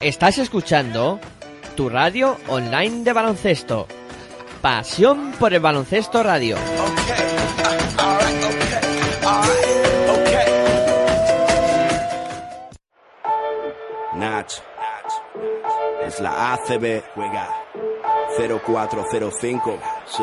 Estás escuchando tu radio online de baloncesto. Pasión por el baloncesto radio. Nach. Es la ACB. Juega 0405. Sí.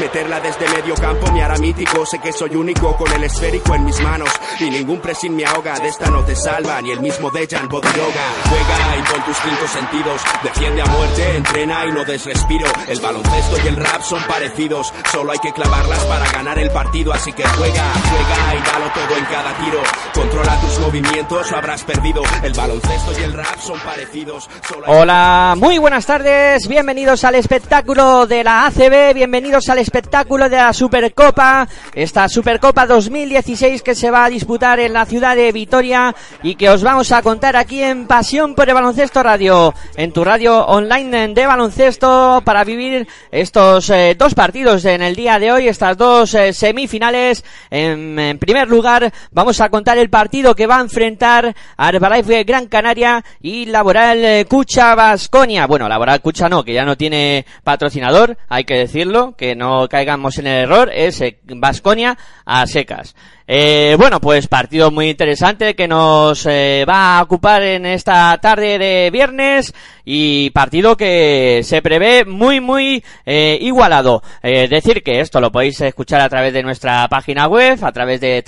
Meterla desde medio campo me hará mítico. Sé que soy único con el esférico en mis manos. Y ningún pressing me ahoga. De esta no te salva ni el mismo Dejan Bodiroga. Juega y con tus cinco sentidos. Defiende a muerte, entrena y no des respiro. El baloncesto y el rap son parecidos. Solo hay que clavarlas para ganar el partido. Así que juega, juega y dalo todo en cada tiro. Controla tus movimientos o habrás perdido. El baloncesto y el rap son parecidos. Solo hay Hola, muy buenas tardes. Bienvenidos al espectáculo de la ACB. Bienvenidos al espectáculo de la Supercopa. Esta Supercopa 2016 que se va a disputar en la ciudad de Vitoria y que os vamos a contar aquí en Pasión por el Baloncesto Radio. En tu radio online de baloncesto para vivir estos eh, dos partidos en el día de hoy, estas dos eh, semifinales. En, en primer lugar, vamos a contar el partido que va a enfrentar a Herbalife Gran Canaria y Laboral eh, Cucha Vasconia. Bueno, Laboral Cucha no, que ya no tiene patrocinador, hay que decirlo, que no caigamos en el error, es Vasconia a secas. Eh, bueno, pues partido muy interesante que nos eh, va a ocupar en esta tarde de viernes y partido que se prevé muy muy eh, igualado. Eh, decir que esto lo podéis escuchar a través de nuestra página web, a través de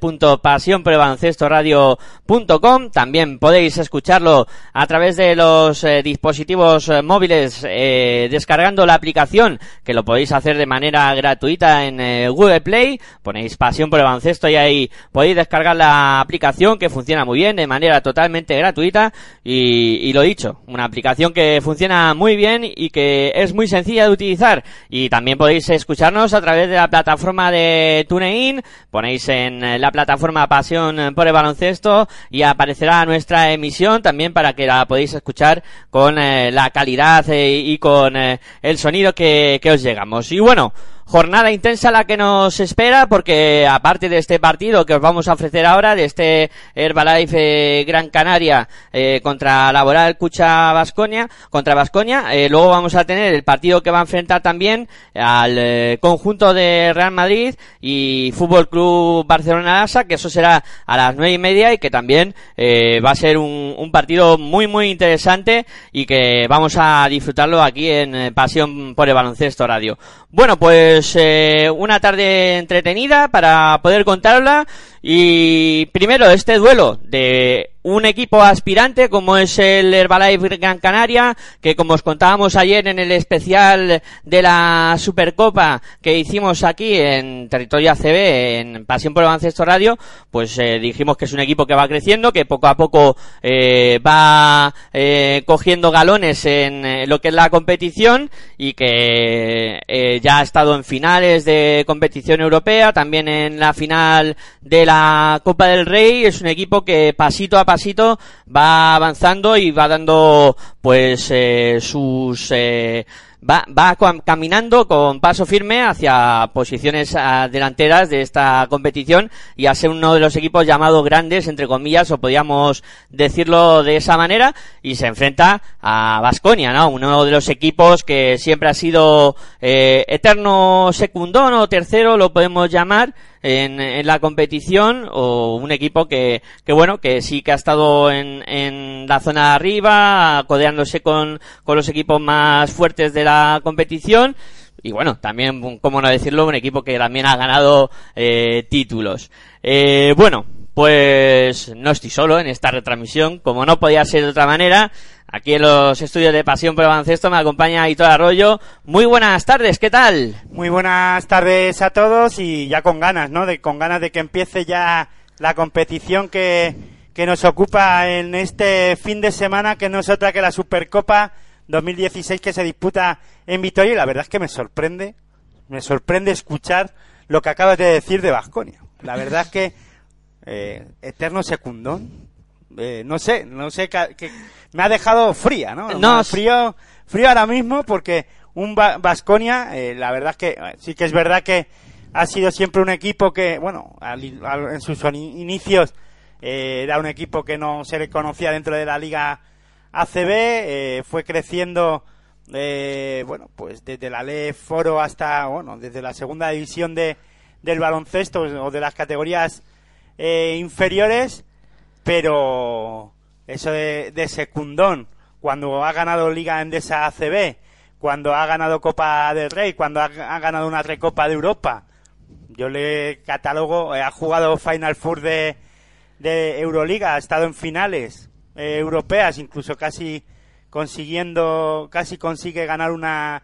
www.pasionprebaloncestoradio.com. También podéis escucharlo a través de los eh, dispositivos eh, móviles eh, descargando la aplicación que lo podéis hacer de manera gratuita en eh, Google Play. Ponéis Pasión por el Baloncesto y ahí podéis descargar la aplicación que funciona muy bien de manera totalmente gratuita. Y, y lo dicho, una aplicación que funciona muy bien y que es muy sencilla de utilizar. Y también podéis escucharnos a través de la plataforma de TuneIn, ponéis en eh, la plataforma Pasión por el Baloncesto y aparecerá nuestra emisión también para que la podéis escuchar con eh, la calidad eh, y con eh, el sonido que, que os Y bueno, jornada intensa la que nos espera porque aparte de este partido que os vamos a ofrecer ahora de este Herbalife eh, Gran Canaria eh, contra Laboral Cucha Vasconia contra Vasconia eh, luego vamos a tener el partido que va a enfrentar también al eh, conjunto de Real Madrid y Fútbol Club Barcelona Lasa que eso será a las nueve y media y que también va a ser un, partido muy muy interesante y que vamos a disfrutarlo aquí en Pasión por el Baloncesto Radio. Bueno pues eh, una tarde entretenida para poder contarla. Y primero este duelo de un equipo aspirante como es el Herbalife Gran Canaria, que como os contábamos ayer en el especial de la Supercopa que hicimos aquí en territorio ACB, en Pasión por el Baloncesto Radio, pues eh, dijimos que es un equipo que va creciendo, que poco a poco eh, va eh, cogiendo galones en eh, lo que es la competición y que eh, ya ha estado en finales de competición europea, también en la final de la Copa del Rey, es un equipo que pasito a pasito va avanzando y va dando pues eh, sus eh, va, va caminando con paso firme hacia posiciones ah, delanteras de esta competición y a ser uno de los equipos llamados grandes, entre comillas, o podríamos decirlo de esa manera, y se enfrenta a Vasconia, ¿no? Uno de los equipos que siempre ha sido eh, eterno secundón o tercero, lo podemos llamar, en, en, la competición o un equipo que, que bueno, que sí que ha estado en, en la zona de arriba, codeándose con, con los equipos más fuertes de la competición y bueno, también, como no decirlo, un equipo que también ha ganado eh, títulos. Eh, bueno, pues no estoy solo en esta retransmisión, como no podía ser de otra manera. Aquí en los estudios de Pasión por Baloncesto me acompaña Hitor Arroyo. Muy buenas tardes, ¿qué tal? Muy buenas tardes a todos y ya con ganas, ¿no? De, con ganas de que empiece ya la competición que, que nos ocupa en este fin de semana, que no es otra que la Supercopa 2016 que se disputa en Vitoria y la verdad es que me sorprende, me sorprende escuchar lo que acabas de decir de Vasconia. La verdad es que eh, eterno secundón, eh, no sé, no sé, que, me ha dejado fría, ¿no? No, frío, frío ahora mismo porque un Vasconia, eh, la verdad es que sí que es verdad que ha sido siempre un equipo que, bueno, en sus inicios era un equipo que no se le conocía dentro de la liga ACB, fue creciendo, bueno, pues desde la ley Foro hasta, bueno, desde la segunda división de, del baloncesto o de las categorías inferiores pero eso de, secundón, cuando ha ganado Liga Endesa ACB, cuando ha ganado Copa del Rey, cuando ha, ganado una Recopa de Europa, yo le catalogo, eh, ha jugado Final Four de, de Euroliga, ha estado en finales eh, europeas, incluso casi consiguiendo, casi consigue ganar una,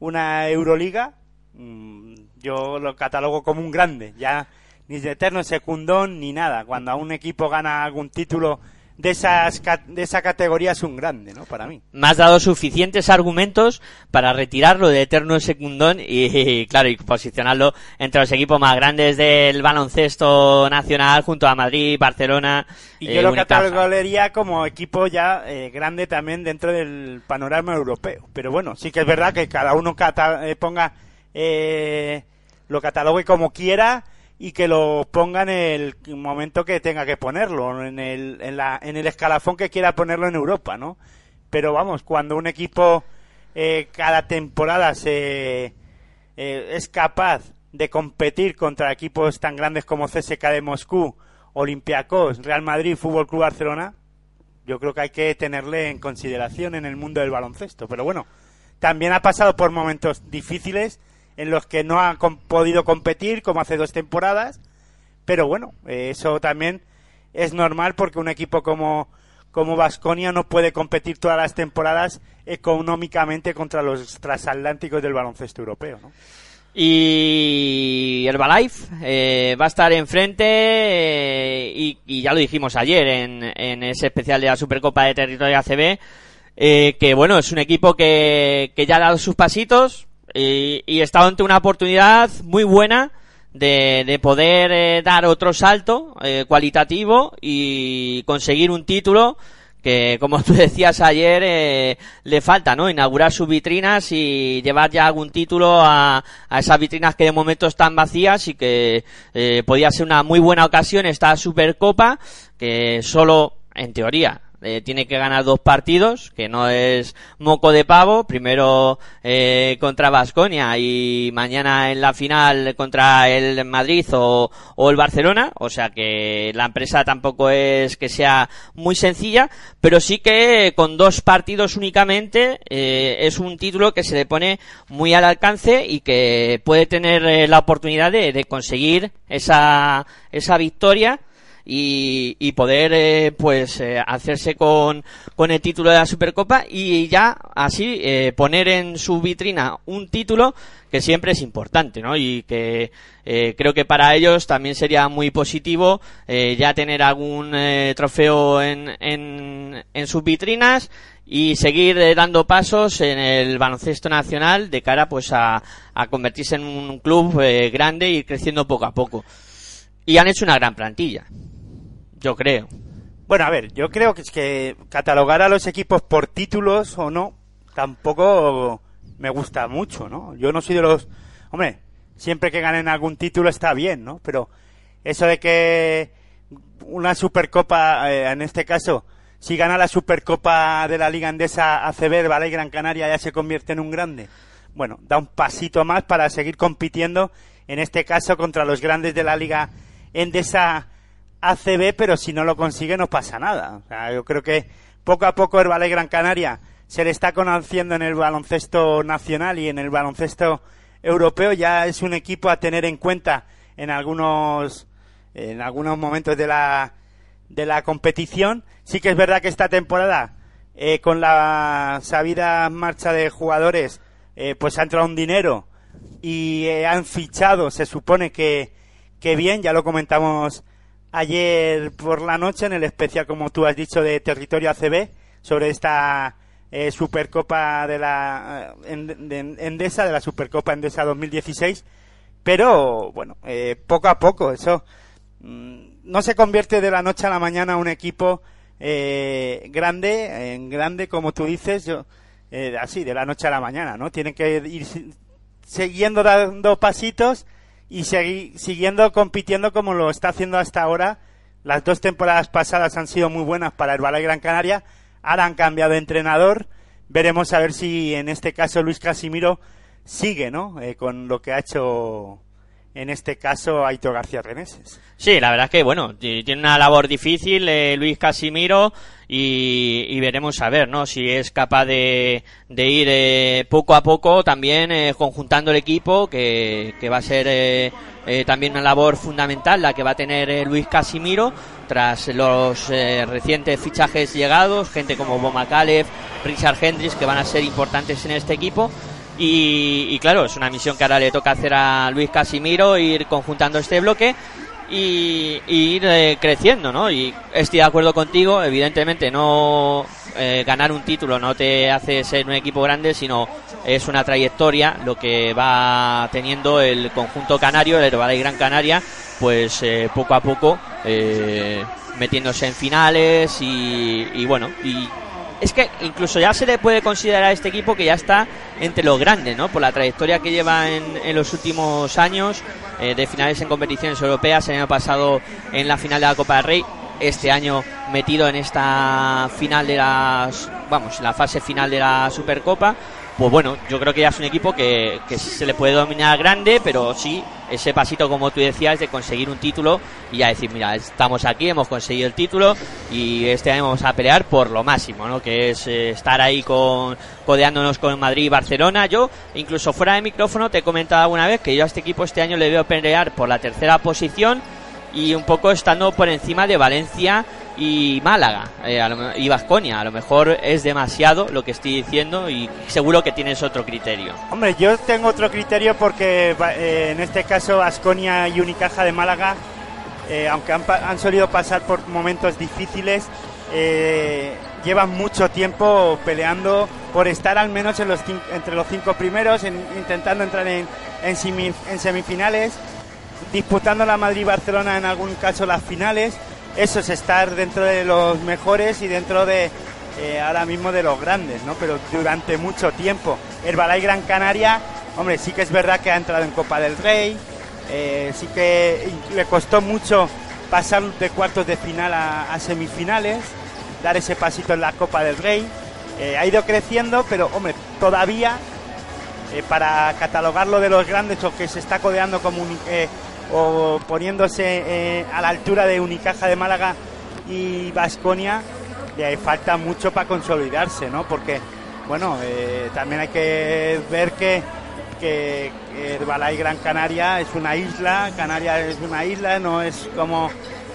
una Euroliga, mm, yo lo catalogo como un grande, ya ni de eterno secundón, ni nada. Cuando a un equipo gana algún título de, esas, de esa categoría es un grande, ¿no? Para mí. Me has dado suficientes argumentos para retirarlo de eterno secundón y, claro, y posicionarlo entre los equipos más grandes del baloncesto nacional junto a Madrid, Barcelona. Y yo lo catalogaría como equipo ya eh, grande también dentro del panorama europeo. Pero bueno, sí que es verdad que cada uno eh, ponga, eh, lo catalogue como quiera y que lo ponga en el momento que tenga que ponerlo, en el, en, la, en el escalafón que quiera ponerlo en Europa, ¿no? Pero vamos, cuando un equipo eh, cada temporada se eh, es capaz de competir contra equipos tan grandes como CSK de Moscú, Olympiacos, Real Madrid, Fútbol Club Barcelona, yo creo que hay que tenerle en consideración en el mundo del baloncesto. Pero bueno, también ha pasado por momentos difíciles en los que no ha podido competir como hace dos temporadas, pero bueno, eh, eso también es normal porque un equipo como como Vasconia no puede competir todas las temporadas económicamente contra los transatlánticos del baloncesto europeo. Y Herbalife eh, va a estar enfrente eh, y, ya lo dijimos ayer en, en, ese especial de la Supercopa de Territorio ACB eh, que bueno, es un equipo que, que ya ha dado sus pasitos, y, y estaba ante una oportunidad muy buena de, de poder eh, dar otro salto eh, cualitativo y conseguir un título que, como tú decías ayer, eh, le falta, ¿no? Inaugurar sus vitrinas y llevar ya algún título a, a esas vitrinas que de momento están vacías y que podía ser una muy buena ocasión esta Supercopa que solo, en teoría, eh, tiene que ganar dos partidos, que no es moco de pavo, primero eh, contra Vasconia y mañana en la final contra el Madrid o, el Barcelona, o sea que la empresa tampoco es que sea muy sencilla, pero sí que con dos partidos únicamente eh, es un título que se le pone muy al alcance y que puede tener eh, la oportunidad de, de conseguir esa, esa victoria y, y poder eh, pues eh, hacerse con, con el título de la Supercopa y ya así eh, poner en su vitrina un título que siempre es importante, ¿no? Y que eh, creo que para ellos también sería muy positivo eh, ya tener algún eh, trofeo en, en, en sus vitrinas y seguir eh, dando pasos en el baloncesto nacional de cara pues a, a convertirse en un club eh, grande y creciendo poco a poco. Y han hecho una gran plantilla. Yo creo. Bueno, a ver, yo creo que es que catalogar a los equipos por títulos o no, tampoco me gusta mucho, ¿no? Yo no soy de los, hombre, siempre que ganen algún título está bien, ¿no? Pero eso de que una Supercopa, eh, en este caso, si gana la Supercopa de la Liga Endesa ACB, el Valle Gran Canaria ya se convierte en un grande. Bueno, da un pasito más para seguir compitiendo, en este caso contra los grandes de la Liga Endesa ACB, pero si no lo consigue no pasa nada. O sea, yo creo que poco a poco el Valle Gran Canaria se le está conociendo en el baloncesto nacional y en el baloncesto europeo. Ya es un equipo a tener en cuenta en algunos, en algunos momentos de la, de la competición. Sí que es verdad que esta temporada, eh, con la sabida marcha de jugadores, eh, pues ha entrado un dinero y eh, han fichado, se supone que, que bien, ya lo comentamos ayer por la noche en el especial, como tú has dicho, de Territorio ACB, sobre esta eh, Supercopa de la eh, Endesa, de la Supercopa Endesa 2016. Pero, bueno, eh, poco a poco, eso mm, no se convierte de la noche a la mañana un equipo eh, grande, en grande, como tú dices, yo, eh, así, de la noche a la mañana, ¿no? Tienen que ir si- siguiendo dando pasitos y seguir siguiendo compitiendo como lo está haciendo hasta ahora. Las dos temporadas pasadas han sido muy buenas para el Ballet Gran Canaria. Ahora han cambiado de entrenador. Veremos a ver si en este caso Luis Casimiro sigue, ¿no? Eh, con lo que ha hecho en este caso Aitor García Reneses. Sí, la verdad es que, bueno, ti- tiene una labor difícil eh, Luis Casimiro y, y veremos a ver, ¿no? Si es capaz de, de ir eh, poco a poco también eh, conjuntando el equipo, que, que va a ser eh, eh, también una labor fundamental la que va a tener Luis Casimiro tras los recientes fichajes llegados, gente como Boma Kalev, Richard Hendricks, que van a ser importantes en este equipo. Y, claro, es una misión que ahora le toca hacer a Luis Casimiro, ir conjuntando este bloque y, y ir eh, creciendo, ¿no? Y estoy de acuerdo contigo, evidentemente no eh, ganar un título no te hace ser un equipo grande, sino es una trayectoria lo que va teniendo el conjunto canario, el Herbalife Gran Canaria, pues eh, poco a poco eh, metiéndose en finales y, y bueno, y es que incluso ya se le puede considerar a este equipo que ya está entre los grandes, ¿no? Por la trayectoria que lleva en, los últimos años eh, de finales en competiciones europeas, el año pasado en la final de la Copa del Rey, este año metido en esta final de las, vamos, la fase final de la Supercopa. Pues bueno, yo creo que ya es un equipo que, que se le puede dominar grande, pero sí ese pasito, como tú decías, de conseguir un título y ya decir, mira, estamos aquí, hemos conseguido el título y este año vamos a pelear por lo máximo, ¿no? Que es eh, estar ahí con codeándonos con Madrid y Barcelona. Yo, incluso fuera de micrófono, te he comentado alguna vez que yo a este equipo este año le veo pelear por la tercera posición y un poco estando por encima de Valencia y Málaga eh, lo y Vasconia. A lo mejor es demasiado lo que estoy diciendo y seguro que tienes otro criterio. Hombre, yo tengo otro criterio porque eh, en este caso Asconia y Unicaja de Málaga, eh, aunque han, han solido pasar por momentos difíciles, eh, llevan mucho tiempo peleando por estar al menos en los entre los cinco primeros, en- intentando entrar en semifinales, disputando la Madrid-Barcelona en algún caso las finales. Eso es estar dentro de los mejores y dentro de eh, ahora mismo de los grandes, ¿no? Pero durante mucho tiempo. Herbalife Gran Canaria, hombre, sí que es verdad que ha entrado en Copa del Rey, eh, sí que le costó mucho pasar de cuartos de final a, semifinales, dar ese pasito en la Copa del Rey. Eh, ha ido creciendo, pero hombre, todavía eh, para catalogarlo de los grandes o que se está codeando como eh, o poniéndose eh, a la altura de Unicaja de Málaga y Vasconia le falta mucho para consolidarse, ¿no? Porque bueno, eh, también hay que ver que que Herbalife Gran Canaria es una isla, Canarias es una isla, no es como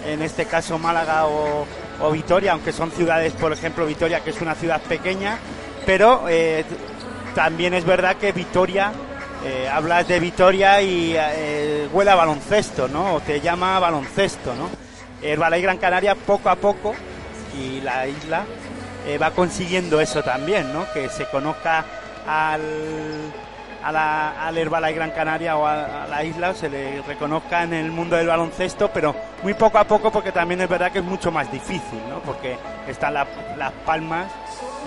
en este caso Málaga o, o Vitoria, aunque son ciudades, por ejemplo Vitoria, que es una ciudad pequeña, pero eh, también es verdad que Vitoria, eh, hablas de Vitoria y eh, huele a baloncesto, ¿no? O te llama baloncesto, ¿no? El Balay Gran Canaria poco a poco y la isla eh, va consiguiendo eso también, ¿no? Que se conozca al, a la, al Herbalife Gran Canaria o a, a la isla, se le reconozca en el mundo del baloncesto, pero muy poco a poco porque también es verdad que es mucho más difícil, ¿no? Porque están la- las Palmas,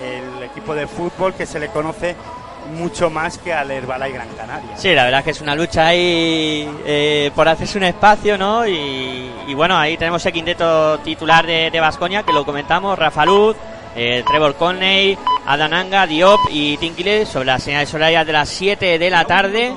el equipo de fútbol que se le conoce mucho más que al Herbalife Gran Canaria. Sí, la verdad es que es una lucha ahí eh, por hacerse un espacio, ¿no? Y, y bueno, ahí tenemos el quinteto titular de Vasconia, que lo comentamos, Rafa Luz, eh, Trevor Conley, Adananga, Diop y Tinkile sobre las señales horarias de las 7 de la tarde.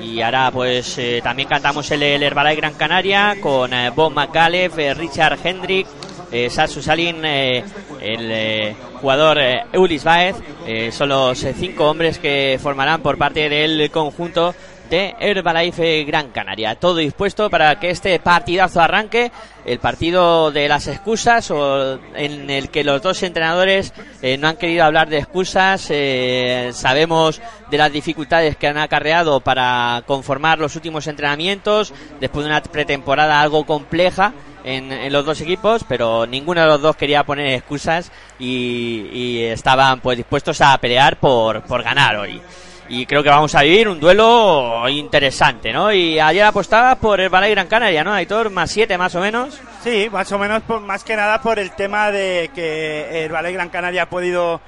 Y ahora pues eh, también cantamos el, el Herbalife Gran Canaria con eh, Bob McAuliffe, eh, Richard Hendrick, eh, Salin, eh, el eh, jugador Eulis Baez. Eh, son los cinco hombres que formarán por parte del conjunto de Herbalife Gran Canaria. Todo dispuesto para que este partidazo arranque, el partido de las excusas, o en el que los dos entrenadores eh, no han querido hablar de excusas. eh, sabemos de las dificultades que han acarreado para conformar los últimos entrenamientos, después de una pretemporada algo compleja. En, en los dos equipos, pero ninguno de los dos quería poner excusas y, y estaban pues dispuestos a pelear por, por ganar hoy y creo que vamos a vivir un duelo interesante, ¿no? Y ayer apostaba por el Balay Gran Canaria, ¿no? Aitor, más siete más o menos. Sí, más o menos, por, más que nada por el tema de que el Ballet Gran Canaria ha podido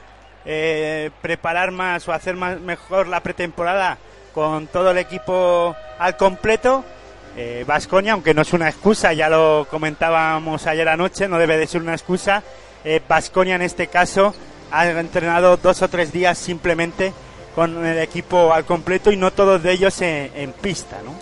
eh, preparar más o hacer más mejor la pretemporada con todo el equipo al completo. Vasconia, aunque no es una excusa, ya lo comentábamos ayer anoche, no debe de ser una excusa. Vasconia en este caso ha entrenado dos o tres días simplemente con el equipo al completo y no todos de ellos en, pista, ¿no?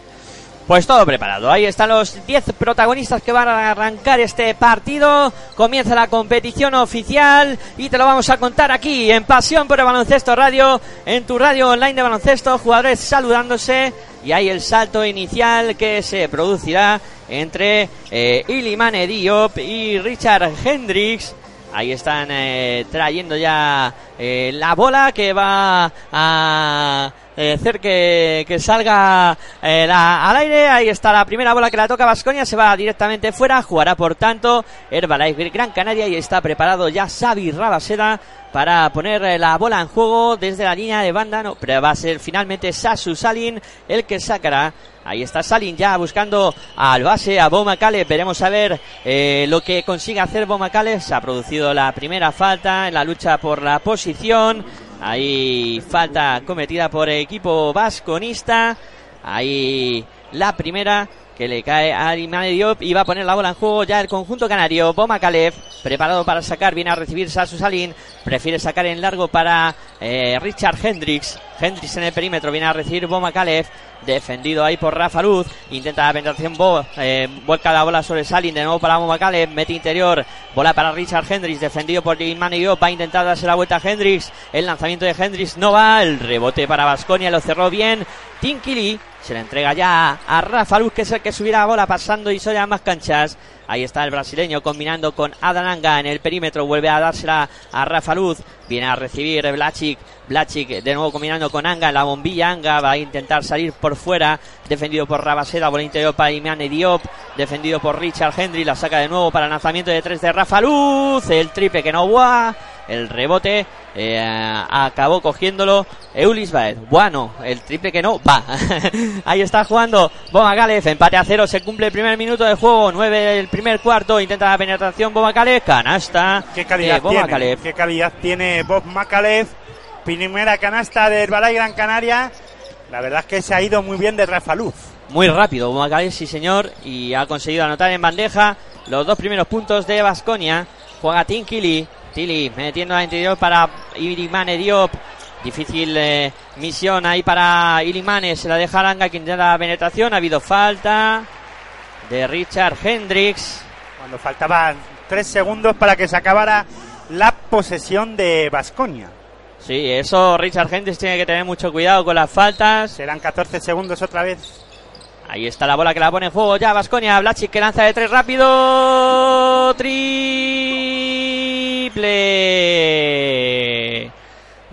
Pues todo preparado. Ahí están los 10 protagonistas que van a arrancar este partido. Comienza la competición oficial y te lo vamos a contar aquí en Pasión por el Baloncesto Radio, en tu radio online de baloncesto, jugadores saludándose y hay el salto inicial que se producirá entre eh, Ilimane Diop y Richard Hendricks. Ahí están eh, trayendo ya eh, la bola que va a eh, hacer que, que salga eh, la, al aire. Ahí está la primera bola que la toca Vasconia. Se va directamente fuera. Jugará por tanto Herbalife Gran Canaria y está preparado ya Xavi Rabaseda para poner eh, la bola en juego desde la línea de banda. No, pero va a ser finalmente Sasu Salin el que sacará. Ahí está Salin ya buscando al base, a Bomacale. Veremos a ver eh, lo que consigue hacer Bomacale. Se ha producido la primera falta en la lucha por la posición. Ahí falta cometida por el equipo vasconista. Ahí la primera que le cae a Imane Diop y va a poner la bola en juego ya el conjunto canario. Boma Kalev, preparado para sacar, viene a recibir Sasu Salin, prefiere sacar en largo para eh, Richard Hendricks. Hendricks en el perímetro, viene a recibir Boma Kalev, defendido ahí por Rafa Luz, intenta la penetración, Bo, eh, vuelca la bola sobre Salin, de nuevo para Boma Kalev, mete interior, bola para Richard Hendricks, defendido por Imane Diop, va a intentar darse la vuelta a Hendricks, el lanzamiento de Hendricks no va, el rebote para Vasconia, lo cerró bien, Tinkili se le entrega ya a Rafa Luz, que es el que subirá la bola pasando y soy más canchas. Ahí está el brasileño combinando con Adananga en el perímetro. Vuelve a dársela a Rafa Luz. Viene a recibir Blachik. Blachik de nuevo combinando con Anga. La bombilla Anga va a intentar salir por fuera. Defendido por Rabaseda. Bola interior para Imane Diop. Defendido por Richard Henry. La saca de nuevo para el lanzamiento de tres de Rafa Luz. El triple que no va. El rebote eh, acabó cogiéndolo Eulis Baez. Bueno, el triple que no va. Ahí está jugando Boma Galef. Empate a cero. Se cumple el primer minuto de juego. Nueve del primer cuarto. Intenta la penetración Boma Galef. Canasta. ¿Qué calidad, Boma tiene? ¿Qué calidad tiene Bob Macalef? Primera canasta del Balay Gran Canaria. La verdad es que se ha ido muy bien de Rafa Luz. Muy rápido Boma Galef, sí señor. Y ha conseguido anotar en bandeja los dos primeros puntos de Vasconia. Juega Tinkili. Tili metiendo al interior para Ilimane Diop. Difícil eh, misión ahí para Ilimane. Se la deja Aranga que intenta la penetración. Ha habido falta de Richard Hendricks. Cuando faltaban tres segundos para que se acabara la posesión de Vasconia. Sí, eso Richard Hendricks tiene que tener mucho cuidado con las faltas. Serán 14 segundos otra vez. Ahí está la bola que la pone en juego ya Vasconia. Blachic que lanza de tres rápido. Triple.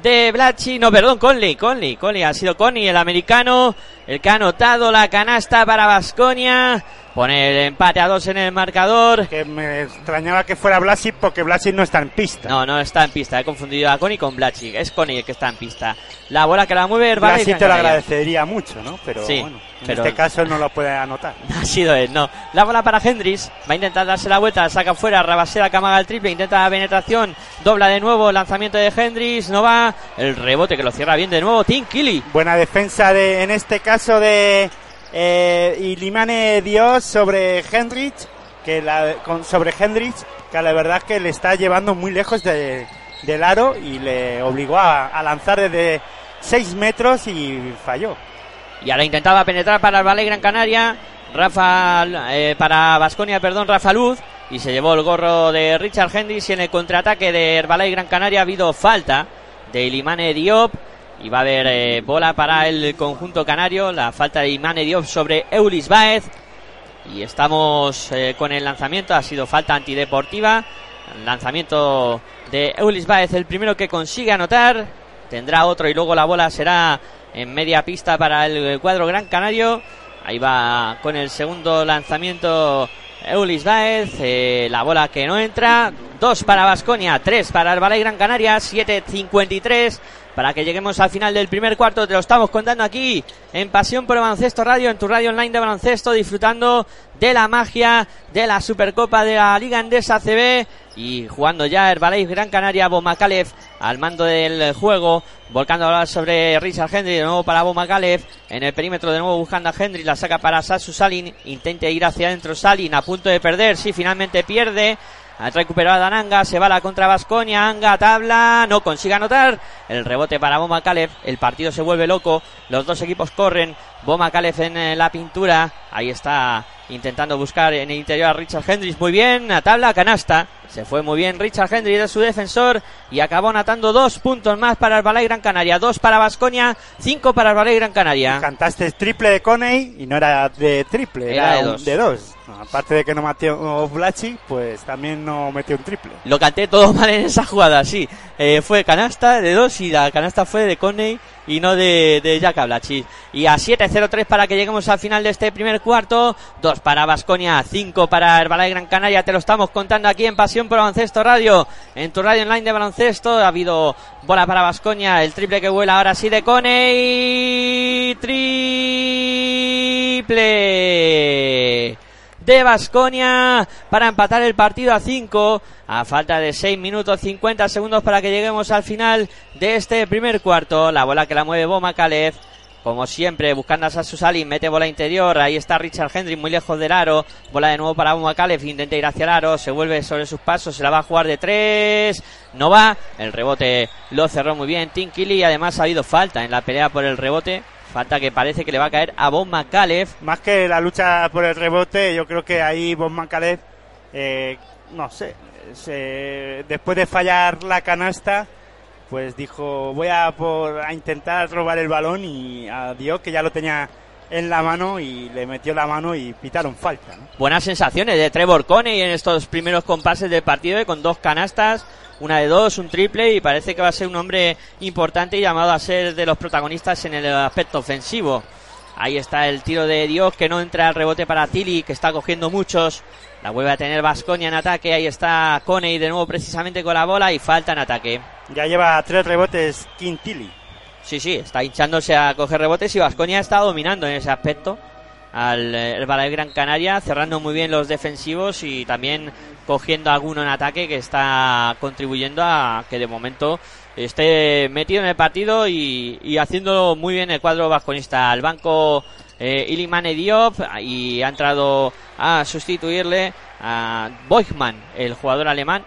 De Blachi, no, perdón, Conley, Conley, Conley, ha sido Conley, el americano, el que ha anotado la canasta para Basconia. Pone el empate a dos en el marcador. Que me extrañaba que fuera Blasic porque Blasic no está en pista. No, no está en pista. He confundido a Connie con Blasic. Es Connie el que está en pista. La bola que la mueve Herbalife. Blasic te lo agradecería mucho, ¿no? Pero Sí, bueno, en pero- este caso no lo puede anotar. Ha sido él, no. La bola para Hendrix. Va a intentar darse la vuelta. Saca fuera. Rabasera que amaga el triple. Intenta la penetración. Dobla de nuevo. Lanzamiento de Hendrix. No va. El rebote que lo cierra bien de nuevo. Tim Killy. Buena defensa de, en este caso de eh, Ilimane Dios sobre Hendrich, que la, con, sobre Hendrich, que la verdad que le está llevando muy lejos de- del aro y le obligó a, a lanzar desde 6 metros y falló. Y ahora intentaba penetrar para el Valle Gran Canaria. Rafa, eh, para Vasconia, perdón, Rafa Luz. Y se llevó el gorro de Richard Hendricks. Y en el contraataque de Herbalife Gran Canaria ha habido falta de Ilimane Diop. Y va a haber eh, bola para el conjunto canario. La falta de Ilimane Diop sobre Eulis Baez. Y estamos eh, con el lanzamiento. Ha sido falta antideportiva. El lanzamiento de Eulis Baez, el primero que consigue anotar. Tendrá otro y luego la bola será en media pista para el cuadro Gran Canario. Ahí va con el segundo lanzamiento Eulis Baez. eh, la bola que no entra. Dos para Basconia, tres para Ballet Gran Canaria, 7.53 para que lleguemos al final del primer cuarto. Te lo estamos contando aquí en Pasión por el Baloncesto Radio, en tu radio online de baloncesto, disfrutando de la magia de la Supercopa de la Liga Endesa CB y jugando ya Herbalife Gran Canaria, Bomacalef al mando del juego, volcando ahora sobre Richard Hendry, de nuevo para Bomacalef, en el perímetro de nuevo buscando a Hendry, la saca para Sasu Salin, intenta ir hacia adentro Salin, a punto de perder, sí, finalmente pierde, ha recuperado a Ananga, se va la contra Vasconia, Anga tabla, no consigue anotar. El rebote para Boma Calef, el partido se vuelve loco, los dos equipos corren, Boma Calef en eh, la pintura, ahí está intentando buscar en el interior a Richard Hendricks, muy bien, a tabla, canasta, se fue muy bien Richard Hendricks de su defensor y acabó anotando dos puntos más para el Balay Gran Canaria, dos para Vasconia, cinco para el Balay Gran Canaria. Cantaste triple de Coney y no era de triple, Era era, de un- dos. de dos. No, aparte de que no metió Blachik, pues también no metió un triple. Lo canté todo mal en esa jugada, sí. Eh, fue canasta de dos y la canasta fue de Coney y no de, de Jack Ablachis. Y a 7-0-3 para que lleguemos al final de este primer cuarto. Dos para Basconia, cinco para Herbalife Gran Canaria. Te lo estamos contando aquí en Pasión por Baloncesto Radio. En tu radio online de baloncesto ha habido bola para Basconia. El triple que vuela ahora sí de Coney. Triple de Basconia para empatar el partido a 5 a falta de 6 minutos 50 segundos para que lleguemos al final de este primer cuarto. La bola que la mueve Boma Calef. Como siempre, buscando a Sasu Salin, mete bola interior. Ahí está Richard Hendry muy lejos del aro. Bola de nuevo para Boma Calef. Intenta ir hacia el aro. Se vuelve sobre sus pasos. Se la va a jugar de tres. No va. El rebote lo cerró muy bien Tim Kelly. Además, ha habido falta en la pelea por el rebote. Falta que parece que le va a caer a Bon Calef. Más que la lucha por el rebote, yo creo que ahí Bon Mancalev, eh, no sé, se- después de fallar la canasta, pues dijo, voy a, por, a intentar robar el balón y a Dios que ya lo tenía en la mano y le metió la mano y pitaron falta. buenas sensaciones de Trevor Coney en estos primeros compases del partido eh, con dos canastas, una de dos, un triple y parece que va a ser un hombre importante y llamado a ser de los protagonistas en el aspecto ofensivo. Ahí está el tiro de Dios que no entra al rebote para Tilly que está cogiendo muchos. La vuelve a tener Vasconia en ataque. Ahí está Coney de nuevo precisamente con la bola y falta en ataque. Ya lleva tres rebotes Quintili. Sí, sí, está hinchándose a coger rebotes y Vasconia está dominando en ese aspecto al eh, el Gran Canaria, cerrando muy bien los defensivos y también cogiendo alguno en ataque que está contribuyendo a que de momento esté metido en el partido y, y haciendo muy bien el cuadro vasconista. Al banco eh, Ilimane Diop y ha entrado a sustituirle a Boigman, el jugador alemán,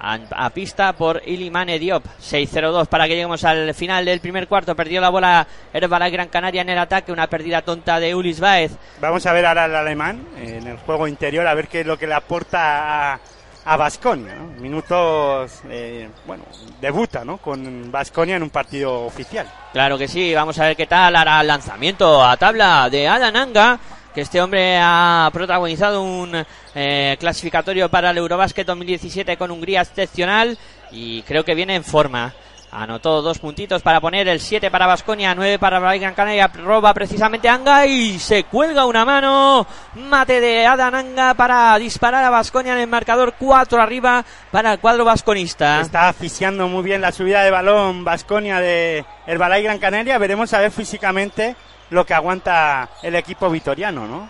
a, a pista por Ilimane Diop. 6-0-2 para que lleguemos al final del primer cuarto. Perdió la bola Herbalife Gran Canaria en el ataque. Una pérdida tonta de Ulis Baez. Vamos a ver ahora al alemán en el juego interior, a ver qué es lo que le aporta a, a Basconia. Minutos, eh, bueno, debuta ¿no? con Basconia en un partido oficial. Claro que sí. Vamos a ver qué tal hará el lanzamiento a tabla de Alan Anga. Que este hombre ha protagonizado un eh, clasificatorio para el Eurobasket 2017 con Hungría excepcional y creo que viene en forma. Anotó dos puntitos para poner el 7 para Vasconia, 9 para Gran Canaria. Roba precisamente Anga y se cuelga una mano. Mate de Adan Anga para disparar a Vasconia en el marcador 4 arriba para el cuadro vasconista. Está asfixiando muy bien la subida de balón Vasconia de Herbalay Gran Canaria. Veremos a ver físicamente lo que aguanta el equipo vitoriano, ¿no?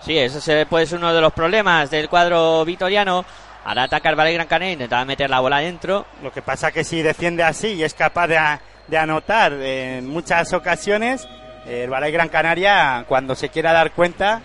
Sí, ese puede ser uno de los problemas del cuadro vitoriano Ahora ataca el Valle Gran Canaria, intentaba meter la bola dentro. Lo que pasa que si defiende así y es capaz de, anotar en muchas ocasiones, el Valle Gran Canaria, cuando se quiera dar cuenta,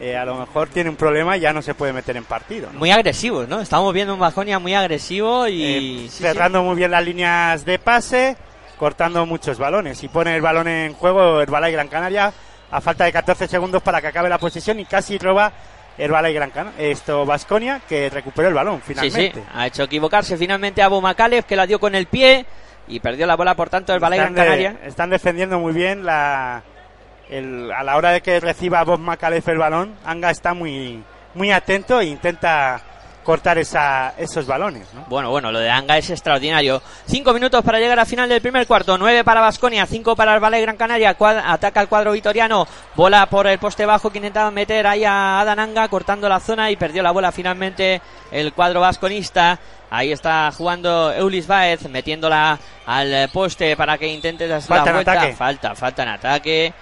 eh, a lo mejor tiene un problema y ya no se puede meter en partido. Muy agresivo, ¿no? Estamos viendo un Bajonia muy agresivo y... Eh, cerrando muy bien las líneas de pase, cortando muchos balones. Y pone el balón en juego el Valle Gran Canaria a falta de 14 segundos para que acabe la posesión y casi roba Herbala y Gran Canaria, esto Vasconia, que recuperó el balón finalmente. Sí, sí, ha hecho equivocarse finalmente a Macalef, que la dio con el pie y perdió la bola, por tanto, el Gran Canaria. están defendiendo muy bien la, a la hora de que reciba Bob Macalef el balón, Anga está muy, muy atento e intenta cortar esa, esos balones. Bueno, bueno, lo de Anga es extraordinario. Cinco minutos para llegar a final del primer cuarto. Nueve para Basconia, cinco para el Valle Gran Canaria. ataca el cuadro vitoriano. Bola por el poste bajo que intentaba meter ahí a Anga cortando la zona y perdió la bola finalmente el cuadro vasconista. Ahí está jugando Eulis Baez, metiéndola al poste para que intente dar falta la vuelta. Falta, falta en ataque.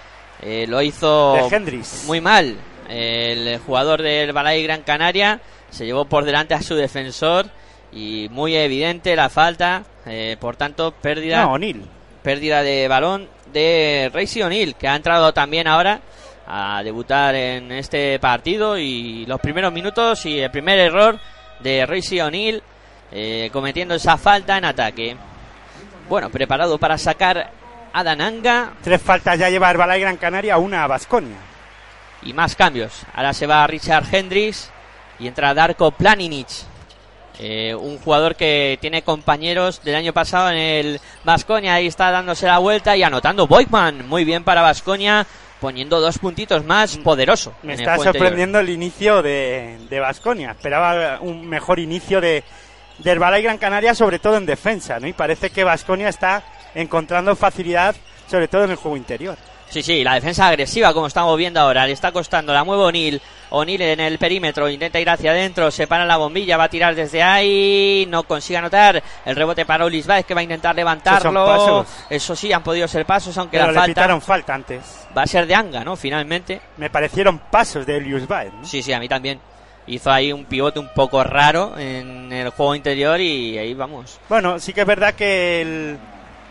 Eh, lo hizo muy mal el jugador del Balay Gran Canaria se llevó por delante a su defensor y muy evidente la falta, eh, por tanto pérdida, pérdida de balón de Racey O'Neill que ha entrado también ahora a debutar en este partido y los primeros minutos y el primer error de Racey O'Neill eh, cometiendo esa falta en ataque. Bueno, preparado para sacar a Dananga. Tres faltas ya lleva Balay Gran Canaria, una a Basconia. Y más cambios. Ahora se va Richard Hendricks y entra Darko Planinic. Eh, un jugador que tiene compañeros del año pasado en el Vasconia, ahí está dándose la vuelta y anotando Boykman, muy bien para Vasconia, poniendo dos puntitos más poderoso. Me está sorprendiendo el inicio de Vasconia, esperaba un mejor inicio de del Balay Gran Canaria, sobre todo en defensa, ¿no? Y parece que Vasconia está encontrando facilidad, sobre todo en el juego interior. Sí, sí, la defensa agresiva, como estamos viendo ahora, le está costando. La mueve O'Neill. O'Neill en el perímetro, intenta ir hacia adentro, se para la bombilla, va a tirar desde ahí, no consigue anotar. El rebote para Ulis Baez, que va a intentar levantarlo. Eso sí, han podido ser pasos, aunque la falta. falta antes. Va a ser de Anga, ¿no? Finalmente. Me parecieron pasos de Elius Baez. Sí, sí, a mí también. Hizo ahí un pivote un poco raro en el juego interior y ahí vamos. Bueno, sí que es verdad que el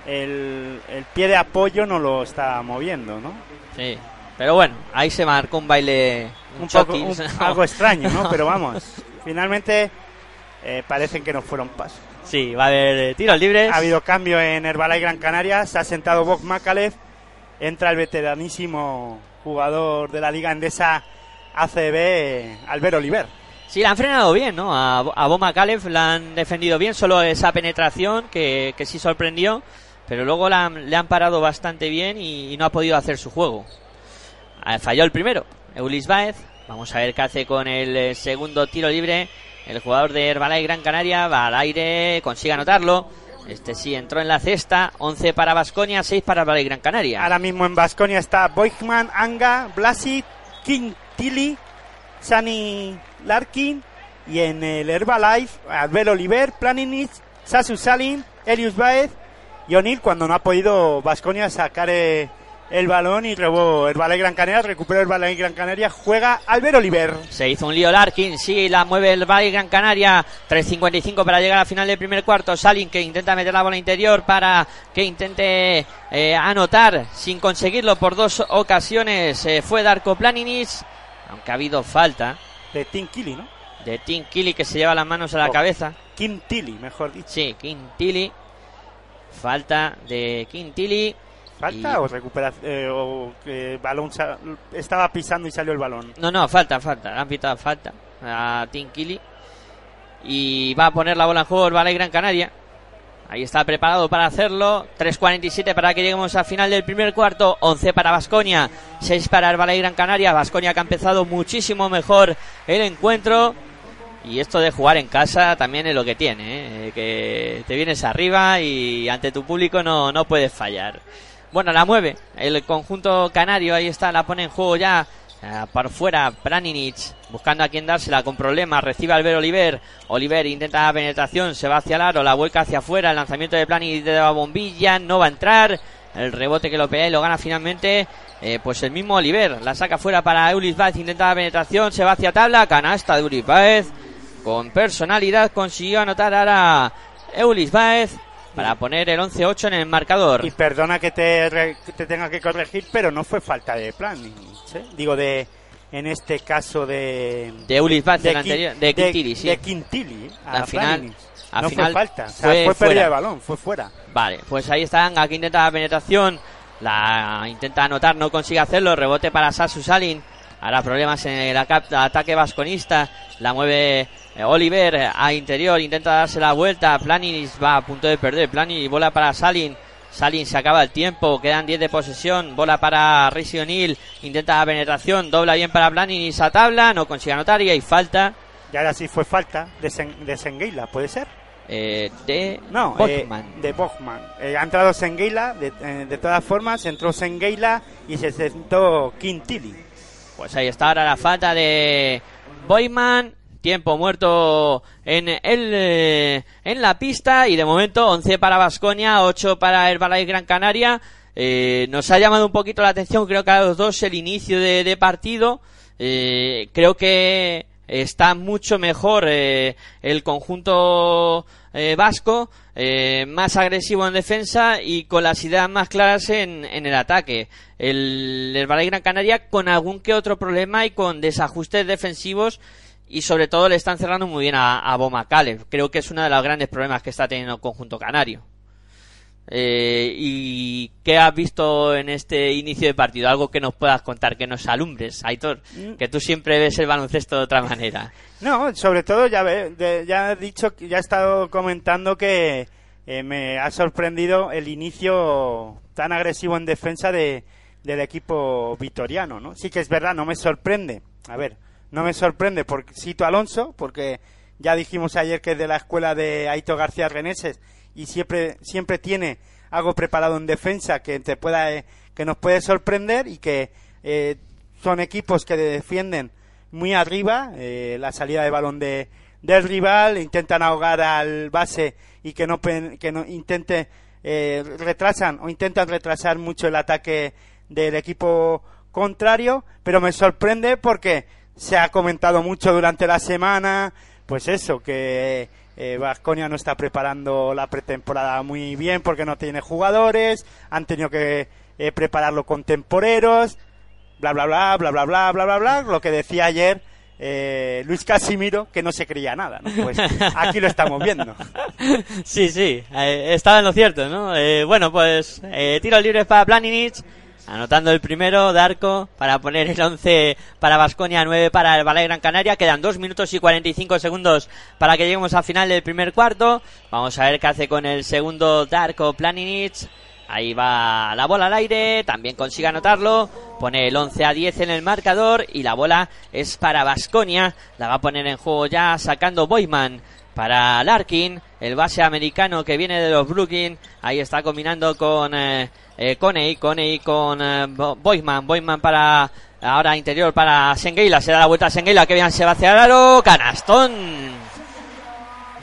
el, pie de apoyo no lo está moviendo, ¿no? Sí, pero bueno, ahí se marcó un baile un, poco algo extraño, ¿no? Pero vamos, finalmente eh, parecen que no fueron pasos. Sí, va a haber eh, tiros libres. Ha habido cambio en Herbalife Gran Canaria, se ha sentado Bob Macalef, entra el veteranísimo jugador de la Liga Endesa ACB, Albert Oliver. Sí, la han frenado bien, ¿no? A, a Bob Macalef la han defendido bien, solo esa penetración que, que sí sorprendió pero luego le han parado bastante bien y, no ha podido hacer su juego. Falló el primero, Eulis Baez. Vamos a ver qué hace con el eh, segundo tiro libre. El jugador de Herbalay Gran Canaria va al aire, consigue anotarlo. Este sí entró en la cesta. 11 para Basconia, 6 para Herbalay Gran Canaria. Ahora mismo en Basconia está Boigman, Anga, Blasi, Tilly, Sani Larkin. Y en el Herbalife, Albert Oliver, Planinich, Sasu Salim, Elius Baez y O'Neill cuando no ha podido Vasconia sacar eh, el balón y robó el Valle Gran Canaria, recuperó el Valle Gran Canaria, juega Albert Oliver. Se hizo un lío Larkin, sí, la mueve el Valle Gran Canaria, 3.55 para llegar al final del primer cuarto, Salin que intenta meter la bola interior para que intente eh, anotar sin conseguirlo por dos ocasiones, eh, fue Darko Planinis, aunque ha habido falta. De Tim Killy, ¿no? De Tim Killy que se lleva las manos a la cabeza. Kim Tilly, mejor dicho. Sí, Kim Tilly. Falta de Quintili. ¿Falta o recupera eh, o que balón estaba pisando y salió el balón? No, no, falta, falta. Han pitado falta a Tinkili. Y va a poner la bola en juego el Valle Gran Canaria. Ahí está preparado para hacerlo. 3.47 para que lleguemos al final del primer cuarto. 11 para Vasconia. 6 para el Valle Gran Canaria. Vasconia que ha empezado muchísimo mejor el encuentro. Y esto de jugar en casa también es lo que tiene, ¿eh? que te vienes arriba y ante tu público no, no puedes fallar. Bueno, la mueve el conjunto canario, ahí está, la pone en juego ya eh, por fuera Praninic buscando a quien dársela con problemas. Recibe Albert Oliver. Oliver intenta la penetración, se va hacia el aro, la vuelca hacia afuera. El lanzamiento de Praninic de la bombilla no va a entrar. El rebote que lo pega y lo gana finalmente. Eh, pues el mismo Oliver la saca fuera para Eulis Baez. Intenta la penetración, se va hacia tabla. Canasta de Eulis Baez. Con personalidad consiguió anotar ahora Eulis Baez para poner el 11-8 en el marcador. Y perdona que te, te, tenga que corregir, pero no fue falta de plan. ¿sí? Digo, de en este caso de... De Ulis Baez, de, anterior, de Quintili, sí. De Quintili. Al final, no final fue falta, o sea, fue, fue pérdida de balón, fue fuera. Vale, pues ahí están, aquí intenta la penetración, la intenta anotar, no consigue hacerlo, rebote para Sasu Salin. Ahora problemas en el ataque vasconista. La mueve Oliver a interior, intenta darse la vuelta. Planis va a punto de perder. Planis bola para Salin. Salin se acaba el tiempo, quedan 10 de posesión. Bola para O'Neill, intenta la penetración. Dobla bien para Planis a tabla, no consigue anotar y hay falta. Y ahora sí fue falta de, Sen de Senguila, ¿puede ser? Eh, de no, Bogman. Eh, de Bogman. Eh, ha entrado Senguila, de, eh, de, todas formas, entró Senguila y se sentó Quintili. Pues ahí está ahora la falta de Boyman. Tiempo muerto en el eh, en la pista y de momento 11 para Vasconia, 8 para Herbalife Gran Canaria. Eh, nos ha llamado un poquito la atención, creo que a los dos el inicio de, partido. Eh, creo que está mucho mejor eh, el conjunto eh, vasco, más agresivo en defensa y con las ideas más claras en, en el ataque. El, el Valle Gran Canaria con algún que otro problema y con desajustes defensivos y sobre todo le están cerrando muy bien a, a Bomacale. Creo que es uno de los grandes problemas que está teniendo el conjunto canario. Eh, ¿Y qué has visto en este inicio de partido? Algo que nos puedas contar, que nos alumbres, Aitor, que tú siempre ves el baloncesto de otra manera. No, sobre todo ya, ve, ya he dicho, ya he estado comentando que eh, me ha sorprendido el inicio tan agresivo en defensa de, del equipo vitoriano, ¿no? Sí que es verdad, no me sorprende. A ver, no me sorprende por Cito Alonso, porque ya dijimos ayer que es de la escuela de Aito García Reneses y siempre siempre tiene algo preparado en defensa que te pueda eh, que nos puede sorprender y que eh, son equipos que defienden muy arriba eh, la salida de balón de del rival intentan ahogar al base y que no que no intente eh, retrasan o intentan retrasar mucho el ataque del equipo contrario pero me sorprende porque se ha comentado mucho durante la semana pues eso que Vasconia no está preparando la pretemporada muy bien porque no tiene jugadores, han tenido que eh, prepararlo con temporeros, bla bla bla bla bla bla bla bla bla, lo que decía ayer eh, Luis Casimiro que no se creía nada, ¿no? Pues aquí lo estamos viendo. Sí, sí, eh, estaba en lo cierto, ¿no? bueno, pues tiro libre para Planinic. Anotando el primero, Darko, para poner el 11 para Vasconia, 9 para el Ballet Gran Canaria. Quedan 2 minutos y 45 segundos para que lleguemos al final del primer cuarto. Vamos a ver qué hace con el segundo Darko Planinic. Ahí va la bola al aire, también consigue anotarlo. Pone el 11 a 10 en el marcador y la bola es para Vasconia. La va a poner en juego ya sacando Boyman para Larkin, el base americano que viene de los Brooklyn. Ahí está combinando con eh, eh, Coney, Coney con eh, Boyman, Boyman para ahora interior para Sengueila, se da la vuelta a Sengueila, que bien se va hacia el aro, canastón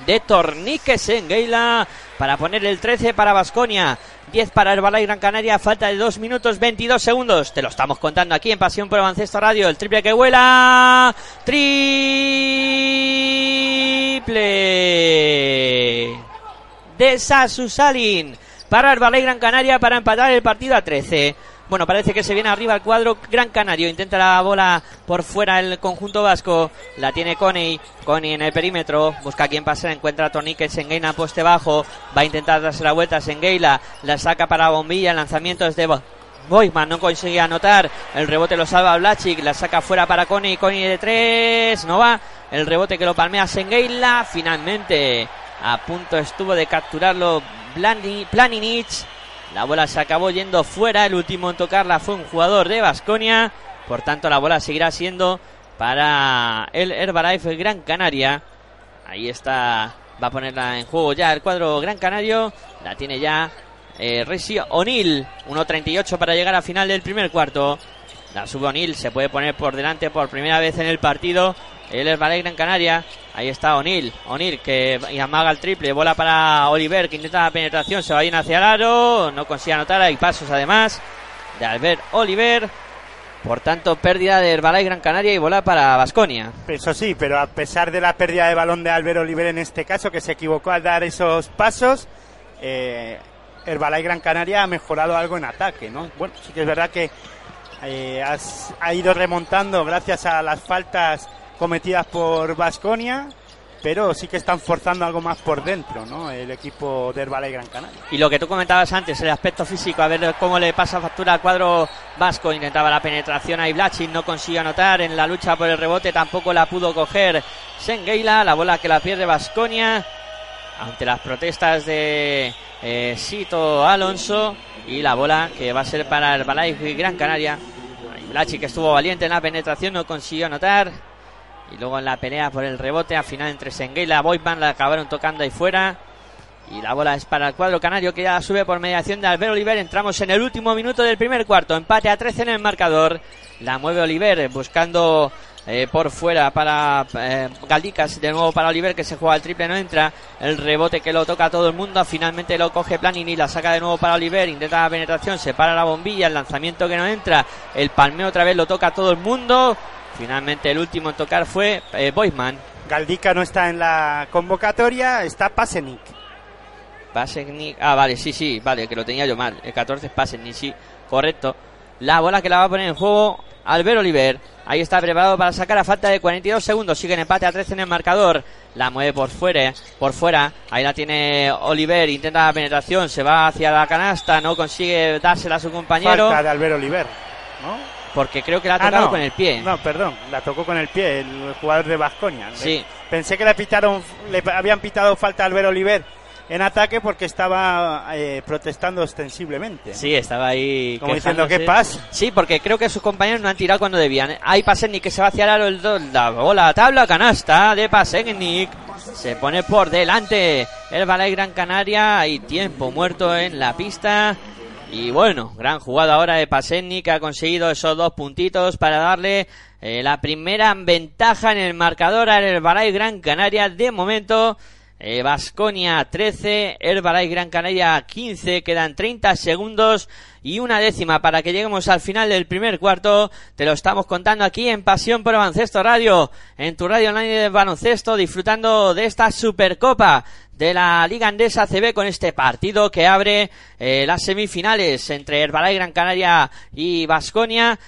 de Tornique Sengueila para poner el 13 para Vasconia. 10 para Herbalife Gran Canaria, falta de 2 minutos 22 segundos. Te lo estamos contando aquí en Pasión por Baloncesto Radio. El triple que vuela. Triple de Sasu Salin para Herbalife Gran Canaria para empatar el partido a 13. Bueno, parece que se viene arriba el cuadro Gran Canario. Intenta la bola por fuera el conjunto vasco. La tiene Coney. Coney en el perímetro. Busca a quien pasa. Encuentra a Tonique. Sengueina poste bajo. Va a intentar darse la vuelta. Sengueila la saca para Bombilla. El lanzamiento es de Boyman. No consigue anotar. El rebote lo salva Blachik. La saca fuera para Coney. Coney de tres. No va. El rebote que lo palmea Sengueila. Finalmente a punto estuvo de capturarlo Planinic. La bola se acabó yendo fuera. El último en tocarla fue un jugador de Basconia. Por tanto, la bola seguirá siendo para el Herbalife Gran Canaria. Ahí está, va a ponerla en juego ya el cuadro Gran Canario. La tiene ya eh, Resi O'Neill. 1.38 para llegar a final del primer cuarto. La sube O'Neill, se puede poner por delante por primera vez en el partido. El Herbalife Gran Canaria. Ahí está O'Neill. O'Neill que amaga el triple. Bola para Oliver que intenta la penetración. Se va bien hacia el aro. No consigue anotar. Hay pasos además de Albert Oliver. Por tanto, pérdida de Herbalife Gran Canaria y bola para Basconia. Eso sí, pero a pesar de la pérdida de balón de Albert Oliver en este caso, que se equivocó al dar esos pasos, eh, Gran Canaria ha mejorado algo en ataque, ¿no? Bueno, sí que es verdad que eh, ha ido remontando gracias a las faltas cometidas por Basconia, pero sí que están forzando algo más por dentro, ¿no? El equipo de Herbalife Gran Canaria. Y lo que tú comentabas antes, el aspecto físico, a ver cómo le pasa factura al cuadro vasco. Intentaba la penetración a Iblachin, no consigue anotar. En la lucha por el rebote tampoco la pudo coger Sengeila. La bola que la pierde Vasconia ante las protestas de eh, Sito Alonso. Y la bola que va a ser para el Balai Gran Canaria. Iblachin que estuvo valiente en la penetración, no consiguió anotar. Y luego en la pelea por el rebote, al final entre Sengeila y Boyman la acabaron tocando ahí fuera. Y la bola es para el cuadro canario que ya sube por mediación de Albert Oliver. Entramos en el último minuto del primer cuarto. Empate a 13 en el marcador. La mueve Oliver buscando eh, por fuera para eh, Galdicas. De nuevo para Oliver que se juega el triple, no entra. El rebote que lo toca todo el mundo. Finalmente lo coge Planini. La saca de nuevo para Oliver. Intenta la penetración. Se para la bombilla. El lanzamiento que no entra. El palmeo otra vez lo toca todo el mundo. Finalmente el último en tocar fue eh, Boisman. Galdica no está en la convocatoria, está Pasenic. Pasenic. Ah, vale, sí, sí, vale, que lo tenía yo mal. El 14 es Pasenic, sí, correcto. La bola que la va a poner en juego Albert Oliver. Ahí está preparado para sacar a falta de 42 segundos. Sigue en empate a 13 en el marcador. La mueve por fuera, por fuera. Ahí la tiene Oliver. Intenta la penetración. Se va hacia la canasta. No consigue dársela a su compañero. Falta de Albert Oliver, ¿no? Porque creo que la ha Ah, no. con el pie. No, perdón, la tocó con el pie el jugador de Vasconia. Sí. Pensé que le pitaron, le habían pitado falta a Albert Oliver en ataque porque estaba eh, protestando ostensiblemente. Sí, estaba ahí. Como diciendo. ¿qué pasa? Sí, porque creo que sus compañeros no han tirado cuando debían. Hay Pasenic que se va hacia el aro, el do- la bola, tabla, canasta de Pasenic. Se pone por delante el Balay Gran Canaria. Hay tiempo muerto en la pista. Y bueno, gran jugada ahora de Pasenic que ha conseguido esos dos puntitos para darle eh, la primera ventaja en el marcador al Herbalife Gran Canaria. De momento, Vasconia 13, Herbalife Gran Canaria 15, quedan 30 segundos y una décima para que lleguemos al final del primer cuarto. Te lo estamos contando aquí en Pasión por Baloncesto Radio, en tu radio online de baloncesto, disfrutando de esta Supercopa de la Liga Andesa CB con este partido que abre eh, las semifinales entre Herbalife Gran Canaria y Vasconia,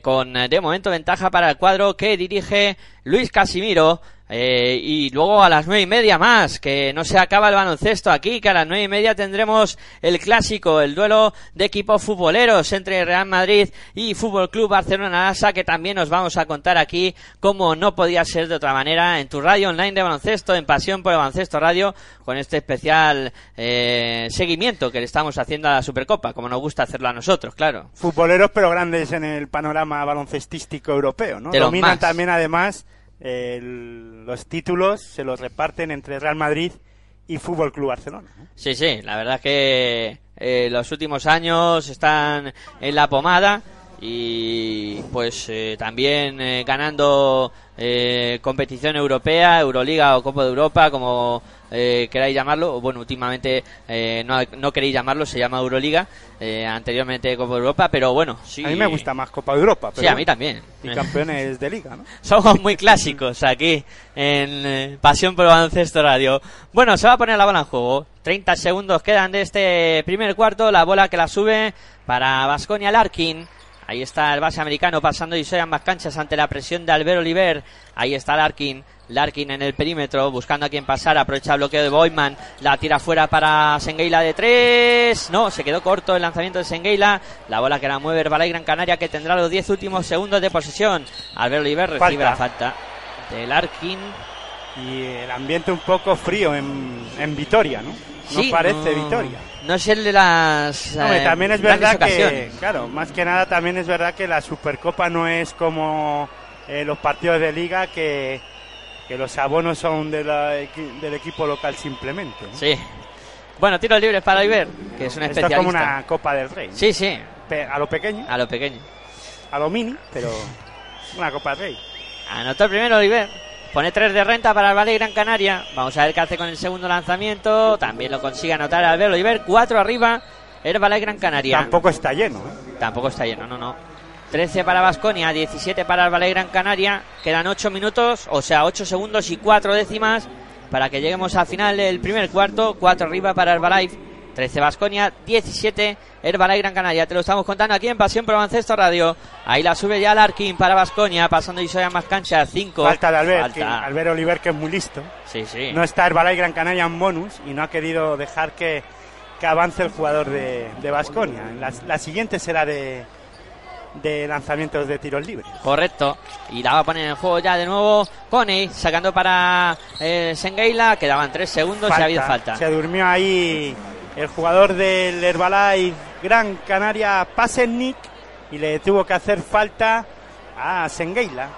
con eh, de momento ventaja para el cuadro que dirige Luis Casimiro. Eh, y luego a las nueve y media más, que no se acaba el baloncesto aquí, que a las nueve y media tendremos el clásico, el duelo de equipos futboleros entre Real Madrid y Fútbol Club Barcelona que también nos vamos a contar aquí, como no podía ser de otra manera, en tu radio online de baloncesto, en Pasión por el Baloncesto Radio, con este especial eh, seguimiento que le estamos haciendo a la Supercopa, como nos gusta hacerlo a nosotros, claro. Futboleros pero grandes en el panorama baloncestístico europeo, ¿no? Dominan más. también además los títulos, se los reparten entre Real Madrid y Fútbol Club Barcelona. Sí, sí, la verdad es que eh, los últimos años están en la pomada y pues eh, también eh, ganando eh, competición europea, Euroliga o Copa de Europa, como eh, queráis llamarlo. Bueno, últimamente eh, no, no queréis llamarlo, se llama Euroliga, eh, anteriormente Copa Europa, pero bueno, sí. A mí me gusta más Copa Europa. Sí, pero a mí también. Y campeones de liga, ¿no? Somos muy clásicos aquí en eh, Pasión por Baloncesto Radio. Bueno, se va a poner la bola en juego. 30 segundos quedan de este primer cuarto. La bola que la sube para Vasconia Larkin. Ahí está el base americano pasando y soy ambas canchas ante la presión de Albert Oliver. Ahí está Larkin. Larkin en el perímetro buscando a quien pasar. Aprovecha el bloqueo de Boyman. La tira fuera para Sengeila de tres. No, se quedó corto el lanzamiento de Sengeila. La bola que la mueve Herbalife Gran Canaria que tendrá los 10 últimos segundos de posesión. Albert Oliver recibe Falta. la falta de Larkin. Y el ambiente un poco frío en, en Vitoria, ¿no? No Sí, parece no- Vitoria. No es el de las. Hombre, eh, también es verdad que, claro, más que nada también es verdad que la Supercopa no es como eh, los partidos de liga que, que los abonos son de la del equipo local simplemente. ¿no? Sí. Bueno, tiros libres para Oliver, que es un Esto es especialista. como una Copa del Rey. ¿no? Sí, sí, Pe- A lo pequeño, a lo pequeño. a lo mini, pero una Copa del Rey. Anotó el primero Oliver. Pone 3 de renta para el Valle Gran Canaria. Vamos a ver qué hace con el segundo lanzamiento. También lo consigue anotar Albert Oliver. 4 arriba. El Valle Gran Canaria. Tampoco está lleno. ¿eh? Tampoco está lleno, no, no. 13 para Basconia, 17 para el Valle Gran Canaria. Quedan 8 minutos, o sea, 8 segundos y 4 décimas para que lleguemos al final del primer cuarto. 4 arriba para Herbalife. 13 Basconia, 17 Herbalife Gran Canaria. Te lo estamos contando aquí en Pasión Baloncesto Radio. Ahí la sube ya Larkin para Basconia, pasando y soy más cancha. 5. Falta de Albert, Falta. Albert Oliver, que es muy listo. Sí, sí. No está Herbalife Gran Canaria en bonus y no ha querido dejar que, que avance el jugador de Vasconia. La, la siguiente será de, de lanzamientos de tiros libres. Correcto. Y la va a poner en el juego ya de nuevo Coney, sacando para eh, Sengeila. Quedaban 3 segundos y ha habido falta. Se durmió ahí el jugador del Herbalife Gran Canaria, Pasennik, y le tuvo que hacer falta a Sengeila.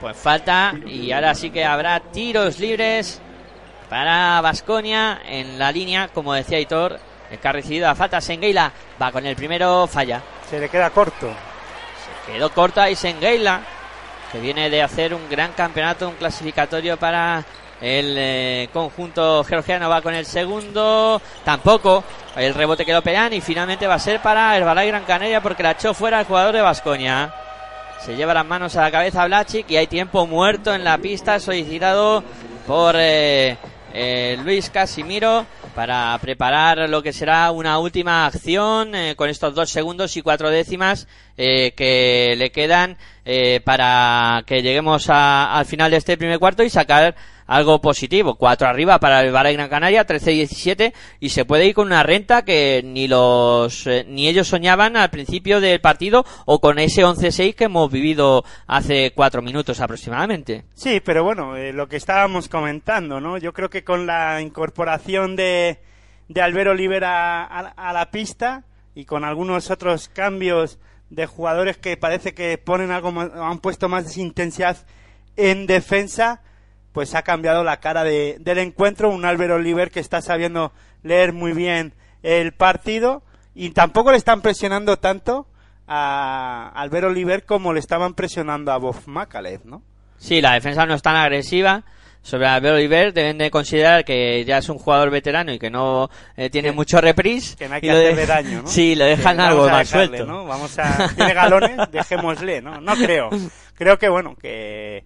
Pues falta y ahora sí que habrá tiros libres para Vasconia en la línea, como decía Hitor, el que ha recibido la falta Sengeila va con el primero, falla. Se le queda corto. Quedó corta y Sengeila, que viene de hacer un gran campeonato, un clasificatorio para el eh, conjunto georgiano, va con el segundo, tampoco, el rebote que lo pegan y finalmente va a ser para Herbalife Gran Canaria porque la echó fuera el jugador de Vasconia. Se lleva las manos a la cabeza Blachik y hay tiempo muerto en la pista solicitado por eh, eh, Luis Casimiro para preparar lo que será una última acción eh, con estos dos segundos y cuatro décimas eh, que le quedan eh, para que lleguemos a- al final de este primer cuarto y sacar algo positivo. Cuatro arriba para el Valle Gran Canaria, 13-17 y se puede ir con una renta que ni los eh, ni ellos soñaban al principio del partido o con ese 11-6 que hemos vivido hace cuatro minutos aproximadamente. Sí, pero bueno, eh, lo que estábamos comentando, ¿no? Yo creo que con la incorporación de, de Albert Oliver a, a- a la pista y con algunos otros cambios de jugadores que parece que ponen algo más- han puesto más intensidad en defensa, pues ha cambiado la cara de- del encuentro. Un Albert Oliver que está sabiendo leer muy bien el partido y tampoco le están presionando tanto a Albert Oliver como le estaban presionando a Bob Macalev, ¿no? Sí, la defensa no es tan agresiva. Sobre Albert Oliver deben de considerar que ya es un jugador veterano y que no eh, tiene Que- mucho reprise. que no hay que de- hacerle daño, ¿no? Sí, lo dejan Que algo más dejarle, suelto. ¿no? Vamos a... Tiene galones, dejémosle, ¿no? No creo. Creo que, bueno, que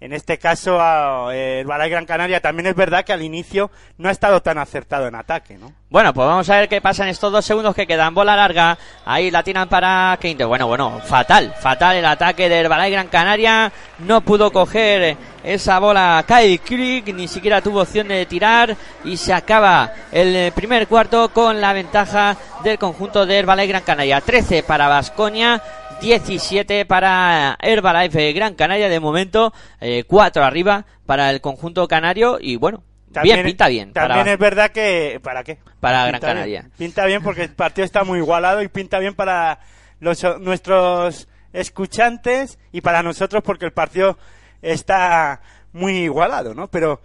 en este caso a- eh, el Balay Gran Canaria también es verdad que al inicio no ha estado tan acertado en ataque, ¿no? Bueno, pues vamos a ver qué pasa en estos dos segundos que quedan. Bola larga. Ahí la tiran para Quinte. Bueno, bueno, fatal. Fatal el ataque del Balay Gran Canaria. No pudo coger esa bola Kyle Crick. Ni siquiera tuvo opción de tirar. Y se acaba el primer cuarto con la ventaja del conjunto del Balay Gran Canaria. 13 para Vasconia. 17 para Herbalife Gran Canaria de momento, 4 arriba para el conjunto canario y bueno, bien, pinta bien. También para- es verdad que... ¿Para qué? Para Gran Canaria. bien. Pinta bien porque el partido está muy igualado y pinta bien para los, nuestros escuchantes y para nosotros porque el partido está muy igualado, ¿no? Pero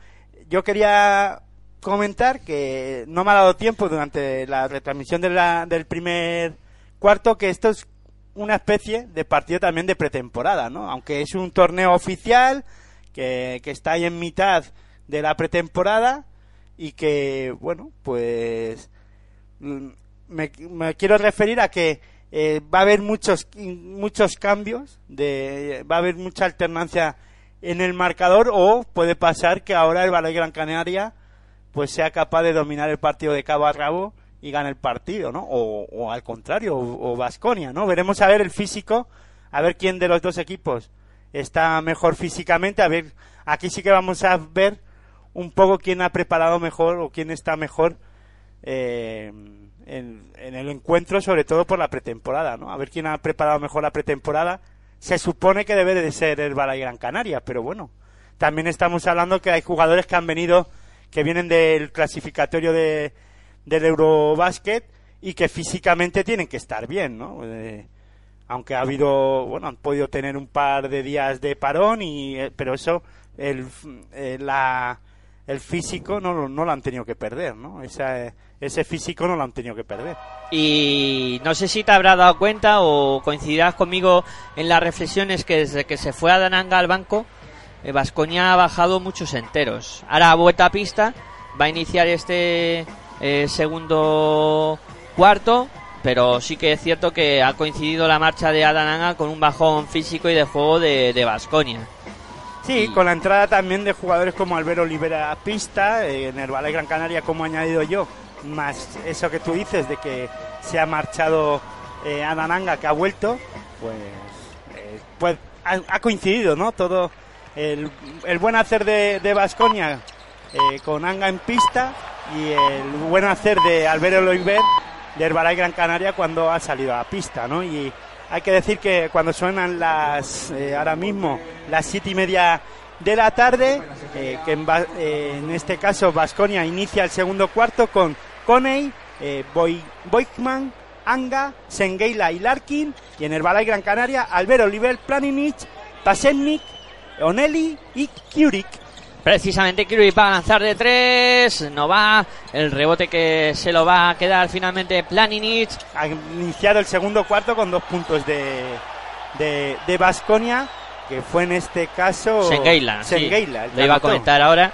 yo quería comentar que no me ha dado tiempo durante la retransmisión de la- del primer cuarto que esto es una especie de partido también de pretemporada, ¿no? Aunque es un torneo oficial que, está ahí en mitad de la pretemporada y que, bueno, pues mm, me, me quiero referir a que eh, va a haber muchos muchos cambios, de, va a haber mucha alternancia en el marcador o puede pasar que ahora el Valle Gran Canaria pues sea capaz de dominar el partido de cabo a rabo y gane el partido, ¿no? O, o al contrario, o Vasconia, ¿no? Veremos a ver el físico, a ver quién de los dos equipos está mejor físicamente, a ver, aquí sí que vamos a ver un poco quién ha preparado mejor o quién está mejor eh, en, en el encuentro, sobre todo por la pretemporada, ¿no? A ver quién ha preparado mejor la pretemporada. Se supone que debe de ser el Balay Gran Canaria, pero bueno, también estamos hablando que hay jugadores que han venido, que vienen del clasificatorio de, del Eurobasket y que físicamente tienen que estar bien, ¿no? Eh, aunque ha habido, bueno, han podido tener un par de días de parón y, eh, pero eso el, eh, la, el físico no, no lo han tenido que perder, ¿no? Ese físico no lo han tenido que perder. Y no sé si te habrás dado cuenta o coincidirás conmigo en las reflexiones que desde que se fue a Dananga al banco, Vascoña ha bajado muchos enteros. Ahora vuelta a pista, va a iniciar este eh, segundo cuarto, pero sí que es cierto que ha coincidido la marcha de Adananga con un bajón físico y de juego de Vasconia. Sí, con la entrada también de jugadores como Albert Olivera pista, eh, en el Valle Gran Canaria, como he añadido yo, más eso que tú dices de que se ha marchado eh, Adananga, que ha vuelto, pues, eh, pues ha, coincidido, ¿no? Todo el, buen hacer de Vasconia eh, con Anga en pista y el buen hacer de Albert Oliver de Herbalife Gran Canaria cuando ha salido a pista, ¿no? Y hay que decir que cuando suenan las, eh, ahora mismo, las siete y media de la tarde, eh, que eh, en, este caso Vasconia inicia el segundo cuarto con Coney, Boy, Boykman, Anga, Sengeila y Larkin, y en el Balay Gran Canaria, Albert Oliver, Planinich, Tasennik, Oneli y Kurik. Precisamente Kirby va a lanzar de tres. No va. El rebote que se lo va a quedar finalmente Planinic. Ha iniciado el segundo cuarto con dos puntos de de Basconia. que fue en este caso Sengeila. Sengeila lo iba a comentar ahora.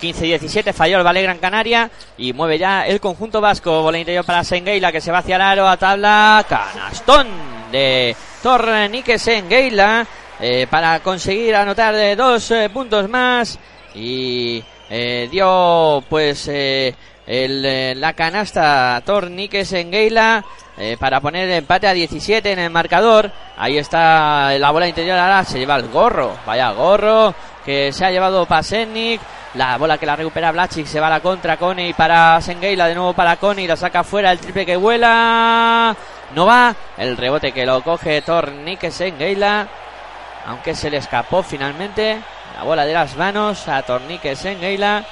15-17 falló el Valle Gran Canaria y mueve ya el conjunto vasco. Bola interior para Sengeila que se va hacia el aro a tabla. Canastón de Tornique Sengeila eh, para conseguir anotar de dos eh, puntos más y eh, dio pues eh, el, eh, la canasta Torniques en Geila para poner empate a 17 en el marcador. Ahí está la bola interior, ahora se lleva el gorro, vaya gorro que se ha llevado Pasennik. La bola que la recupera Blachik se va a la contra Coney para Sengeila, de nuevo para Coney, la saca fuera, el triple que vuela. No va, el rebote que lo coge Torniques en aunque se le escapó finalmente. La bola de las manos a Torniques en Geila.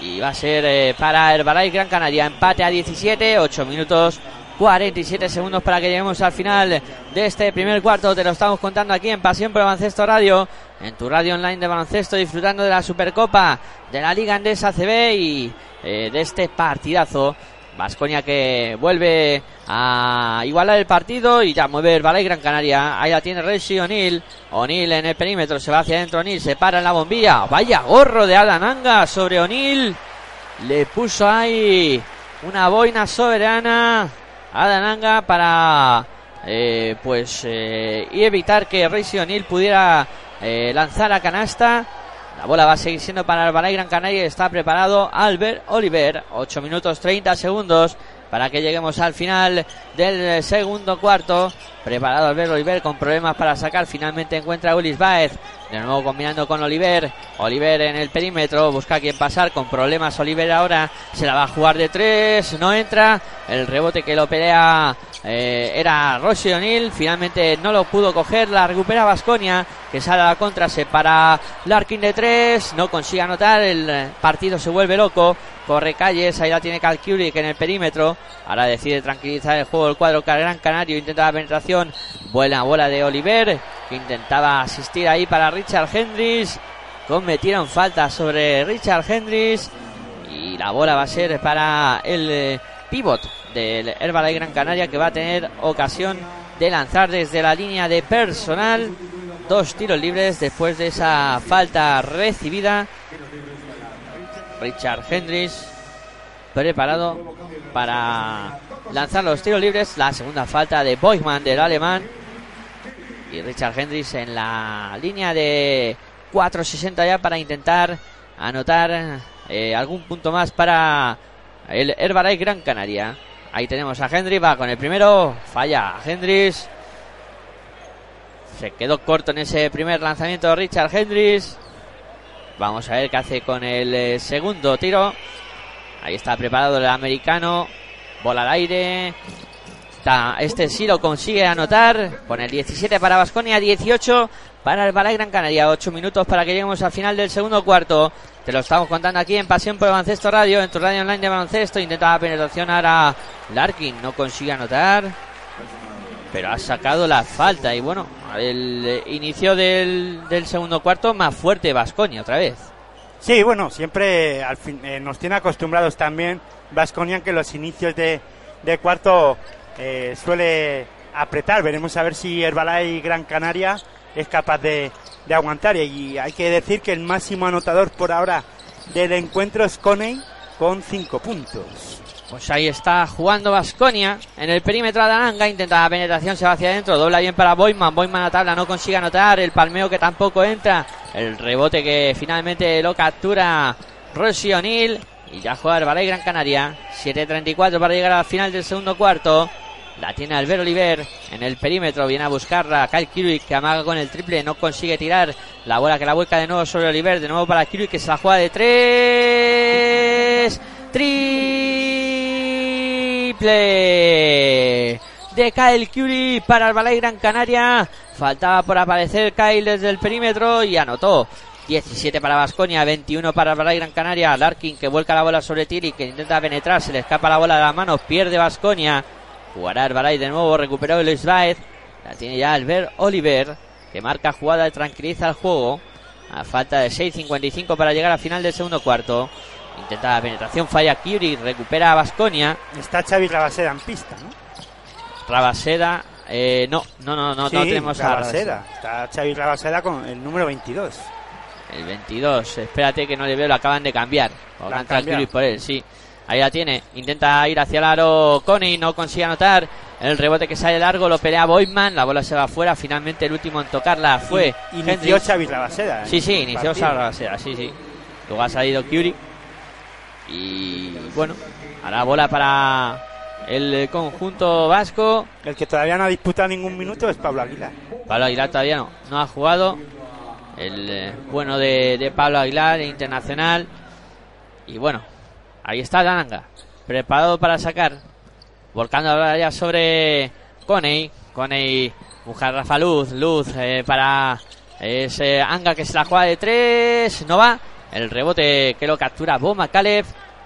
Y va a ser eh, para Herbalife Gran Canaria. Empate a 17, 8 minutos 47 segundos para que lleguemos al final de este primer cuarto. Te lo estamos contando aquí en Pasión por Baloncesto Radio, en tu radio online de baloncesto, disfrutando de la Supercopa de la Liga Andesa CB y eh, de este partidazo Vasconia que vuelve a igualar el partido y ya mueve el Balay Gran Canaria. Ahí la tiene Reggie O'Neill. O'Neill en el perímetro, se va hacia adentro O'Neill, se para en la bombilla. Vaya gorro de Adananga sobre O'Neill. Le puso ahí una boina soberana a Adananga para eh, pues eh, y evitar que Reggie O'Neill pudiera eh, lanzar a canasta. La bola va a seguir siendo para el Balay Gran Canaria. Está preparado Albert Oliver. 8 minutos 30 segundos para que lleguemos al final del segundo cuarto. Preparado Albert Oliver con problemas para sacar. Finalmente encuentra a Ulis Baez. De nuevo combinando con Oliver. Oliver en el perímetro. Busca a quien pasar. Con problemas Oliver ahora. Se la va a jugar de tres. No entra. El rebote que lo pelea eh, era Rossi O'Neill. Finalmente no lo pudo coger. La recupera Vasconia. Que sale a la contra. Se para Larkin de tres. No consigue anotar. El partido se vuelve loco. Corre calles. Ahí la tiene que en el perímetro. Ahora decide tranquilizar el juego. El cuadro Gran Canario. Intenta la penetración. Buena bola de Oliver. Que intentaba asistir ahí para Richard Hendricks. Cometieron falta sobre Richard Hendricks. Y la bola va a ser para el eh, pivot del Herbalife Gran Canaria que va a tener ocasión de lanzar desde la línea de personal dos tiros libres después de esa falta recibida. Richard Hendricks preparado para lanzar los tiros libres. La segunda falta de Boyman del alemán. Y Richard Hendricks en la línea de 4.60 ya para intentar anotar eh, algún punto más para el Herbalife Gran Canaria. Ahí tenemos a Hendrix, va con el primero, falla Hendrix. Se quedó corto en ese primer lanzamiento de Richard Hendrix. Vamos a ver qué hace con el eh, segundo tiro. Ahí está preparado el americano. Bola al aire. este sí lo consigue anotar. Con el 17 para Basconia, 18 para el Balay Gran Canaria. 8 minutos para que lleguemos al final del segundo cuarto. Te lo estamos contando aquí en Pasión por el Baloncesto Radio, en tu radio online de baloncesto. Intenta la penetración ahora Larkin, no consigue anotar. Pero ha sacado la falta y bueno, el inicio del, del segundo cuarto más fuerte Vasconia otra vez. Sí, bueno, siempre al fin, eh, nos tiene acostumbrados también Vasconia que los inicios de, de cuarto eh, suele apretar. Veremos a ver si Herbalife Gran Canaria es capaz de, de aguantar. Y hay que decir que el máximo anotador por ahora del encuentro es Coney con cinco puntos. Pues ahí está jugando Vasconia en el perímetro de Aranga, intenta la penetración, se va hacia adentro, dobla bien para Boyman, Boyman a tabla no consigue anotar, el palmeo que tampoco entra, el rebote que finalmente lo captura Rossi O'Neill y ya juega el Balay Gran Canaria, 7.34 para llegar al final del segundo cuarto. La tiene Albert Oliver en el perímetro. Viene a buscarla Kyle Kiruik que amaga con el triple. No consigue tirar. La bola que la vuelca de nuevo sobre Oliver. De nuevo para Kiruik que se la juega de tres. Triple de Kyle Curie para el Balay Gran Canaria. Faltaba por aparecer Kyle desde el perímetro y anotó. 17 para Vasconia, 21 para el Balay Gran Canaria. Larkin que vuelca la bola sobre Tiri que intenta penetrar. Se le escapa la bola de las manos. Pierde Vasconia. Jugará el Balay de nuevo. Recuperó Luis Baez. La tiene ya Albert Oliver. Que marca jugada y tranquiliza el juego. A falta de 6.55 para llegar al final del segundo cuarto. Intenta la penetración, falla Curie, recupera a Vasconia. Está Xavi Rabaseda en pista, ¿no? Rabaseda, eh, no, no, no, no, Sí, no tenemos a Rabaseda. Está Xavi Rabaseda con el número 22. El 22, espérate que no le veo, lo acaban de cambiar. O cambiado. Curie por él, sí. Ahí la tiene, intenta ir hacia el aro Coney, no consigue anotar. El rebote que sale largo lo pelea Boyman, la bola se va afuera. Finalmente el último en tocarla fue Inició. Xavi Rabaseda. Sí, sí, el inició partido. Rabaseda, sí, sí. Luego ha salido Curie. Y bueno, ahora bola para el conjunto vasco. El que todavía no ha disputado ningún minuto es Pablo Aguilar. Pablo Aguilar todavía no, no ha jugado. El eh, bueno de, de Pablo Aguilar, internacional. Y bueno, ahí está Dananga, preparado para sacar. Volcando ahora ya sobre Coney. Coney busca Rafa Luz. Luz eh, para ese Anga que se la juega de tres. No va. El rebote que lo captura Boma Caleb.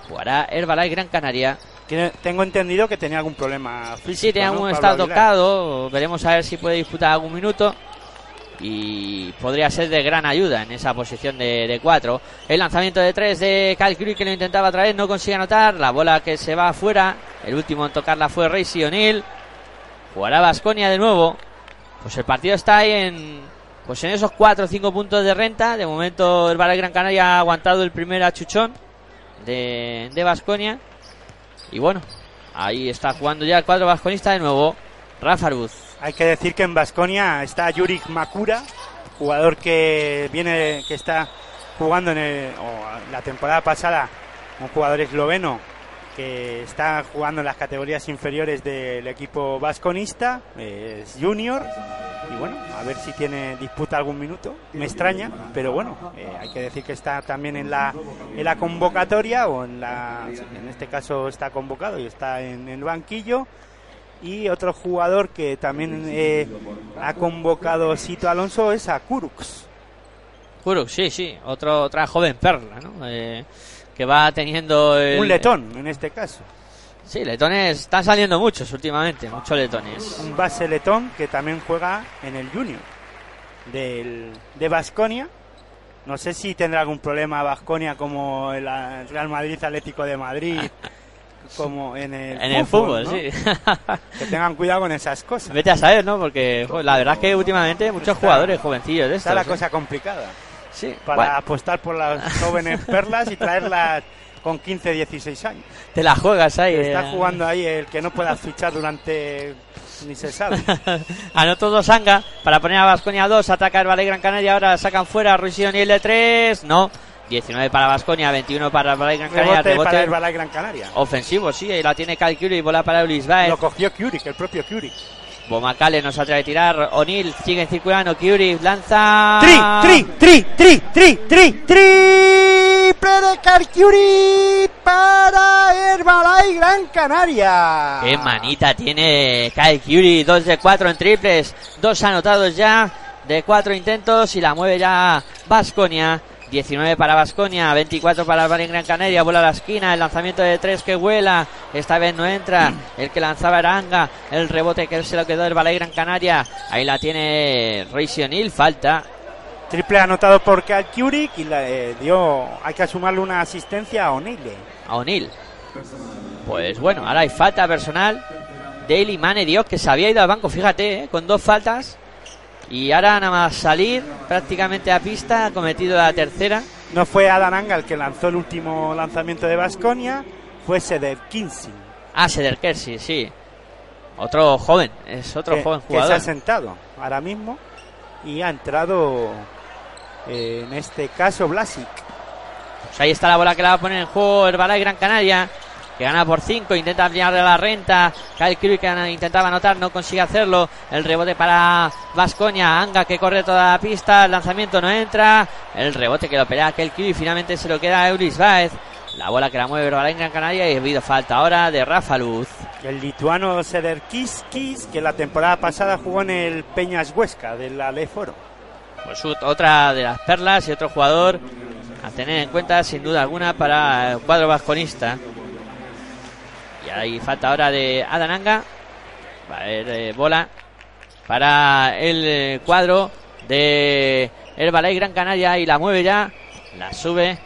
Jugará Herbalife Gran Canaria. Tengo entendido que tenía algún problema físico. Sí, ¿no? algún está Aguilar. tocado. Veremos a ver si puede disputar algún minuto. Y podría ser de gran ayuda en esa posición de, de cuatro. El lanzamiento de tres de Kyle Curry que lo intentaba otra vez, no consigue anotar. La bola que se va afuera. El último en tocarla fue Racy O'Neill. Jugará Vasconia de nuevo. Pues el partido está ahí en. Pues en esos 4 o 5 puntos de renta. De momento el Valle Gran Canaria ha aguantado el primer achuchón de de Vasconia. Y bueno, ahí está jugando ya el cuadro vasconista de nuevo. Rafa Arbuz. Hay que decir que en Basconia está Yurik Makura, jugador que viene, que está jugando en el- la temporada pasada, un jugador esloveno que está jugando en las categorías inferiores del equipo vasconista, es junior y bueno, a ver si tiene disputa algún minuto. Me extraña, pero bueno, eh, hay que decir que está también en la en la convocatoria o en la en este caso está convocado y está en el banquillo y otro jugador que también eh, ha convocado Sito Alonso es a Kurux. Kuruk, sí, sí, otro, otra joven perla, ¿no? Eh, que va teniendo el- Un letón en este caso. Sí, letones están saliendo muchos últimamente, muchos letones. Un base letón que también juega en el Junior del, de Basconia. No sé si tendrá algún problema Basconia como el Real Madrid Atlético de Madrid, como en el En el fútbol, ¿no? sí. Que tengan cuidado con esas cosas. Vete a saber, ¿no? Porque jo, la verdad es que últimamente muchos Está- jugadores jovencillos de Está estos. la ¿eh? cosa complicada. Sí, Para bueno, apostar por las jóvenes perlas y traerlas con 15, 16 años. te la juegas ahí. Está eh. jugando ahí el que no pueda fichar durante ni se sabe. Anotó dos Anga para poner a Vasconia 2. Ataca el Valle Gran Canaria. Ahora sacan fuera Ruiz y el de 3. No. 19 para Vasconia, 21 para el Valle Gran Canaria. Rebote Rebote, para el Balay Gran Canaria. ofensivo, sí. Ahí la tiene Cal Curie y bola para Ulis Baez. Lo cogió Kurik, el propio Kurik. Bomacale nos atreve a tirar. O'Neill sigue circulando. Curie lanza. Tri, tri, tri, tri, tri, tri, triple de Carcuri para Herbalife Gran Canaria. Qué manita tiene Kyle Curie. 2 de 4 en triples. Dos anotados ya de cuatro intentos y la mueve ya Vasconia. 19 para Basconia, 24 para el Gran Canaria, vuela a la esquina, el lanzamiento de tres que vuela, esta vez no entra, el que lanzaba era Anga, el rebote que se lo quedó el Balay Gran Canaria, ahí la tiene O'Neill, falta. Triple anotado por Cal Curic y le dio, hay que sumarle una asistencia a O'Neill. A O'Neill. Pues bueno, ahora hay falta personal. Daily Mane, Dios, que se había ido al banco, fíjate, ¿eh? con dos faltas. Y ahora nada más salir prácticamente a pista, ha cometido la tercera. No fue Adam Anga el que lanzó el último lanzamiento de Basconia, fue Seder Kinsey. Ah, Seder Kersey, sí. Otro joven, es otro que, joven que jugador. se ha sentado ahora mismo y ha entrado eh, en este caso Blasic. Pues ahí está la bola que la va a poner en juego Herbalife Gran Canaria. Que gana por 5, intenta ampliar de la renta. Kyle Curry que intentaba anotar, no consigue hacerlo. El rebote para Vasconia. Anga que corre toda la pista. El lanzamiento no entra. El rebote que lo pelea Kyle Curry. Finalmente se lo queda a Euris Baez. La bola que la mueve Herbalife Gran Canaria. Y ha habido falta ahora de Rafa Luz. El lituano Seder Kiskis, que la temporada pasada jugó en el Peñas Huesca de la Leforo. Pues otra de las perlas y otro jugador a tener en cuenta sin duda alguna para el cuadro vasconista. Y ahí falta ahora de Adananga. Va a haber eh, bola para el eh, cuadro de Herbalay Gran Canaria y la mueve ya. La sube.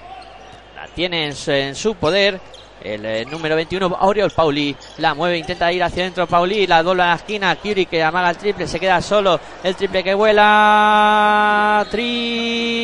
La tiene en su, poder. El eh, número 21, Oriol Pauli, la mueve, intenta ir hacia adentro Pauli, la dobla a la esquina, Curie que amaga el triple, se queda solo, el triple que vuela, triple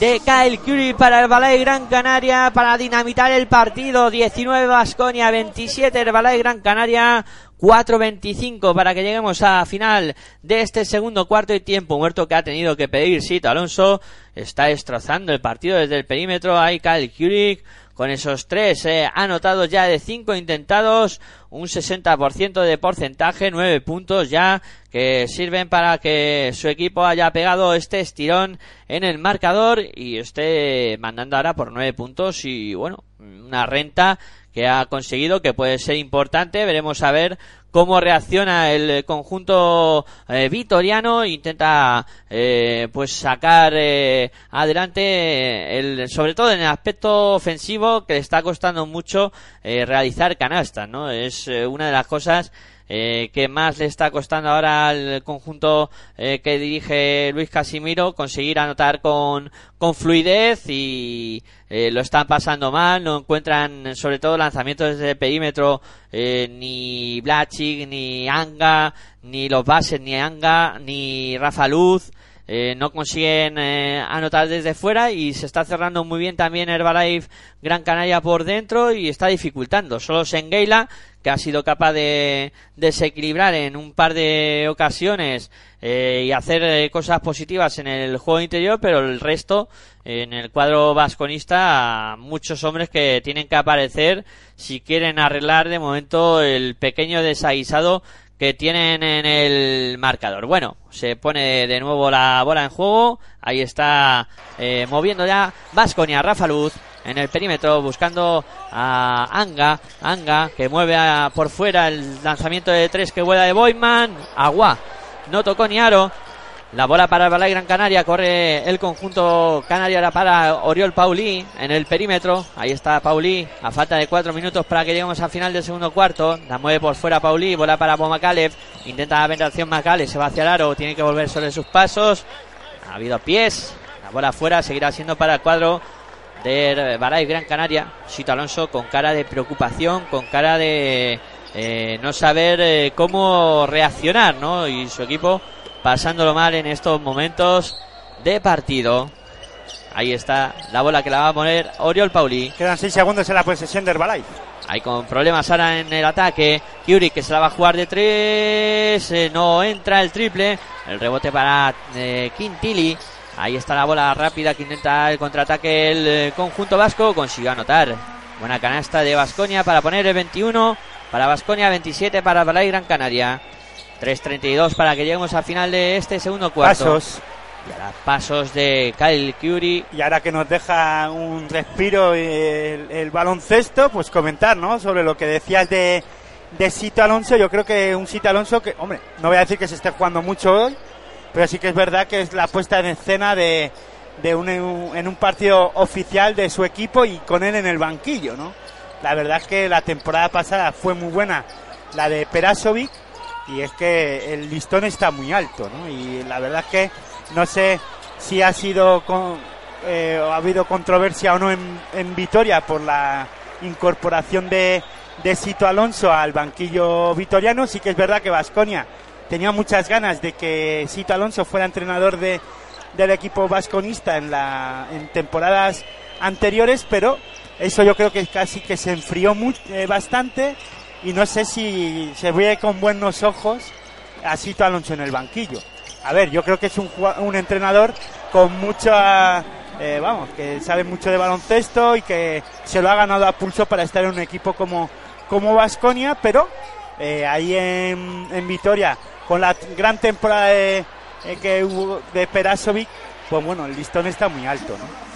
de Kyle Curry para el Balay Gran Canaria para dinamitar el partido, 19 Vasconia, 27 el Balay Gran Canaria, 4.25 para que lleguemos a final de este segundo cuarto y tiempo muerto que ha tenido que pedir Sito Alonso. Está destrozando el partido desde el perímetro. Hay Kyle Kurik con esos tres eh, anotados ya de cinco intentados. Un 60% de porcentaje, 9 puntos ya que sirven para que su equipo haya pegado este estirón en el marcador y esté mandando ahora por 9 puntos y bueno, una renta que ha conseguido, que puede ser importante. Veremos a ver cómo reacciona el conjunto eh, vitoriano. Intenta eh, pues sacar eh, adelante, el, sobre todo en el aspecto ofensivo, que le está costando mucho eh, realizar canastas, ¿no? Es eh, una de las cosas eh, que más le está costando ahora al conjunto eh, que dirige Luis Casimiro conseguir anotar con, con fluidez y eh, lo están pasando mal, no encuentran sobre todo lanzamientos desde el perímetro eh, ni Blachik, ni Anga, ni los bases, ni Anga, ni Rafa Luz. Eh, no consiguen eh, anotar desde fuera y se está cerrando muy bien también Herbalife Gran Canaria por dentro y está dificultando. Solo Sengeila, que ha sido capaz de desequilibrar en un par de ocasiones eh, y hacer eh, cosas positivas en el juego interior, pero el resto en el cuadro vasconista muchos hombres que tienen que aparecer si quieren arreglar de momento el pequeño desaguisado que tienen en el marcador. Bueno, se pone de nuevo la bola en juego. Ahí está eh, moviendo ya Vasconia, Rafa Luz en el perímetro buscando a Anga. Anga que mueve a, por fuera el lanzamiento de tres que vuela de Boyman. Agua. No tocó ni aro. La bola para el Balay Gran Canaria. Corre el conjunto canario ahora para Oriol Paulí en el perímetro. Ahí está Paulí. A falta de cuatro minutos para que lleguemos al final del segundo cuarto. La mueve por fuera Paulí. Bola para Bomacalev. Intenta la penetración Macalev. Se va hacia el aro. Tiene que volver sobre sus pasos. Ha habido pies. La bola fuera. Seguirá siendo para el cuadro de Balay Gran Canaria. Sito Alonso con cara de preocupación. Con cara de eh, no saber eh, cómo reaccionar, ¿no? Y su equipo pasándolo mal en estos momentos de partido. Ahí está la bola que la va a poner Oriol Pauli. Quedan 6 segundos en la posesión de Herbalife. Ahí con problemas ahora en el ataque. Curie que se la va a jugar de tres. Eh, no entra el triple. El rebote para eh, Quintili. Ahí está la bola rápida que intenta el contraataque el eh, conjunto vasco. Consiguió anotar. Buena canasta de Vasconia para poner el 21. Para Vasconia 27 para Balay Gran Canaria. 3.32 para que lleguemos al final de este segundo cuarto. Pasos. Y ahora pasos de Kyle Curie. Y ahora que nos deja un respiro el, el baloncesto, pues comentar, ¿no? Sobre lo que decías de de Sito Alonso. Yo creo que un Sito Alonso que, hombre, no voy a decir que se esté jugando mucho hoy, pero sí que es verdad que es la puesta en escena de, de un, en un partido oficial de su equipo y con él en el banquillo, ¿no? La verdad es que la temporada pasada fue muy buena la de Perasovic y es que el listón está muy alto, ¿no? Y la verdad es que no sé si ha sido con, eh, ha habido controversia o no en, Vitoria por la incorporación de, de Sito Alonso al banquillo vitoriano. Sí que es verdad que Vasconia tenía muchas ganas de que Sito Alonso fuera entrenador de, del equipo vasconista en, la, en temporadas anteriores, pero eso yo creo que casi que se enfrió eh, bastante y no sé si se ve con buenos ojos a Sito Alonso en el banquillo. A ver, yo creo que es un, un entrenador con mucha, eh, vamos, que sabe mucho de baloncesto y que se lo ha ganado a pulso para estar en un equipo como como Vasconia, pero eh, ahí en, en Vitoria, con la gran temporada de, eh, que hubo de Perasovic, pues bueno, el listón está muy alto, ¿no?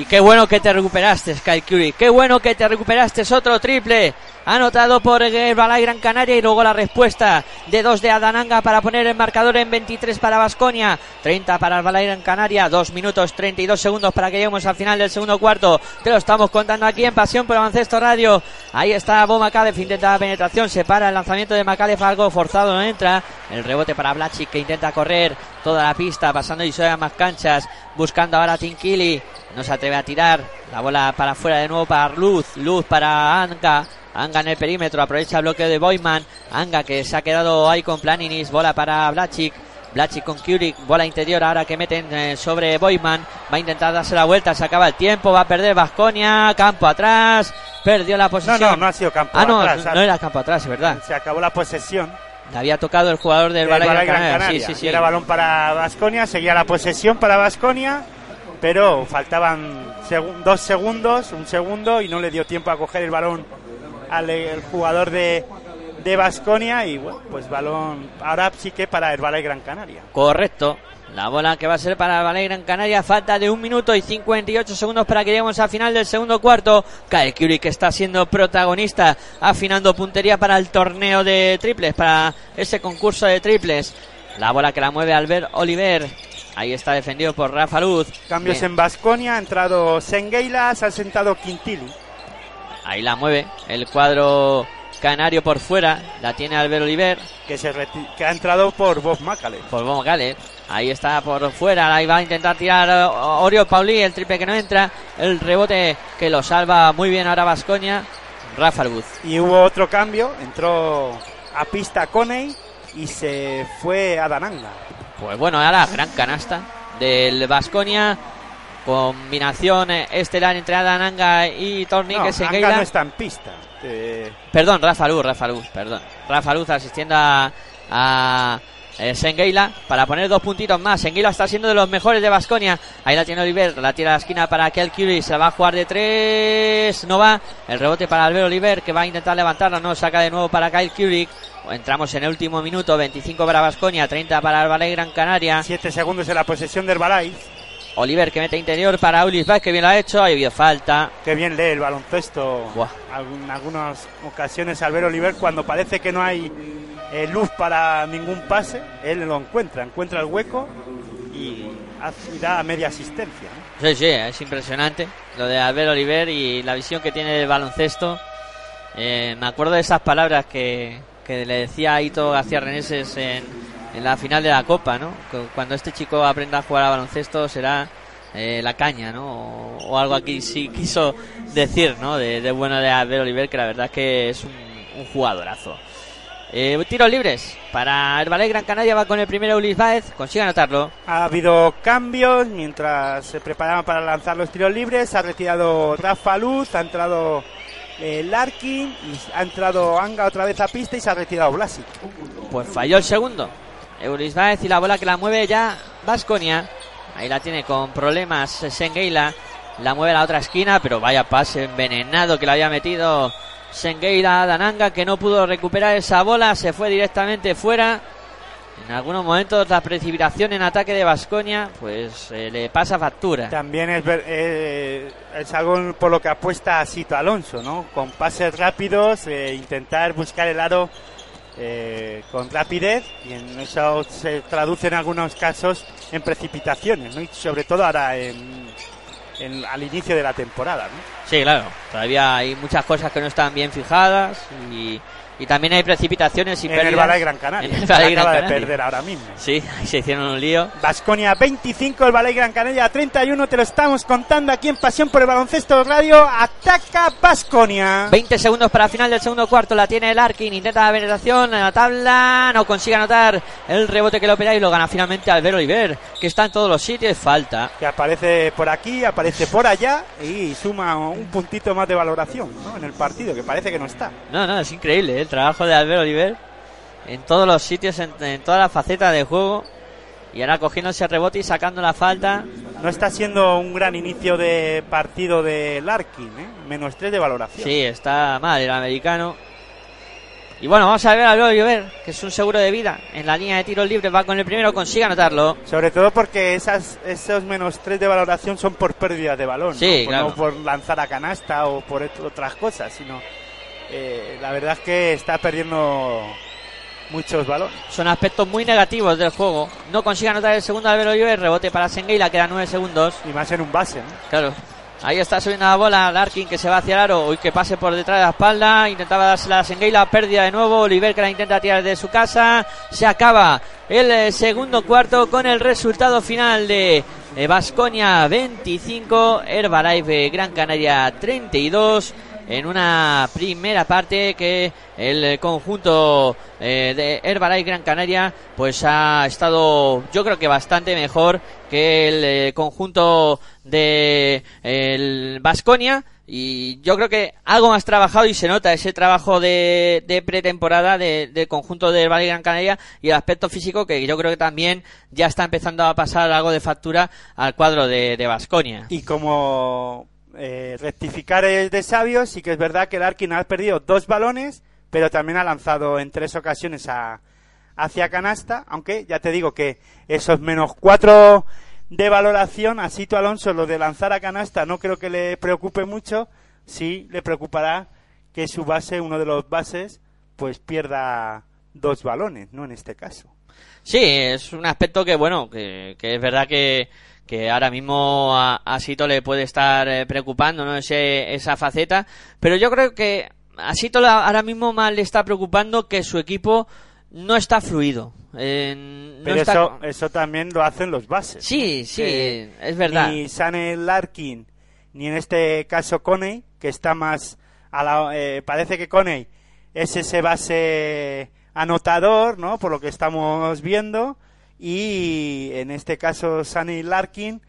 Y qué bueno que te recuperaste, Sky Curie. Qué bueno que te recuperaste. Otro triple. Anotado por Balay Gran Canaria. Y luego la respuesta de dos de Adananga para poner el marcador en 23 para Basconia. 30 para Balay Gran Canaria. 2 minutos 32 segundos para que lleguemos al final del segundo cuarto. Te lo estamos contando aquí en Pasión por Avancesto Radio. Ahí está Bo Macalef. Intenta la penetración. Se para el lanzamiento de Macalef. Algo forzado. No entra. El rebote para Blachic que intenta correr toda la pista. Pasando y a más canchas. Buscando ahora a Tinkili. No se atreve a tirar. La bola para afuera de nuevo para Luz. Luz para Anga. Anga en el perímetro. Aprovecha el bloqueo de Boyman. Anga que se ha quedado ahí con Planinis. Bola para Blachik. Blachik con Kurik. Bola interior ahora que meten eh, sobre Boyman. Va a intentar darse la vuelta. Se acaba el tiempo. Va a perder Vasconia. Campo atrás. Perdió la posesión. No, no, no ha sido campo ah, no, atrás. no era campo atrás, es verdad. Se acabó la posesión. Le había tocado el jugador del Balay Gran Canaria. Canaria. Sí, sí, sí. Era balón para Vasconia. Seguía la posesión para Vasconia pero faltaban seg dos segundos, un segundo, y no le dio tiempo a coger el balón al el jugador de de Basconia y bueno, pues balón ahora sí que para el Balay Gran Canaria. Correcto. La bola que va a ser para el Balay Gran Canaria. Falta de un minuto y 58 segundos para que lleguemos al final del segundo cuarto. Kyle Curry que está siendo protagonista, afinando puntería para el torneo de triples, para ese concurso de triples. La bola que la mueve Albert Oliver. Ahí está defendido por Rafa Luz. Cambios Bien. en Basconia, ha entrado Sengueila, se ha sentado Quintili. Ahí la mueve. El cuadro canario por fuera. La tiene Albert Oliver. Que, se que ha entrado por Bob Macalé. Por Bob Gale. Ahí está por fuera. Ahí va a intentar tirar eh, Oriol Pauli. El triple que no entra. El rebote que lo salva muy bien ahora Vascoña. Rafa Luz. Y hubo otro cambio, entró a pista Coney y se fue a Dananga. Pues bueno, ahora gran canasta del Vasconia. Combinación estelar entre Adananga y Tornique No, Sengueila. Anga no está en pista. Eh, Perdón, Rafa Luz, Rafa Luz, perdón. Rafa Luz asistiendo a, a eh, Sengueila para poner dos puntitos más. Sengueila está siendo de los mejores de Basconia. Ahí la tiene Oliver, la tira a la esquina para Kel Curry. Se la va a jugar de tres. No va. El rebote para Albert Oliver que va a intentar levantarla. No saca de nuevo para Kyle Curry. Entramos en el último minuto. 25 para Basconia, 30 para Ballet Gran Canaria. siete segundos en la posesión del Balay. Oliver que mete interior para Ulis Vaz, que bien lo ha hecho. Ahí habido falta. Qué bien lee el baloncesto. Buah. En algunas ocasiones Albert Oliver cuando parece que no hay eh, luz para ningún pase, él lo encuentra, encuentra el hueco y, da media asistencia. ¿no? Sí, sí, es impresionante lo de Albert Oliver y la visión que tiene del baloncesto. Eh, me acuerdo de esas palabras que, que le decía a Ito García Reneses en, en la final de la Copa, ¿no? Cu- Cuando este chico aprenda a jugar a baloncesto será eh, la caña, ¿no? O, o algo aquí sí quiso decir, ¿no? De, de bueno de Albert Oliver, que la verdad es que es un, un jugadorazo. Eh, tiros libres para el Ballet Gran Canaria va con el primero Ulis Baez, consigue anotarlo. Ha habido cambios mientras se preparaban para lanzar los tiros libres. Ha retirado Rafa Luz, ha entrado eh, Larkin, y ha entrado Anga otra vez a pista y se ha retirado Blasic. Pues falló el segundo. Euris Baez y la bola que la mueve ya Vasconia. Ahí la tiene con problemas Sengueila. La mueve a la otra esquina, pero vaya pase envenenado que le había metido Sengueila a Dananga, que no pudo recuperar esa bola. Se fue directamente fuera. En algunos momentos la precipitación en ataque de Vasconia pues eh, le pasa factura. También eh, es algo por lo que apuesta Sito Alonso, ¿no? Con pases rápidos, eh, intentar buscar el aro eh, con rapidez y en eso se traduce en algunos casos en precipitaciones, ¿no? Y sobre todo ahora en, en- al inicio de la temporada, ¿no? Sí, claro. Todavía hay muchas cosas que no están bien fijadas y, y también hay precipitaciones y en el pérdidas. Balay Gran Canaria. En el Gran acaba de Canaria. perder ahora mismo. Sí, ahí se hicieron un lío. Vasconia 25, el Balay Gran Canaria 31, te lo estamos contando aquí en Pasión por el Baloncesto Radio. Ataca Vasconia. 20 segundos para el final del segundo cuarto. La tiene el Arkin. Intenta la penetración en la tabla. No consigue anotar el rebote que lo opera y lo gana finalmente Albert Oliver, que está en todos los sitios. Falta. que aparece por aquí, aparece por allá y suma un puntito más de valoración ¿no? en el partido, que parece que no está. No, no, es increíble ¿eh? El trabajo de Albert Oliver en todos los sitios, en, en todas las facetas de juego. Y ahora cogiendo ese rebote y sacando la falta. No está siendo un gran inicio de partido de Larkin, ¿eh? menos 3 de valoración. Sí, está mal el americano. Y bueno, vamos a ver a Oliver, que es un seguro de vida. En la línea de tiros libres va con el primero, consigue anotarlo. Sobre todo porque esas, esos menos 3 de valoración son por pérdida de balón, ¿no? Sí, Por- claro. no por lanzar a canasta o por otras cosas, sino eh, la verdad es que está perdiendo muchos balones. Son aspectos muy negativos del juego. No consigue anotar el segundo Albert Oliver, rebote para Sengueila, quedan 9 segundos. Y más en un base, ¿no? Claro. Ahí está subiendo la bola Larkin que se va hacia el aro. Uy, que pase por detrás de la espalda. Intentaba dársela a Sengueila. Pérdida de nuevo. Oliver que la intenta tirar de su casa. Se acaba el eh, segundo cuarto con el resultado final de Vasconia 25. Herbalife Gran Canaria 32. En una primera parte que el conjunto eh, de Herbalife Gran Canaria pues ha estado yo creo que bastante mejor que el eh, conjunto de el Vasconia y yo creo que algo más trabajado y se nota ese trabajo de, de pretemporada de- del conjunto del Valle Gran Canaria y el aspecto físico que yo creo que también ya está empezando a pasar algo de factura al cuadro de Vasconia. Y como eh, rectificar es de sabios, sí que es verdad que Larkin ha perdido dos balones, pero también ha lanzado en tres ocasiones a, hacia canasta, aunque ya te digo que esos menos cuatro de valoración a Sito Alonso, lo de lanzar a canasta, no creo que le preocupe mucho, sí le preocupará que su base, uno de los bases, pues pierda dos balones, ¿no? En este caso. Sí, es un aspecto que, bueno, que, que es verdad que, que ahora mismo a, a Sito le puede estar eh, preocupando, ¿no? Ese, esa faceta, pero yo creo que a Sito ahora mismo más le está preocupando que su equipo no está fluido. eh, no Pero está- eso, eso también lo hacen los bases. Sí, sí, Eh, es verdad. Ni Sane Larkin, ni en este caso Coney, que está más a la, eh, parece que Coney es ese base anotador, ¿no? Por lo que estamos viendo. Y en este caso Sane Larkin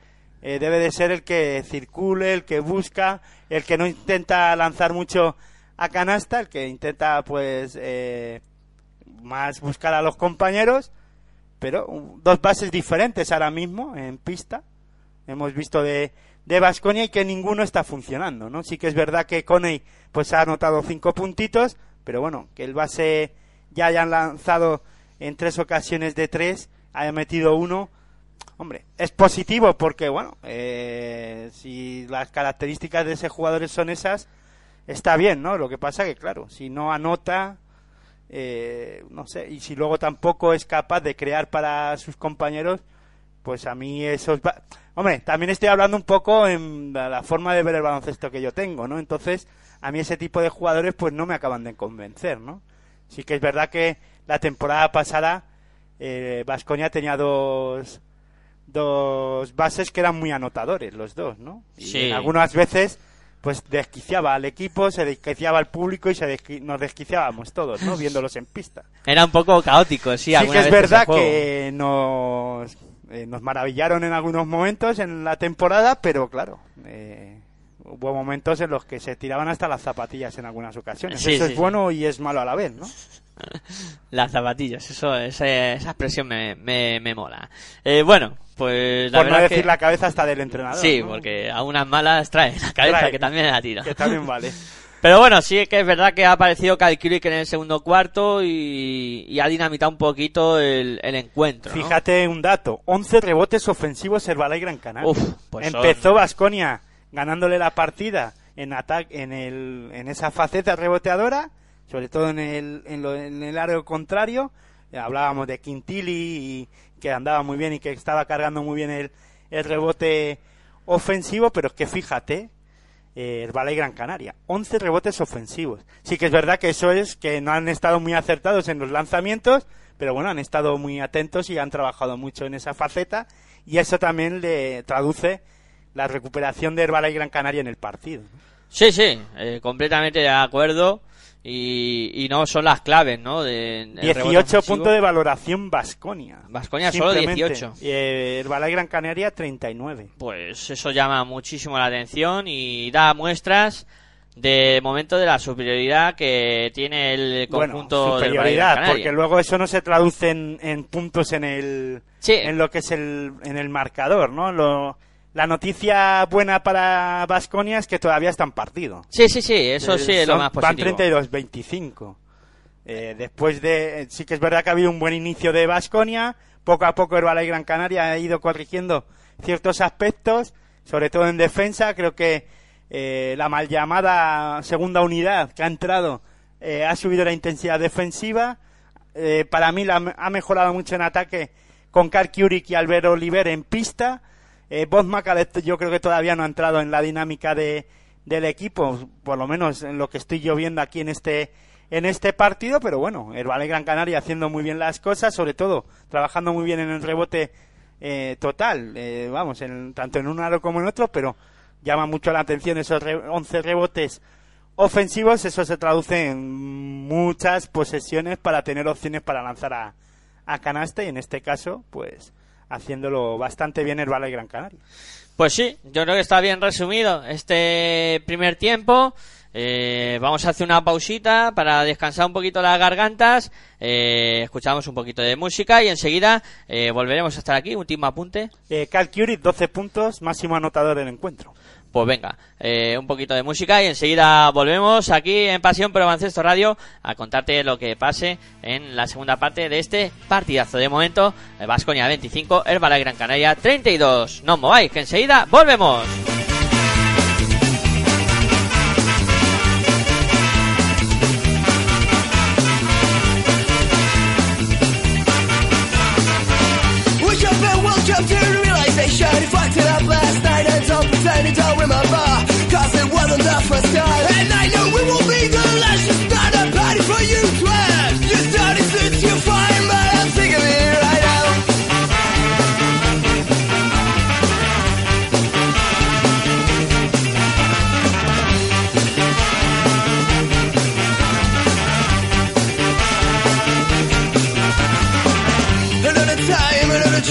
eh, debe de ser el que circule, el que busca, el que no intenta lanzar mucho a canasta, el que intenta pues eh, más buscar a los compañeros pero dos bases diferentes ahora mismo en pista. Hemos visto de de Vasconia y que ninguno está funcionando, ¿no? Sí que es verdad que Coney pues ha anotado cinco puntitos, pero bueno, que el base ya hayan lanzado en tres ocasiones de tres, haya metido uno, hombre, es positivo porque bueno, eh, si las características de ese jugador son esas, está bien, ¿no? Lo que pasa que claro, si no anota, eh, no sé, y si luego tampoco es capaz de crear para sus compañeros, pues a mí esos... va- Hombre, también estoy hablando un poco en la forma de ver el baloncesto que yo tengo, ¿no? Entonces, a mí ese tipo de jugadores pues no me acaban de convencer, ¿no? Sí que es verdad que la temporada pasada Vasconia tenía dos dos bases que eran muy anotadores, los dos, ¿no? Y Sí. en algunas veces pues desquiciaba al equipo, se desquiciaba al público y se desqui- nos desquiciábamos todos, ¿no? Viéndolos en pista. Era un poco caótico, sí. Sí, que es verdad que nos, eh, nos maravillaron en algunos momentos en la temporada, pero claro, eh, hubo momentos en los que se tiraban hasta las zapatillas en algunas ocasiones. Sí, Eso sí, es bueno y es malo a la vez, ¿no? Las zapatillas, eso, esa, esa expresión me, me, me mola. Eh, bueno, pues la Por no verdad decir que... la cabeza hasta del entrenador. Sí, ¿no? porque a unas malas trae la cabeza, Trae, que también la tira. Que también vale. Pero bueno, sí que es verdad que ha aparecido Kalkirik en el segundo cuarto y, y ha dinamitado un poquito el, el encuentro. ¿no? Fíjate un dato, 11 rebotes ofensivos Herbalife Gran Canaria. Pues Empezó Vasconia ganándole la partida en ataque en el en esa faceta reboteadora, sobre todo en el en, lo- en el área contrario. Ya hablábamos de Quintili y que andaba muy bien y que estaba cargando muy bien el, el rebote ofensivo, pero que fíjate, eh, Herbalife Gran Canaria, 11 rebotes ofensivos. Sí que es verdad que eso es que no han estado muy acertados en los lanzamientos, pero bueno, han estado muy atentos y han trabajado mucho en esa faceta y eso también le traduce la recuperación de Herbalife Gran Canaria en el partido. Sí, sí, eh, completamente de acuerdo. Y, y no son las claves, ¿no? De, del rebote 18 ofensivo. puntos de valoración Vasconia. Baskonia solo 18. Y eh, Herbalife Gran Canaria 39. Pues eso llama muchísimo la atención y da muestras de momento de la superioridad que tiene el conjunto bueno, superioridad, porque luego eso no se traduce en, en puntos en el Sí. en lo que es el en el marcador, ¿no? Lo, la noticia buena para Vasconia es que todavía está en partido. Sí, sí, sí, eso sí Eh, es lo más Van positivo. 32-25. Eh, después de. Sí que es verdad que ha habido un buen inicio de Vasconia. Poco a poco Herbalife Gran Canaria ha ido corrigiendo ciertos aspectos, sobre todo en defensa. Creo que eh, la mal llamada segunda unidad que ha entrado eh, ha subido la intensidad defensiva. Eh, para mí la, ha mejorado mucho en ataque con Karl Kurik y Albert Oliver en pista. Eh, Bob yo creo que todavía no ha entrado en la dinámica de, del equipo, por lo menos en lo que estoy yo viendo aquí en este en este partido, pero bueno, el Valle Gran Canaria haciendo muy bien las cosas, sobre todo trabajando muy bien en el rebote eh, total, eh, vamos, en, tanto en un aro como en otro, pero llama mucho la atención esos re- 11 rebotes ofensivos, eso se traduce en muchas posesiones para tener opciones para lanzar a, a canasta y en este caso, pues haciéndolo bastante bien el Valle Gran Canaria. Pues sí, yo creo que está bien resumido este primer tiempo. Eh, vamos a hacer una pausita para descansar un poquito las gargantas. Eh, escuchamos un poquito de música y enseguida eh, volveremos a estar aquí. Último apunte. Eh, Cal Curit, 12 puntos, máximo anotador del encuentro. Pues venga, eh, un poquito de música y enseguida volvemos aquí en Pasión Pro Baloncesto Radio a contarte lo que pase en la segunda parte de este partidazo. De momento, Vasconia 25, Herbala Gran Canaria 32. No mováis, que enseguida volvemos.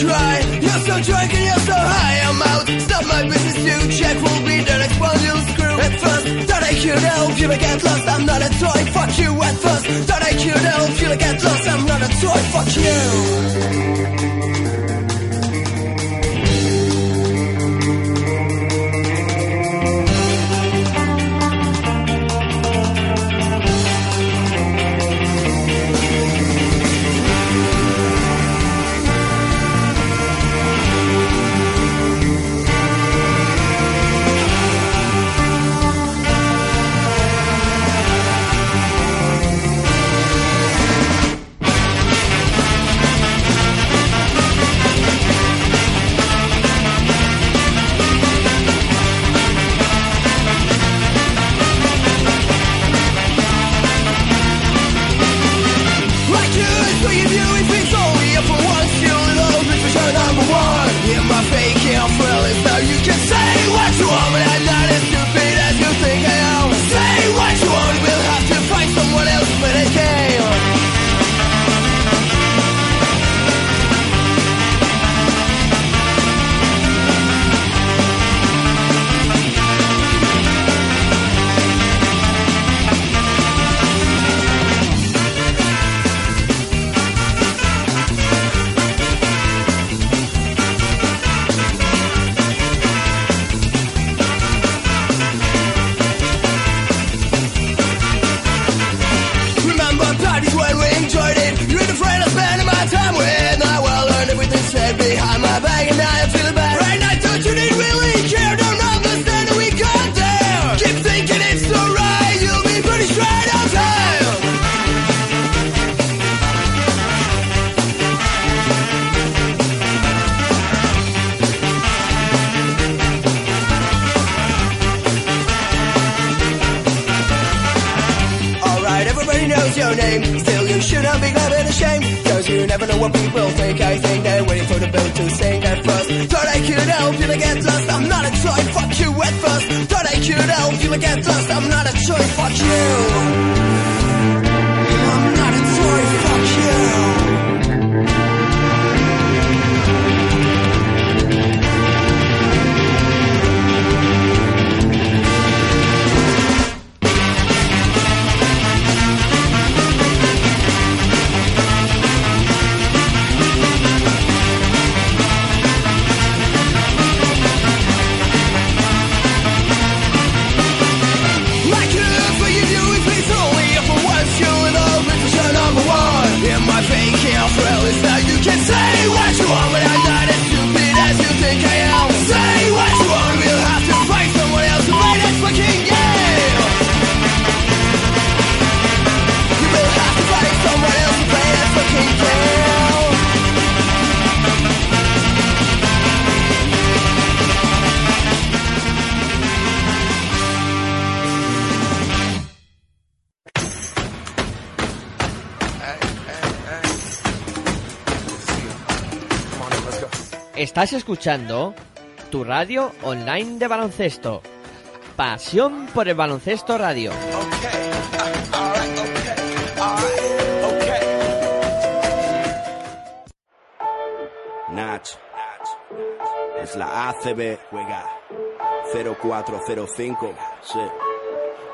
Try. You're so drunk and you're so high. I'm out. Stop my business you check. Will be the next one you'll screw. At first, thought I could help you to get lost. I'm not a toy. Fuck you. At first, thought I could help you to get lost. I'm not a toy. Fuck you. Never know what people think. I think they're waiting for the bill to sing at first. Thought I could help you to get lost. I'm not a toy, fuck you at first. Thought I could help you to get lost. I'm not a toy, fuck you. Estás escuchando tu radio online de baloncesto. Pasión por el baloncesto radio. Nach. Es la ACB. Juega 0405. Sí.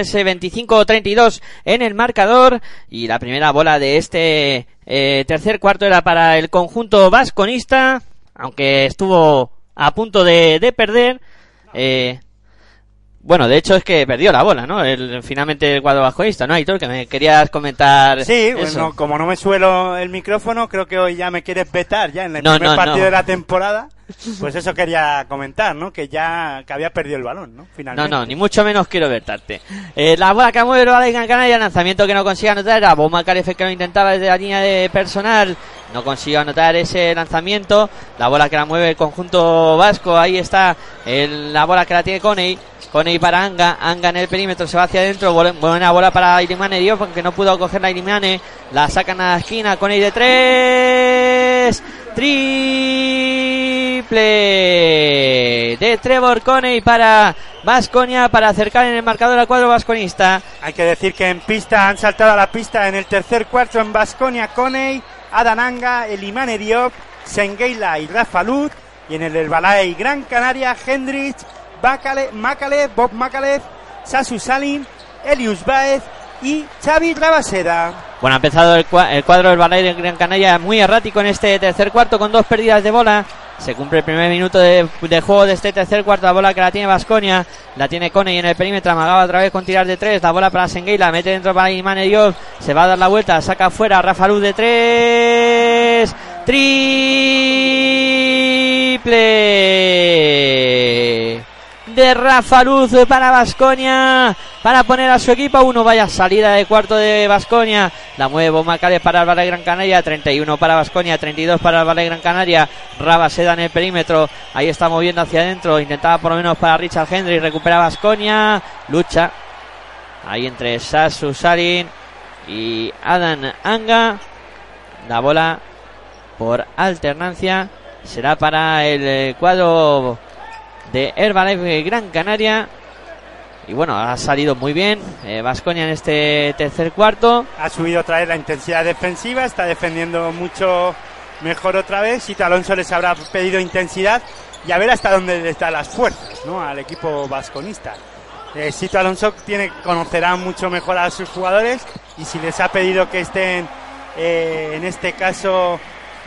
ese 25-32 en el marcador y la primera bola de este eh, tercer cuarto era para el conjunto vasconista, aunque estuvo a punto de, de perder. Eh, bueno, de hecho es que perdió la bola, ¿no? El, finalmente el cuadro vasconista, ¿no, Aitor? Que me querías comentar Sí, eso. bueno, como no me suelo el micrófono, creo que hoy ya me quieres vetar ya en el No, primer no, partido no. de la temporada. Pues eso quería comentar, ¿no? Que ya que había perdido el balón, ¿no? No, Finalmente. no, ni mucho menos quiero vetarte. Eh, la bola que mueve la Gran Canaria, lanzamiento que no consigue anotar, era Bomba Carefe que lo intentaba desde la línea de personal, no consiguió anotar ese lanzamiento, la bola que la mueve el conjunto vasco, ahí está el- la bola que la tiene Coney, Coney para Anga, Anga en el perímetro, se va hacia adentro, buena- bola para Ilimane Diop, aunque no pudo coger la Ilimane, la sacan a la esquina, Coney de tres, triple de Trevor Coney para Vasconia para acercar en el marcador al cuadro vasconista. Hay que decir que en pista han saltado a la pista en el tercer cuarto en Basconia Coney, Adananga, Elimane Diop, Sengeila y Rafa Luz. Y en el Herbalife Gran Canaria, Hendrich, Macalev, Bob Macalev, Sasu Salin, Elius Baez y Xavi Rabaseda. Bueno, ha empezado el cuadro del Balay de Gran Canaria muy errático en este tercer cuarto con dos pérdidas de bola. Se cumple el primer minuto de, juego de este tercer cuarto. La bola que la tiene Vasconia. La tiene Coney en el perímetro. Amagaba otra vez con tirar de tres. La bola para Senguei. La mete dentro para Imane Diop. Se va a dar la vuelta. Saca afuera. Rafa Luz de tres. Triple de Rafa Luz para Vasconia para poner a su equipo a uno. Vaya salida de cuarto de Vasconia. La mueve Bomacales para el Valle Gran Canaria. 31 para Vasconia, 32 para el Valle Gran Canaria. Rabaseda en el perímetro. Ahí está moviendo hacia adentro. Intentaba por lo menos para Richard Henry. Recupera Vasconia. Lucha. Ahí entre Sasu Sarin y Adam Anga. La bola por alternancia será para el cuadro de Herbalife Gran Canaria. Y bueno, ha salido muy bien Vasconia en este tercer cuarto. Ha subido otra vez la intensidad defensiva, está defendiendo mucho mejor otra vez. Sito Alonso les habrá pedido intensidad y a ver hasta dónde les da las fuerzas ¿no? al equipo vasconista. Eh, Alonso tiene, conocerá mucho mejor a sus jugadores y si les ha pedido que estén eh, en este caso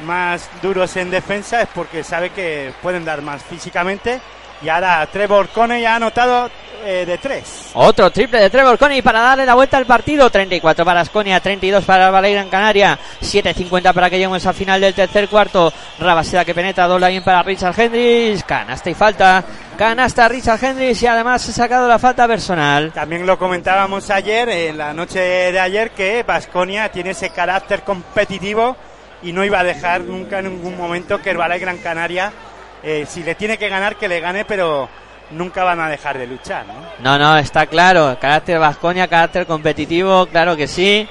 más duros en defensa es porque sabe que pueden dar más físicamente Y ahora Trevor Coney ha anotado eh, de tres. Otro triple de Trevor Coney para darle la vuelta al partido. 34 para Asconia, 32 para Valle Gran Canaria. 7.50 para que lleguemos al final del tercer cuarto. Rabaseda que penetra, dobla bien para Richard Hendricks. Canasta y falta. Canasta Richard Hendricks y además ha sacado la falta personal. También lo comentábamos ayer, en la noche de ayer, que Vasconia tiene ese carácter competitivo y no iba a dejar nunca en ningún momento que el Valle Gran Canaria, eh, si le tiene que ganar, que le gane, pero nunca van a dejar de luchar, ¿no? No, no, está claro. Carácter Vasconia, carácter competitivo, claro que sí.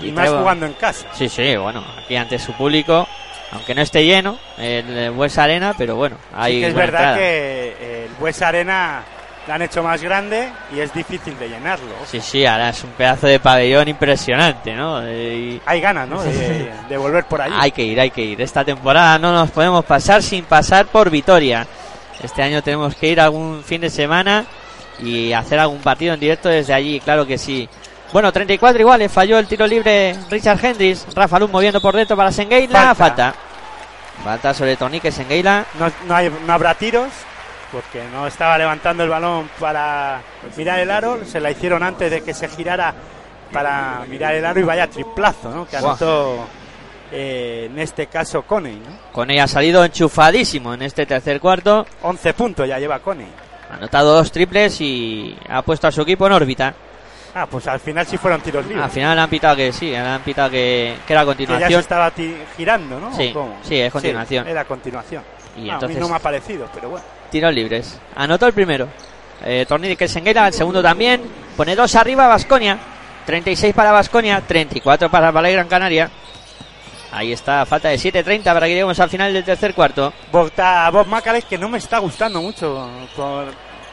Y, más jugando en casa. Sí, sí, bueno, aquí ante su público, aunque no esté lleno, el Buesa Arena, pero bueno, Sí que es verdad entrada. que el Bues Arena la han hecho más grande y es difícil de llenarlo. Sí, sí, ahora es un pedazo de pabellón impresionante, ¿no? Eh, y Hay ganas, ¿no? De, de volver por allí. hay que ir, hay que ir. Esta temporada no nos podemos pasar sin pasar por Vitoria. Este año tenemos que ir algún fin de semana y hacer algún partido en directo desde allí, claro que sí. Bueno, 34 iguales, falló el tiro libre Richard Hendricks, Rafa Luz moviendo por dentro para Sengueila, Falta. falta. Falta sobre Tornique Sengueila. No, no, hay, no habrá tiros porque no estaba levantando el balón para mirar el aro. Se la hicieron antes de que se girara para mirar el aro y vaya triplazo, ¿no? Que anotó eh, en este caso Coney, ¿no? Con ella ha salido enchufadísimo en este tercer cuarto. 11 puntos ya lleva Coney. Ha anotado dos triples y ha puesto a su equipo en órbita. Ah, pues al final sí fueron tiros libres. Al final le han pitado que sí, le han pitado que, que era a que ya se continuación. estaba girando, ¿no? Sí, sí, es continuación. era continuación. Y Ah, entonces A mí no me ha parecido, pero bueno. Tiros libres. Anotó el primero. Eh, Tornidi que Senguera, el segundo también. Pone dos arriba Vasconia. 36 para Vasconia, 34 para Valle Gran Canaria. Ahí está, falta de 7.30 para que lleguemos al final del tercer cuarto. A Bob Macalés que no me está gustando mucho por,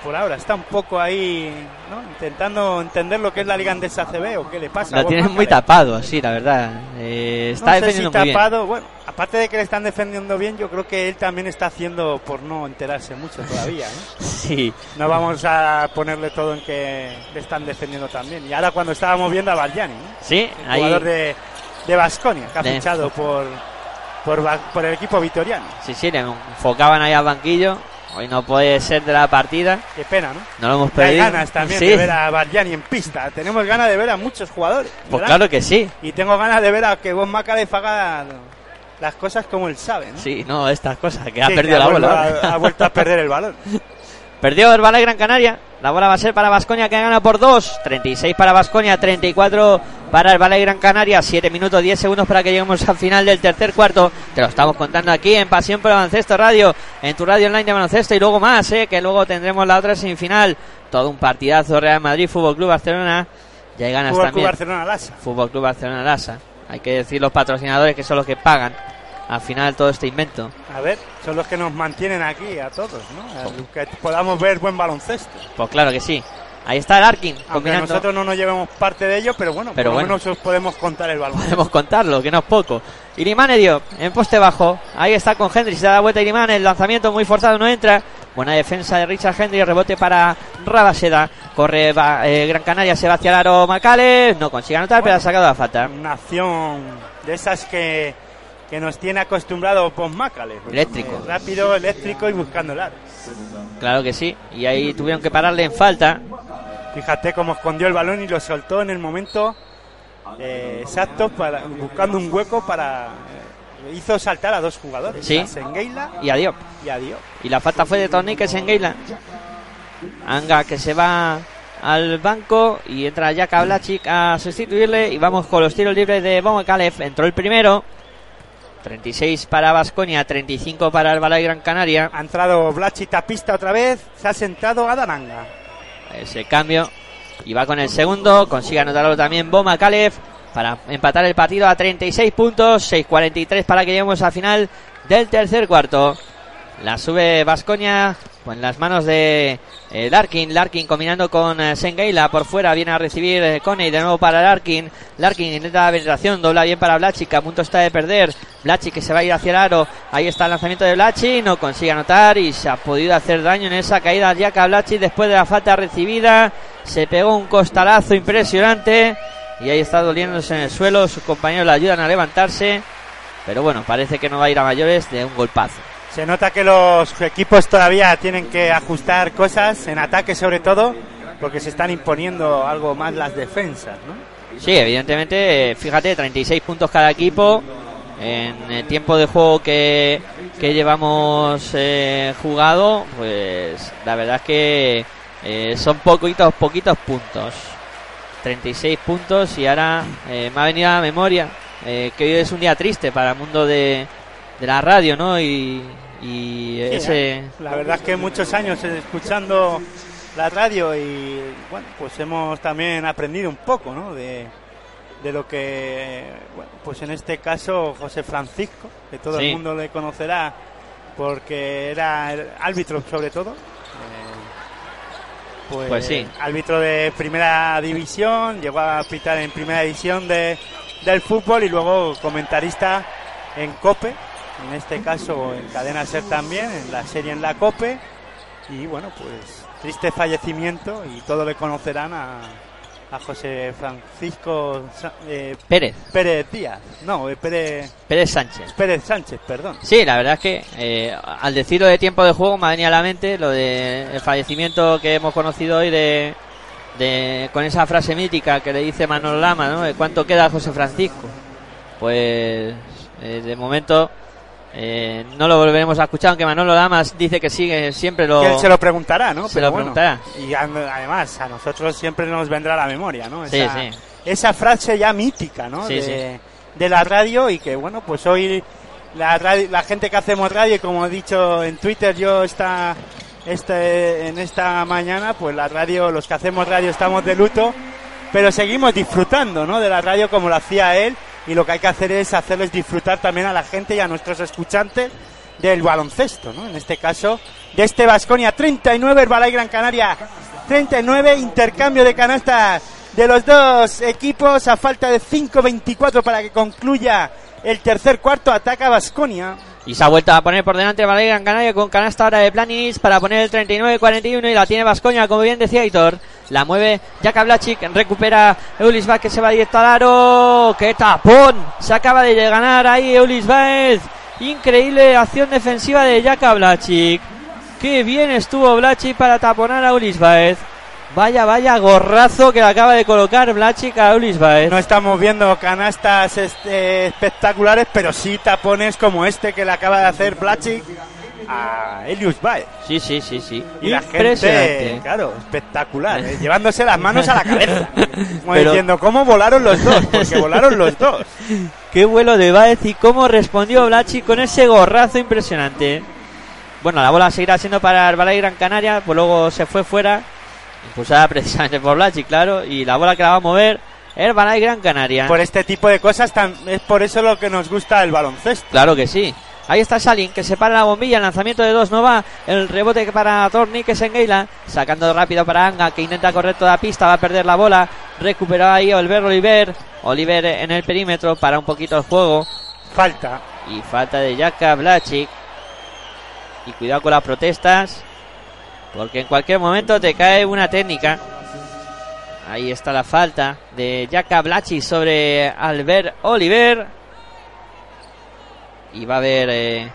por ahora. Está un poco ahí, ¿no? Intentando entender lo que es la Liga Andesa CB o qué le pasa. Lo Bob tienen muy tapado, sí, la verdad. Eh, está no sé defendiendo si muy bien. tapado, bueno, aparte de que le están defendiendo bien, yo creo que él también está haciendo por no enterarse mucho todavía, ¿no? Sí, No vamos a ponerle todo en que le están defendiendo también. Y ahora cuando estábamos viendo a Bargiani, ¿no? sí, El ahí. jugador de, de Basconia, que ha De- fichado por, por, por el equipo vitoriano. Sí, sí, le enfocaban ahí al banquillo. Hoy no puede ser de la partida. Qué pena, ¿no? No lo hemos Hay perdido. ganas también Sí, de ver a Bargiani en pista. Tenemos ganas de ver a muchos jugadores. pues ¿verdad? claro que sí. Y tengo ganas de ver a que Bob Macalef haga las cosas como él sabe, ¿no? Sí, no, estas cosas, que ha perdido que la bola. ha vuelto a perder el balón. Perdió el Valle Gran Canaria. La bola va a ser para Vasconia que gana por 2. 36 para Vasconia, 34 para el Valle Gran Canaria. 7 minutos 10 segundos para que lleguemos al final del tercer cuarto. Te lo estamos contando aquí en Pasión por el Baloncesto Radio, en tu radio online de baloncesto y luego más, eh, que luego tendremos la otra semifinal. Todo un partidazo Real Madrid, Fútbol Club Barcelona. Ya hay ganas Fútbol Club también. Barcelona Lasa. Fútbol Club Barcelona Lasa. Hay que decir los patrocinadores que son los que pagan al final todo este invento. A ver, son los que nos mantienen aquí a todos, ¿no? A que podamos ver buen baloncesto. Pues claro que sí. Ahí está el Arkin Aunque combinando. nosotros no nos llevemos parte de ello, pero bueno, Pero por lo bueno. menos os podemos contar el balón. Podemos contarlo, que no es poco. Irimane dio en poste bajo. Ahí está con Hendry. Se da la vuelta Irimane. El lanzamiento muy forzado no entra. Buena defensa de Richard Hendry. Rebote para Rabaseda. Corre va- eh, Gran Canaria. Se va hacia el aro Macale. No consigue anotar, pero ha sacado la falta. Una acción de esas que, que nos tiene acostumbrado Bob Macalef. Eléctrico. Eh, Rápido, eléctrico y buscando el aro. Claro que sí. Y ahí tuvieron que pararle en falta. Fíjate cómo escondió el balón y lo soltó en el momento eh, exacto, para, buscando un hueco para... eh, hizo saltar a dos jugadores, Sí. a Y adiós. y a Diop. Y la falta fue de Tornique Sengueila. Anga que se va al banco y entra Jack Blachik a sustituirle. Y vamos con los tiros libres de Bomo Calef. Entró el primero. 36 para Vasconia, 35 para el Balay Gran Canaria. Ha entrado Blachit a pista otra vez, se ha sentado a Dananga. Ese cambio. Y va con el segundo. Consigue anotarlo también Boma Calef. Para empatar el partido a 36 puntos. 6.43 para que lleguemos al final del tercer cuarto. La sube Vasconia en las manos de eh, Larkin. Larkin combinando con eh, Sengeila por fuera. Viene a recibir eh, Coney de nuevo para Larkin. Larkin intenta la penetración. Dobla bien para Blachik. A punto está de perder. Blachik que se va a ir hacia el aro. Ahí está el lanzamiento de Blachik. No consigue anotar y se ha podido hacer daño en esa caída Jaka Blachik después de la falta recibida. Se pegó un costalazo impresionante. Y ahí está doliéndose en el suelo. Sus compañeros le ayudan a levantarse. Pero bueno, parece que no va a ir a mayores de un golpazo. Se nota que los equipos todavía tienen que ajustar cosas, en ataque sobre todo, porque se están imponiendo algo más las defensas, ¿no? Sí, evidentemente, fíjate, 36 puntos cada equipo. En el tiempo de juego que, que llevamos eh, jugado, pues la verdad es que eh, son poquitos, poquitos puntos. 36 puntos y ahora eh, me ha venido a la memoria que hoy es un día triste para el mundo de, de la radio, ¿no? Y, y ese... La verdad es que muchos años escuchando la radio y bueno, pues hemos también aprendido un poco, ¿no? De, de lo que, bueno, pues en este caso José Francisco, que todo Sí. el mundo le conocerá porque era el árbitro sobre todo. eh, pues, Pues sí. árbitro de primera división, llegó a pitar en primera división de, del fútbol y luego comentarista en COPE, en este caso en Cadena Ser también, en la serie en la COPE. Y bueno, pues triste fallecimiento y todos le conocerán a, a José Francisco eh, Pérez, Pérez Díaz, no, eh, Pérez, Pérez Sánchez. Pérez Sánchez, perdón. Sí, la verdad es que eh, al decirlo de tiempo de juego me ha venido a la mente lo de el fallecimiento que hemos conocido hoy de, de con esa frase mítica que le dice Manolo Lama, ¿no? De ¿Cuánto queda José Francisco? Pues eh, de momento eh, no lo volveremos a escuchar, aunque Manolo Lamas dice que sigue siempre lo... Que él se lo preguntará, ¿no? Se lo preguntará. Y además, a nosotros siempre nos vendrá a la memoria, ¿no? Sí, Esa, sí. esa frase ya mítica, ¿no? Sí, de, sí. de la radio y que, bueno, pues hoy la, radio- la gente que hacemos radio, y como he dicho en Twitter, yo esta, este, en esta mañana, pues la radio, los que hacemos radio estamos de luto, pero seguimos disfrutando, ¿no? De la radio como lo hacía él y lo que hay que hacer es hacerles disfrutar también a la gente y a nuestros escuchantes del baloncesto, ¿no? En este caso, de este Vasconia 39, Herbalife Gran Canaria 39, intercambio de canastas de los dos equipos a falta de 5.24 para que concluya el tercer cuarto, ataca Vasconia. Y se ha vuelto a poner por delante Valeria Gran Canaria con canasta ahora de Planis para poner el 39-41 y la tiene Vascoña, como bien decía Hitor. La mueve Jaka Blachic, recupera Eulis que se va directo al aro. ¡Qué tapón! Se acaba de ganar ahí Eulis Baez. Increíble acción defensiva de Jaka Blachic. ¡Qué bien estuvo Blachic para taponar a Eulis Baez! Vaya, vaya gorrazo que le acaba de colocar Blachic a Eulis Baez. No estamos viendo canastas este, espectaculares, pero sí tapones como este que le acaba de hacer Blachic a Elius Baez. Sí, sí, sí, sí. Y la gente, claro, espectacular, ¿eh? llevándose las manos a la cabeza. Como Pero- diciendo, ¿cómo volaron los dos? Porque volaron los dos. Qué vuelo de Baez y cómo respondió Blachi con ese gorrazo impresionante. Bueno, la bola seguirá siendo para Herbalife Gran Canaria, pues luego se fue fuera, impulsada precisamente por Blachi, claro, y la bola que la va a mover Herbalife Gran Canaria. Por este tipo de cosas tan- es por eso lo que nos gusta el baloncesto. Claro que sí. Ahí está Salin, que se para la bombilla, el lanzamiento de dos no va, el rebote para Torni, que se engaila, sacando rápido para Anga, que intenta correr toda pista, va a perder la bola, recuperaba ahí Oliver Oliver, Oliver en el perímetro para un poquito el juego, Falta. y falta de Jaka Blachic. Y cuidado con las protestas, porque en cualquier momento te cae una técnica. Ahí está la falta de Jaka Blachic sobre Albert Oliver. Y va a haber eh,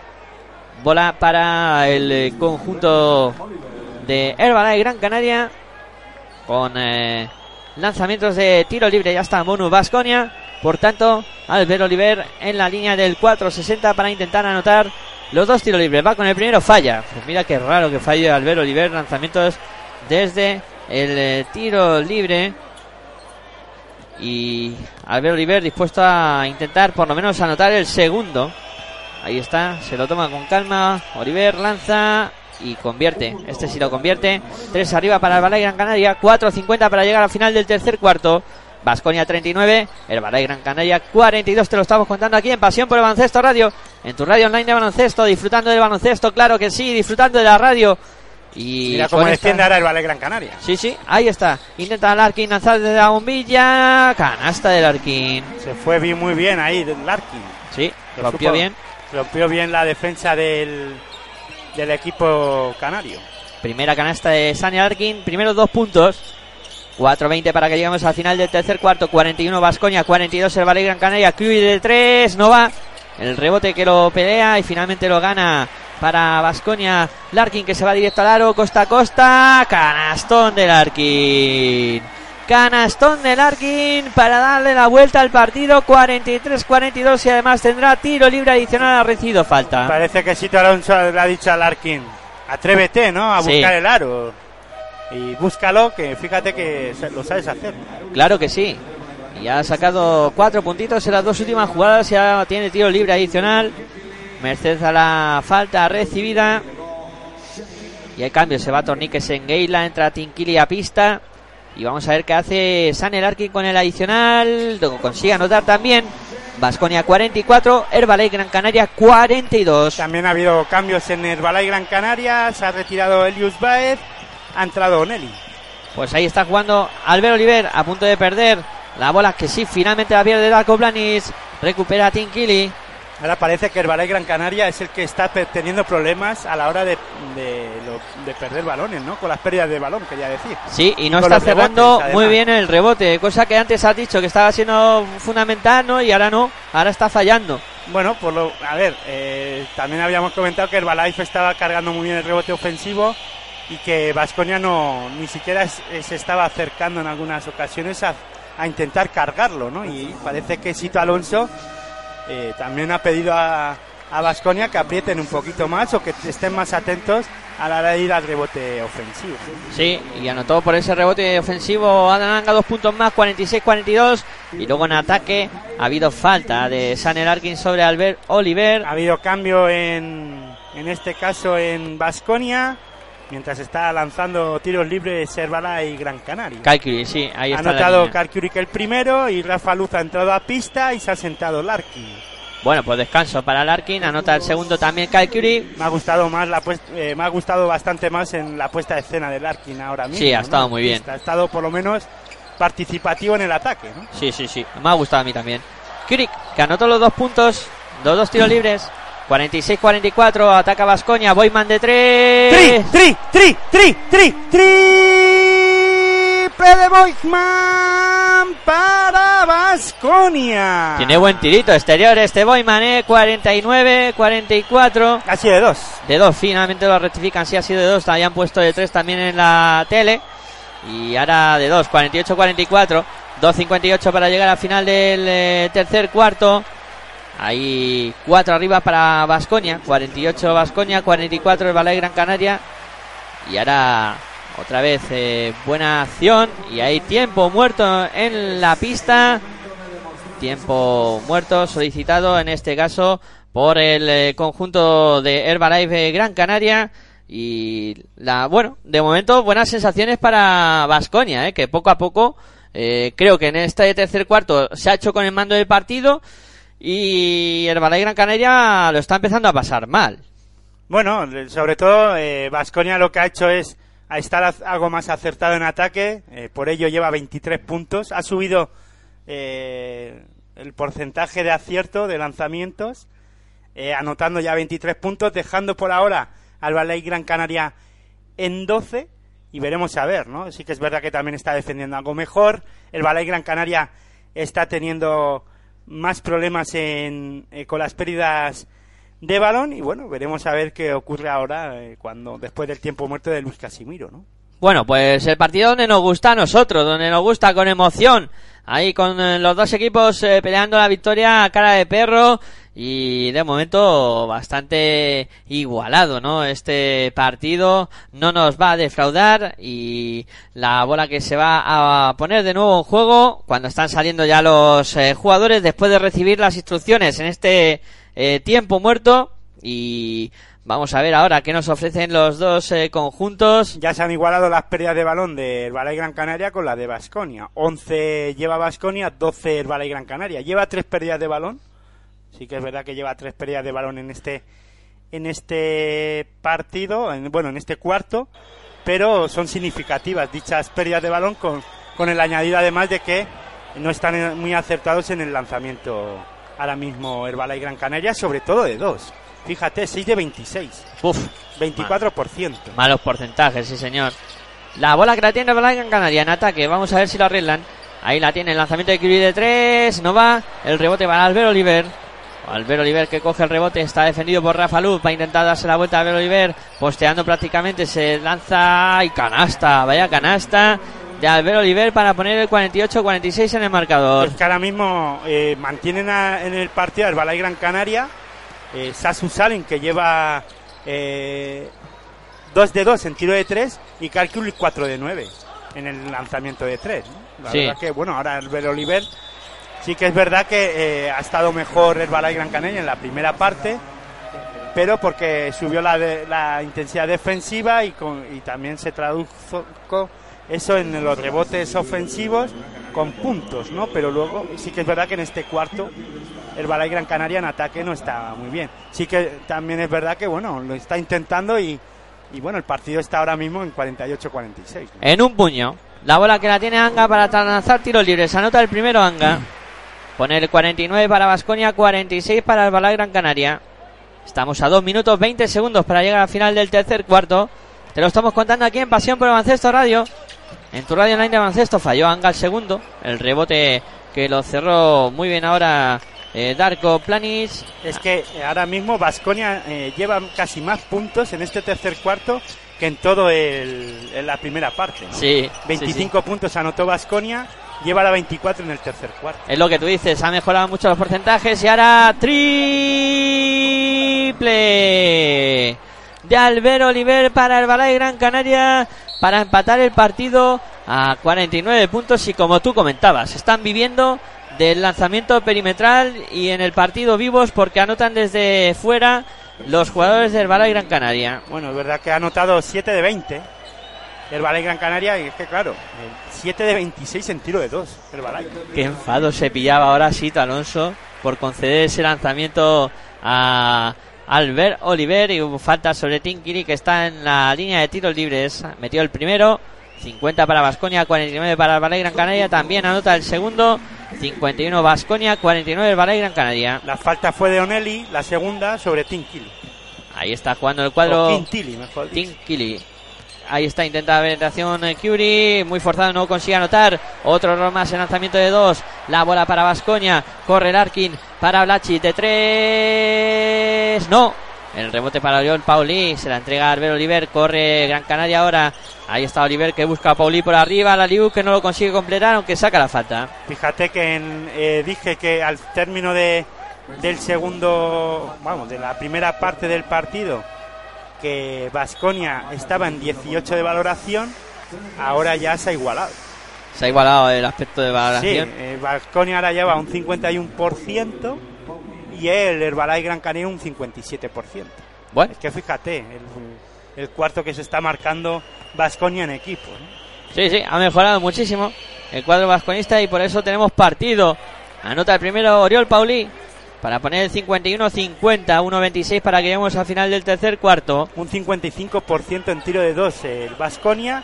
bola para el conjunto de Herbalife Gran Canaria. Con eh, lanzamientos de tiro libre. Ya está Monu Vasconia. Por tanto, Albert Oliver en la línea del 4.60 para intentar anotar los dos tiros libres. Va con el primero, falla. Pues mira qué raro que falle Albert Oliver. Lanzamientos desde el eh, tiro libre. Y Albert Oliver dispuesto a intentar por lo menos anotar el segundo. Ahí está, se lo toma con calma. Oliver lanza y convierte. Este sí lo convierte. Tres arriba para el Balay Gran Canaria. 4.50 para llegar al final del tercer cuarto. Vasconia 39, el Balay Gran Canaria 42. Te lo estamos contando aquí en Pasión por el Baloncesto Radio. En tu radio online de baloncesto. Disfrutando del baloncesto, claro que sí. Disfrutando de la radio. Y Mira cómo defiende ahora el Valle Gran Canaria. Sí, sí, ahí está. Intenta Larkin lanzar desde la bombilla. Canasta de Larkin. Se fue bien, muy bien ahí Larkin. Sí, Lo rompió supo- bien. Rompió bien la defensa del, del equipo canario. Primera canasta de Sani Larkin. Primeros dos puntos. 4-20 para que lleguemos al final del tercer cuarto. 41 Vascoña, 42 el Valle Gran Canaria. Cruy de 3, no va. El rebote que lo pelea y finalmente lo gana para Vasconia. Larkin que se va directo al aro, costa a costa. Canastón de Larkin. Canastón de Larkin para darle la vuelta al partido. 43-42 y además tendrá tiro libre adicional. Ha recibido falta. Parece que Sito Alonso le ha dicho a Larkin, atrévete, ¿no? A Sí. buscar el aro. Y búscalo, que fíjate que lo sabes hacer. Claro que sí. Y ha sacado cuatro puntitos en las dos últimas jugadas. Ya tiene tiro libre adicional. Merced a la falta recibida. Y hay cambio. Se va Torniques en Geila. Entra Tinkili a pista. Y vamos a ver qué hace San Larkin con el adicional. Lo consigue anotar también. Vasconia 44. Herbalife Gran Canaria 42. También ha habido cambios en Herbalife Gran Canaria. Se ha retirado Elius Baez. Ha entrado Oneli. Pues ahí está jugando Albert Oliver a punto de perder la bola que sí finalmente la pierde Darko Blanis. Recupera Tinkili. Ahora parece que Herbalife Gran Canaria es el que está teniendo problemas a la hora de, de, perder balones, ¿no? Con las pérdidas de balón, quería decir. Sí, y no con está cerrando muy bien el rebote, cosa que antes has dicho que estaba siendo fundamental, ¿no? Y ahora no, ahora está fallando. Bueno, por lo, a ver, eh, también habíamos comentado que Herbalife estaba cargando muy bien el rebote ofensivo y que Vasconia no ni siquiera se estaba acercando en algunas ocasiones a, a intentar cargarlo, ¿no? Y parece que Sito Alonso eh, también ha pedido a a Vasconia que aprieten un poquito más o que estén más atentos a la hora de ir al rebote ofensivo. Sí, y anotó por ese rebote ofensivo Adananga dos puntos más, 46-42. Y luego en ataque ha habido falta de Sanel Larkin sobre Albert Oliver. Ha habido cambio en, en este caso en Vasconia, mientras está lanzando tiros libres Herbala y Gran Canaria. Calculi, sí, ahí ha está. la anotado línea. Karkurik el primero y Rafa Luz ha entrado a pista y se ha sentado Larkin. Bueno, pues descanso para Larkin, anota el segundo también Calculi. Me ha gustado más la eh, me ha gustado bastante más en la puesta de escena de Larkin ahora mismo. Sí, ha ¿no? estado muy bien. Ha estado por lo menos participativo en el ataque, ¿no? Sí, sí, sí, me ha gustado a mí también. Kurik, que anotó los dos puntos, los dos tiros libres. 46-44, ataca Vascoña, Boyman de ¡Tri! 3. ¡Tri! ¡Tri! ¡Tri! ¡Tri! ¡Triple de Boykman para Vasconia! Tiene buen tirito exterior este Boyman, eh. 49-44. Ha sido de dos. De dos, finalmente lo rectifican, sí ha sido de dos. Habían puesto de tres también en la tele. Y ahora de dos, 48-44. 2.58 para llegar al final del eh, tercer cuarto. Ahí cuatro arriba para Vasconia. 48 Vasconia, 44 el Balay Gran Canaria. Y ahora otra vez eh, buena acción. Y hay tiempo muerto en la pista. Tiempo muerto solicitado en este caso por el eh, conjunto de Herbalife Gran Canaria. Y la, bueno, de momento buenas sensaciones para Vasconia, que poco a poco eh, creo que en este tercer cuarto se ha hecho con el mando del partido y Herbalife Gran Canaria lo está empezando a pasar mal. Bueno, sobre todo Vasconia lo que ha hecho es a estar algo más acertado en ataque, eh, por ello lleva 23 puntos, ha subido eh, el porcentaje de acierto de lanzamientos, eh, anotando ya 23 puntos, dejando por ahora al Ballet Gran Canaria en 12 y veremos a ver, ¿no? Sí que es verdad que también está defendiendo algo mejor, el Ballet Gran Canaria está teniendo más problemas en, eh, con las pérdidas de balón y bueno, veremos a ver qué ocurre ahora eh, cuando después del tiempo muerto de Luis Casimiro, ¿no? Bueno, pues el partido donde nos gusta a nosotros, donde nos gusta con emoción, ahí con eh, los dos equipos eh, peleando la victoria a cara de perro y de momento bastante igualado, ¿no? Este partido no nos va a defraudar y la bola que se va a poner de nuevo en juego cuando están saliendo ya los eh, jugadores después de recibir las instrucciones en este eh, tiempo muerto y vamos a ver ahora qué nos ofrecen los dos eh, conjuntos. Ya se han igualado las pérdidas de balón del Balay Gran Canaria con la de Basconia. 11 lleva Basconia, 12 el Balay Gran Canaria. Lleva tres pérdidas de balón. Sí que es verdad que lleva tres pérdidas de balón en este en este partido, en- bueno, en este cuarto, pero son significativas dichas pérdidas de balón con, con el añadido además de que no están muy acertados en el lanzamiento ahora mismo Herbalife Gran Canaria, sobre todo de dos. Fíjate, 6 de 26, Uf, 24%. malos porcentajes, sí señor. La bola que la tiene Balay Gran Canaria en ataque, vamos a ver si lo arreglan. Ahí la tiene el lanzamiento de Kirby de 3, no va, el rebote para Albert Oliver. Albert Oliver que coge el rebote, está defendido por Rafa Luz, va a intentar darse la vuelta a Albert Oliver, posteando prácticamente, se lanza y canasta, vaya canasta de Albert Oliver para poner el 48-46 en el marcador. Es que ahora mismo eh, mantienen a- en el partido al Balay Gran Canaria, eh, Sasu Salen que lleva 2 de 2 en tiro de 3 y Calculi 4 de 9 en el lanzamiento de 3. La Sí. verdad que, bueno, ahora Albert Oliver sí que es verdad que eh, ha estado mejor Balay Gran Canaria en la primera parte, pero porque subió la, de- la intensidad defensiva y, con- y también se tradujo eso en los rebotes ofensivos con puntos, ¿no? Pero luego sí que es verdad que en este cuarto Balay Gran Canaria en ataque no está muy bien. Sí que también es verdad que, bueno, lo está intentando y, y bueno, el partido está ahora mismo en 48-46. ¿no? En un puño. La bola que la tiene Anga para lanzar tiros libres. Anota el primero Anga. Pone el 49 para Vasconia, 46 para el Balay Gran Canaria. Estamos a 2 minutos 20 segundos para llegar al final del tercer cuarto. Te lo estamos contando aquí en Pasión por el Baloncesto Radio. En tu radio online de baloncesto falló Anga el segundo. El rebote que lo cerró muy bien ahora eh, Darko Planic. Es que eh, ahora mismo Vasconia lleva casi más puntos en este tercer cuarto que en todo el, en la primera parte. ¿no? Sí, 25 puntos anotó Vasconia, lleva la 24 en el tercer cuarto. Es lo que tú dices, ha mejorado mucho los porcentajes y ahora triple de Albert Oliver para el Balay Gran Canaria para empatar el partido a 49 puntos y como tú comentabas, están viviendo del lanzamiento perimetral y en el partido vivos porque anotan desde fuera los jugadores del Balay Gran Canaria. Bueno, es verdad que ha anotado 7 de 20 el Balay Gran Canaria y es que claro, 7 de 26 en tiro de 2 el Balay. Qué enfado se pillaba ahora Sito Alonso por conceder ese lanzamiento a Albert Oliver y hubo falta sobre Tinkiri que está en la línea de tiros libres. Metió el primero, 50 para Vasconia, 49 para el Balay Gran Canaria. También anota el segundo, 51 Vasconia, 49 el Balay Gran Canaria. La falta fue de Onelli, la segunda sobre Tinkili. Ahí está jugando el cuadro O Quintili, mejor dicho. Tinkili. Ahí está, intenta penetración eh, Curie, muy forzado, no consigue anotar. Otro error más en lanzamiento de dos. La bola para Vascoña, corre Larkin para Blachi de tres. No, el rebote para Oriol Pauli, se la entrega a Oliver, corre Gran Canaria ahora. Ahí está Oliver que busca a Pauli por arriba, la Liu que no lo consigue completar, aunque saca la falta. Fíjate que eh, dije que al término de, del segundo, vamos, de la primera parte del partido, que Vasconia estaba en 18 de valoración, ahora ya se ha igualado. Se ha igualado el aspecto de Sí, valoración. Vasconia ahora lleva un 51% y el Herbalife Gran Canaria un 57%. Bueno, Es que fíjate, el, el cuarto que se está marcando Vasconia en equipo. Sí, sí, ha mejorado muchísimo el cuadro vasconista y por eso tenemos partido. Anota el primero Oriol Pauli para poner el 51-50, 1-26 para que lleguemos al final del tercer cuarto. Un 55% en tiro de 2 el Vasconia,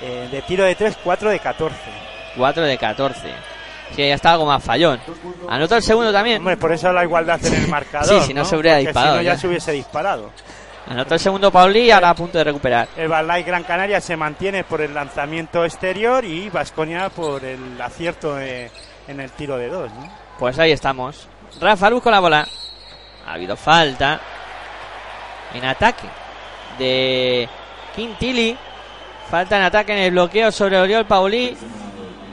eh, de tiro de 3, 4 de 14. 4 de 14. Sí, ya está algo más fallón. Anota el segundo también. Hombre, por eso la igualdad en el marcador. Sí, si no se hubiera Porque disparado Si no, ya ya. se hubiese disparado. Anota el segundo Pauli y ahora a punto de recuperar. El Balay Gran Canaria se mantiene por el lanzamiento exterior y Vasconia por el acierto eh, en el tiro de 2. ¿no? Pues ahí estamos. Rafa Luz con la bola. Ha habido falta en ataque de Quintili. Falta en ataque en el bloqueo sobre Oriol Pauli.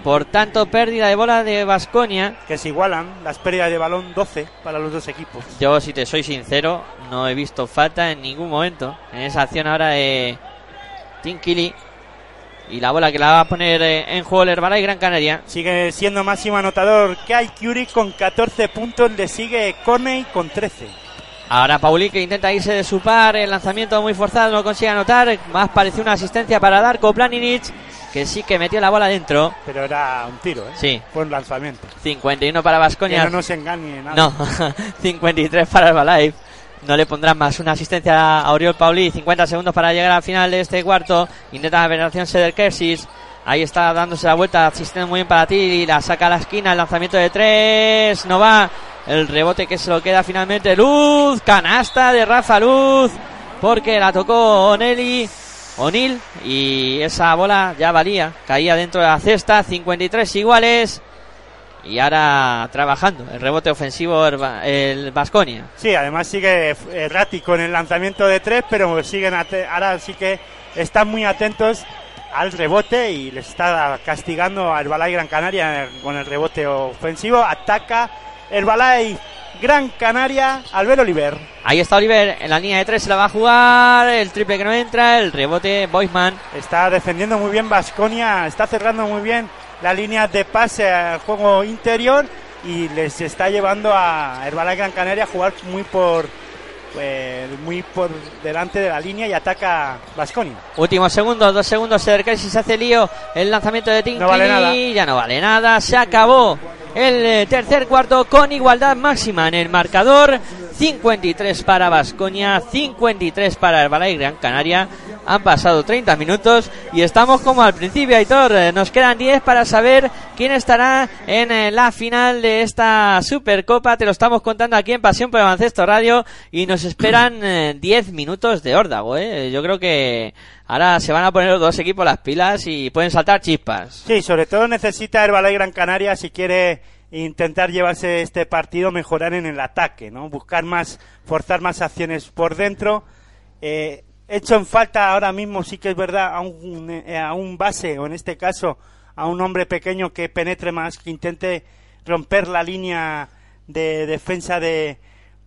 Por tanto, pérdida de bola de Vasconia. Que se igualan las pérdidas de balón 12 para los dos equipos. Yo, si te soy sincero, no he visto falta en ningún momento en esa acción ahora de Tinkili. Y la bola que la va a poner eh, en juego el Herbalife Gran Canaria. Sigue siendo máximo anotador Kai Curie con 14 puntos, le sigue Corney con 13. Ahora Pauli que intenta irse de su par, el lanzamiento muy forzado, no consigue anotar. Más pareció una asistencia para Darko Planinic, que sí que metió la bola dentro. Pero era un tiro, ¿eh? Sí, Fue un lanzamiento. 51 para Que Vasconia. no nos engañe nada. No, 53 para Herbalife. No le pondrán más una asistencia a Oriol Pauli. 50 segundos para llegar al final de este cuarto. Intenta la penetración Ceder Kersis. Ahí está dándose la vuelta, asistiendo muy bien para ti. Y la saca a la esquina. El lanzamiento de tres. No va. El rebote que se lo queda finalmente. Luz. Canasta de Rafa Luz. Porque la tocó Oneli. O'Neill. Y esa bola ya valía. Caía dentro de la cesta. 53 iguales. Y ahora trabajando. El rebote ofensivo el Vasconia. Sí, además sigue errático en el lanzamiento de tres, pero siguen ahora sí que están muy atentos al rebote y les está castigando al Balay Gran Canaria con el rebote ofensivo. Ataca el Balay Gran Canaria, Albert Oliver. Ahí está Oliver, en la línea de tres se la va a jugar, el triple que no entra, el rebote Boisman. Está defendiendo muy bien Vasconia, está cerrando muy bien la línea de pase al juego interior y les está llevando a Herbalife Gran Canaria a jugar muy por pues, muy por delante de la línea y ataca Vasconia. Últimos segundos, dos segundos, se si se hace lío el lanzamiento de Tinky, no vale nada. ya no vale nada, se acabó el eh, tercer cuarto con igualdad máxima en el marcador. 53 para Vasconia, 53 para Herbalife Gran Canaria. Han pasado 30 minutos y estamos como al principio, Aitor. Eh, nos quedan 10 para saber quién estará en eh, la final de esta Supercopa. Te lo estamos contando aquí en Pasión por Baloncesto Radio y nos esperan 10 minutos de órdago. Yo creo que ahora se van a poner los dos equipos las pilas y pueden saltar chispas. Sí, sobre todo necesita Herbalife Gran Canaria si quiere intentar llevarse este partido, mejorar en el ataque, ¿no? Buscar más, forzar más acciones por dentro. Eh, hecho en falta ahora mismo, sí que es verdad, a un, eh, a un base, o en este caso, a un hombre pequeño que penetre más, que intente romper la línea de defensa de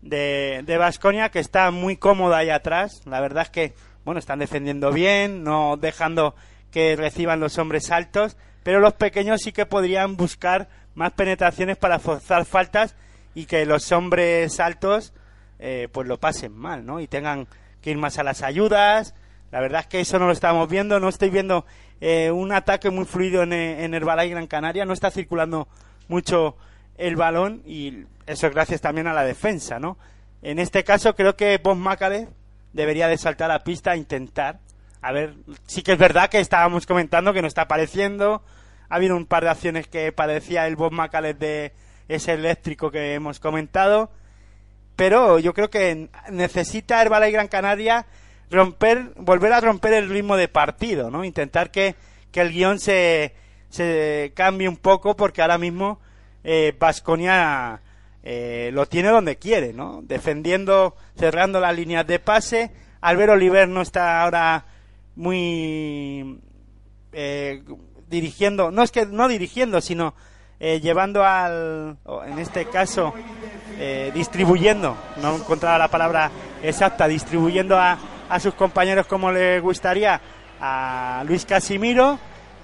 de Vasconia, que está muy cómoda ahí atrás. La verdad es que, bueno, están defendiendo bien, no dejando que reciban los hombres altos, pero los pequeños sí que podrían buscar más penetraciones para forzar faltas y que los hombres altos eh, pues lo pasen mal, ¿no? Y tengan que ir más a las ayudas. La verdad es que eso no lo estamos viendo, no estoy viendo eh, un ataque muy fluido en, en Herbalife Gran Canaria, no está circulando mucho el balón y eso es gracias también a la defensa, ¿no? En este caso creo que Bob Macale debería de saltar a pista e intentar. A ver, sí que es verdad que estábamos comentando que no está apareciendo, ha habido un par de acciones que parecía el Bob Macallet de ese eléctrico que hemos comentado. Pero yo creo que necesita Herbalife Gran Canaria romper, volver a romper el ritmo de partido, ¿no? Intentar que, que el guion se, se cambie un poco porque ahora mismo Vasconia eh, eh, lo tiene donde quiere, ¿no? Defendiendo, cerrando las líneas de pase. Albert Oliver no está ahora muy eh, dirigiendo, no es que no dirigiendo, sino eh, llevando al, en este caso, eh, distribuyendo, no encontraba la palabra exacta, distribuyendo a, a sus compañeros como le gustaría a Luis Casimiro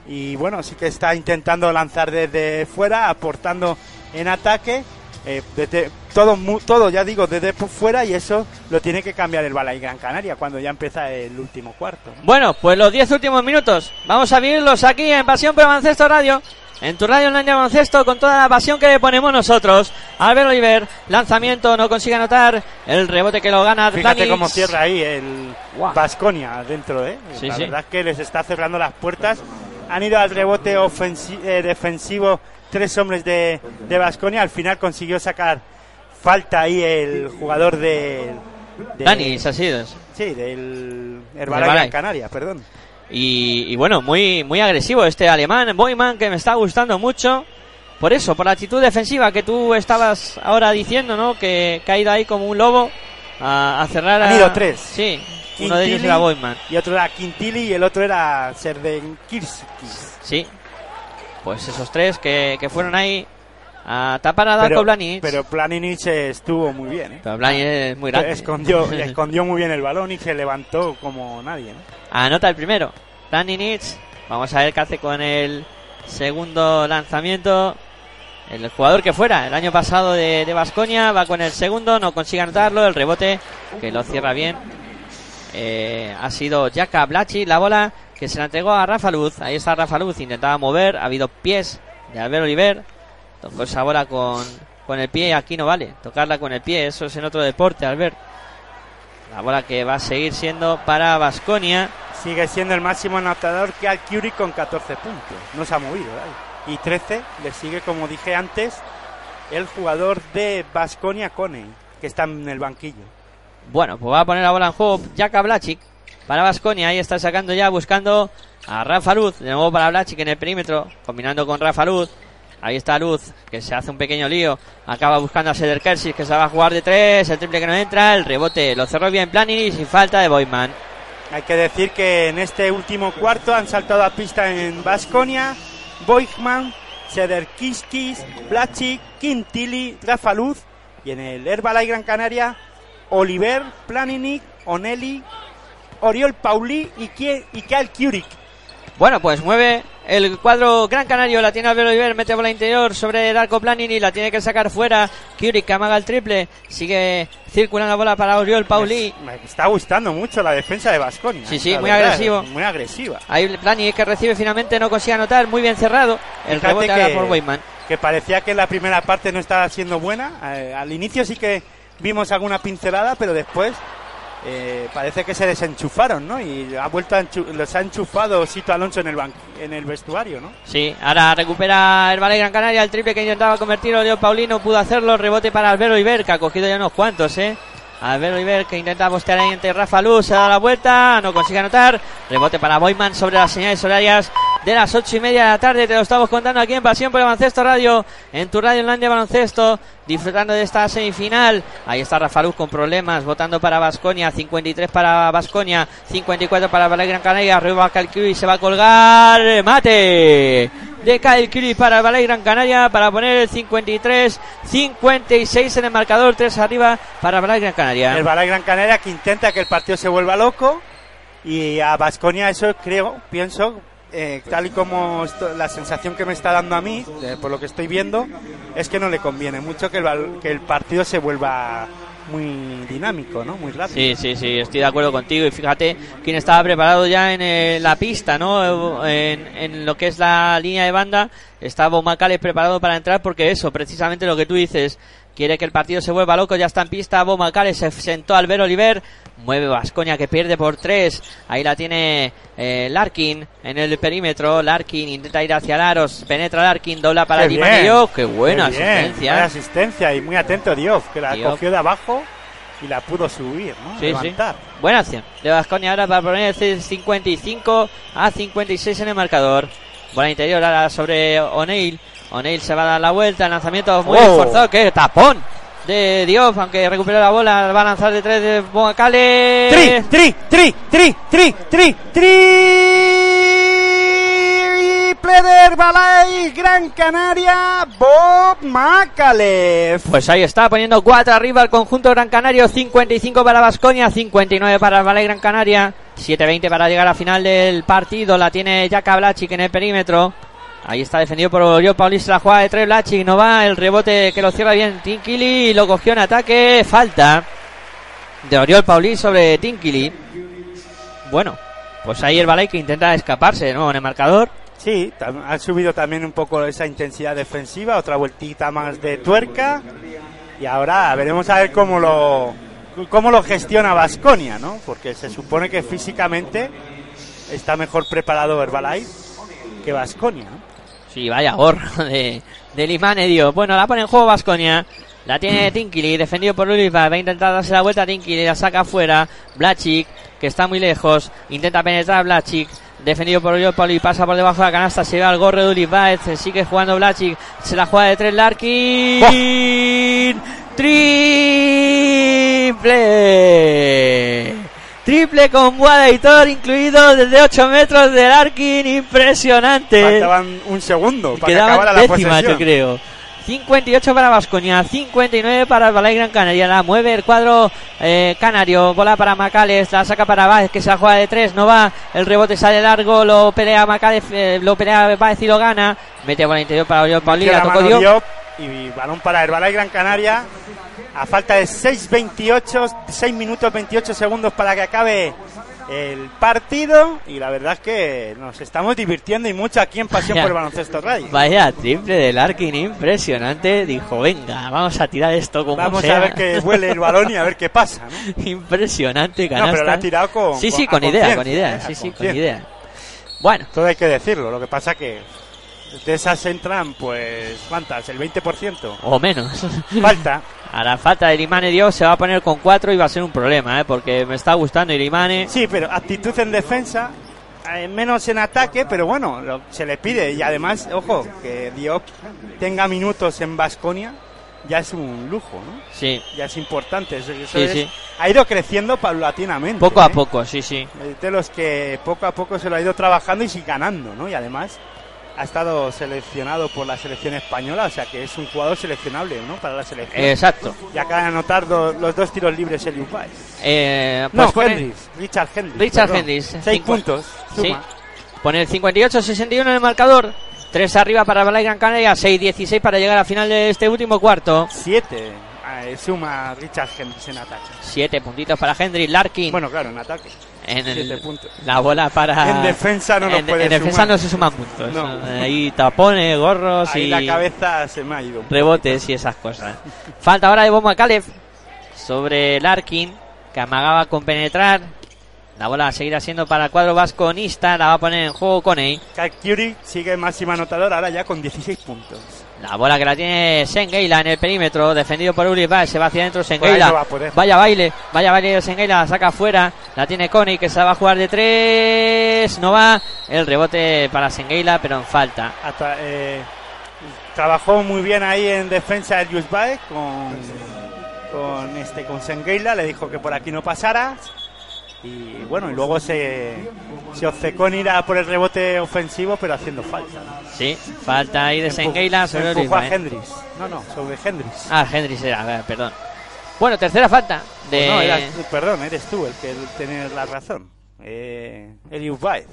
y bueno, sí que está intentando lanzar desde fuera, aportando en ataque, eh, desde, todo, todo, ya digo, desde fuera y eso lo tiene que cambiar el Balay Gran Canaria cuando ya empieza el último cuarto. Bueno, pues los 10 últimos minutos, vamos a vivirlos aquí en Pasión por Baloncesto Radio. En tu radio online de baloncesto con toda la pasión que le ponemos nosotros. Albert Oliver, lanzamiento, no consigue anotar. El rebote que lo gana Fíjate cómo cierra ahí el Vasconia dentro, ¿eh? la verdad es que les está cerrando las puertas. Han ido al rebote eh, defensivo tres hombres de Vasconia. Al final consiguió sacar falta ahí el jugador de... de Dani Sasidos. Sí, del Canarias, perdón. Y, bueno, muy, muy agresivo este alemán, Boyman, que me está gustando mucho. Por eso, por la actitud defensiva que tú estabas ahora diciendo, ¿no? Que, ha ido ahí como un lobo a, cerrar. Han ido tres. Sí, uno de ellos era Boyman. Y otro era Quintili y el otro era Serden Sí, pues esos tres que, que fueron ahí a tapar a Darko Blanic. Pero Blanic estuvo muy bien. ¿eh? Pero es muy grande. Escondió, escondió muy bien el balón y se levantó como nadie. ¿no? Anota el primero. Blanic. Vamos a ver qué hace con el segundo lanzamiento. El jugador que fuera el año pasado de Vasconia va con el segundo, no consigue anotarlo. El rebote que lo cierra bien. Eh, ha sido Jaka Blachi. La bola que se la entregó a Rafa Luz. Ahí está Rafa Luz. Intentaba mover. Ha habido pies de Albert Oliver Tocó esa bola con, con el pie, aquí no vale. Tocarla con el pie, eso es en otro deporte, Albert. La bola que va a seguir siendo para Vasconia. Sigue siendo el máximo anotador que Alciuri con 14 puntos. No se ha movido. Y 13 le sigue, como dije antes, el jugador de Vasconia Cone, que está en el banquillo. Bueno, pues va a poner la bola en juego Jaka para Vasconia. Ahí está sacando ya, buscando a Rafa Luz. De nuevo para Blachik en el perímetro, combinando con Rafa Luz. Ahí está Luz, que se hace un pequeño lío. Acaba buscando a Seder Kersis, que se va a jugar de tres. El triple que no entra. El rebote lo cerró bien Planini sin falta de Boyman. Hay que decir que en este último cuarto han saltado a pista en Basconia, Boigman, Sederkiskis, Blachik, Quintili, Rafa Luz y en el Herbalife Gran Canaria, Oliver, Planinic, Onelli, Oriol Pauli y, Kie- y Kel Kurik. Bueno, pues mueve el cuadro Gran Canario, la tiene Albert Oliver, mete bola interior sobre Darko Planini, la tiene que sacar fuera. Kurik que amaga el triple, sigue circulando la bola para Oriol Pauli. Me está gustando mucho la defensa de Basconia. Sí, sí, muy agresivo. Muy agresiva. Ahí Planini que recibe finalmente, no consigue anotar, muy bien cerrado. El Fíjate rebote que- por Boyman. que parecía que la primera parte no estaba siendo buena. Eh, al inicio sí que vimos alguna pincelada, pero después eh, parece que se desenchufaron, ¿no? Y ha vuelto a los ha enchufado Sito Alonso en el en el vestuario, ¿no? Sí, ahora recupera el Valle Gran Canaria, el triple que intentaba convertir Oriol Paulino, pudo hacerlo, rebote para Albero Iber, que ha cogido ya unos cuantos, eh. Albero Iber que intenta postear ahí entre Rafa Luz, se da la vuelta, no consigue anotar, rebote para Boyman sobre las señales horarias de las ocho y media de la tarde, te lo estamos contando aquí en Pasión por el Baloncesto Radio, en tu radio online de baloncesto, disfrutando de esta semifinal, ahí está Rafa Luz con problemas, votando para Basconia, 53 para Basconia, 54 para Valle Gran Canaria, arriba Calcui se va a colgar, mate de Kiri para el Balay Gran Canaria para poner el 53-56 en el marcador, 3 arriba para el Gran Canaria. El Balay Gran Canaria que intenta que el partido se vuelva loco y a Basconia eso creo, pienso, eh, tal y como la sensación que me está dando a mí, eh, por lo que estoy viendo, es que no le conviene mucho que el, que el partido se vuelva muy dinámico, ¿no? Muy rápido. Sí, sí, sí, estoy de acuerdo contigo. Y fíjate quién estaba preparado ya en eh, la pista, ¿no? En, en lo que es la línea de banda. Estaba Macales preparado para entrar porque eso, precisamente lo que tú dices. Quiere que el partido se vuelva loco, ya está en pista. Bo Macales se sentó Albert Oliver. Mueve Vascoña que pierde por tres. Ahí la tiene eh, Larkin en el perímetro. Larkin intenta ir hacia Laros. Penetra Larkin, dobla para Di Matteo. Qué buena qué asistencia. buena asistencia y muy atento Diop, que la Diop. cogió de abajo y la pudo subir, ¿no? Sí, sí. Levantar. Buena acción de Vasconia ahora para poner el 55 a 56 en el marcador. Bola interior ahora sobre O'Neill. O'Neill se va a dar la vuelta. El lanzamiento muy Oh. forzado. ¡Qué tapón! De Dios, aunque recuperó la bola, va a lanzar de tres de Boacale. Tri, tri, tri, tri, tri, tri, triple de Herbalife Gran Canaria, Bob Macalef. Pues ahí está, poniendo cuatro arriba el conjunto Gran Canario, 55 para Vasconia, 59 para Valle Gran Canaria, 7-20 para llegar a final del partido, la tiene Jaka Blachik en el perímetro. Ahí está defendido por Oriol Paulis, la jugada de tres Blachik, no va, el rebote que lo cierra bien Tinkili, lo cogió en ataque, falta de Oriol Paulis sobre Tinkili. Bueno, pues ahí el Valle que intenta escaparse de nuevo en el marcador. Sí, ha subido también un poco esa intensidad defensiva, otra vueltita más de tuerca. Y ahora veremos a ver cómo lo cómo lo gestiona Vasconia, ¿no? Porque se supone que físicamente está mejor preparado Herbalife que Vasconia. Sí, vaya gorro de, de Limane, Dios. Bueno, la pone en juego Vasconia. La tiene Tinkili, defendido por Uliva. Va a intentar darse la vuelta a Tinkili, la saca afuera. Blachik, que está muy lejos. Intenta penetrar Blachik. Defendido por Pauli, pasa por debajo de la canasta, se va al gorro de Ulivaez, sigue jugando Blachik, se la juega de tres Larkin, triple, triple con todo incluido desde 8 metros de Larkin, impresionante. Faltaban un segundo para que Quedaban acabara la décimas, posesión. yo creo. 58 para Vasconia, 59 para el Balay Gran Canaria. La mueve el cuadro eh, canario. Bola para Macales, la saca para Báez, que se la juega de tres. No va. El rebote sale largo, lo pelea Macales, eh, lo pelea Báez y lo gana. Mete bola interior para Oriol tocó Diop. Diop y balón para Herbalife Gran Canaria. A falta de 6.28, 6 minutos 28 segundos para que acabe el partido. Y la verdad es que nos estamos divirtiendo y mucho aquí en Pasión Vaya. por el Baloncesto Radio. Vaya triple de Larkin, impresionante. Dijo, venga, vamos a tirar esto como Vamos sea. a ver que vuele el balón y a ver qué pasa. ¿no? impresionante No, canasta. pero la ha tirado con. Sí, sí, a con idea, con idea. Sí, sí, con idea. Bueno, Todo hay que decirlo. Lo que pasa que de esas entran, pues, ¿cuántas? El 20%. o menos. Falta. Ahora falta de Ilimane Dios, se va a poner con cuatro y va a ser un problema, ¿eh? porque me está gustando Ilimane. Sí, pero actitud en defensa eh, menos en ataque, pero bueno, lo- se le pide. Y además, ojo, que Diop tenga minutos en Basconia ya es un lujo, ¿no? Sí, Ya es importante. Eso, eso Sí, es- sí. Ha ido creciendo paulatinamente. poco a ¿eh? poco, sí, sí. De los que poco a poco se lo ha ido trabajando y sigue ganando, ¿no? Y además ha estado seleccionado por la selección española, o sea que es un jugador seleccionable, ¿no? Para la selección. Exacto. Y acaba de anotar do- los dos tiros libres el Uruguay. Eh, No, pues pone, Hendricks, Richard Hendricks. Richard perdón. Hendricks, Seis cincu- puntos. Sí. Pone el 58-61 en el marcador. Tres arriba para Balay Gran Canaria, 6-16 para llegar al final de este último cuarto. Siete. eh, suma Richard Hendricks en ataque. Siete puntitos para Henry Larkin. Bueno, claro, en ataque. En el- la bola para. En defensa no nos en, puede en defensa no se suman puntos. No. Ahí tapones, gorros Ahí y la cabeza se me ha ido. rebotes y esas cosas. Falta ahora de Bomba Caleb sobre Larkin, que amagaba con penetrar. La bola seguirá siendo para el cuadro vasconista. La va a poner en juego Coney. Curry sigue máxima anotador ahora ya con 16 puntos. La bola que la tiene Sengeila en el perímetro, defendido por Uli Se va hacia adentro Sengeila. va a poder. Vaya baile, vaya baile de Sengeila, la saca afuera. La tiene Coney que se va a jugar de tres. No va. El rebote para Sengeila, pero en falta. Hasta, eh, trabajó muy bien ahí en defensa el Yusbae con, con este con Sengeila, le dijo que por aquí no pasara y bueno y luego se, se obcecó en ir a por el rebote ofensivo pero haciendo falta. Sí, falta ahí de Sengeila sobre empujó a Hendricks. No, no, sobre Hendricks. Ah, será, eh, perdón. Bueno, tercera falta de. Pues no, eras- perdón, eres tú el que tiene la razón. Eh, el Yusbae.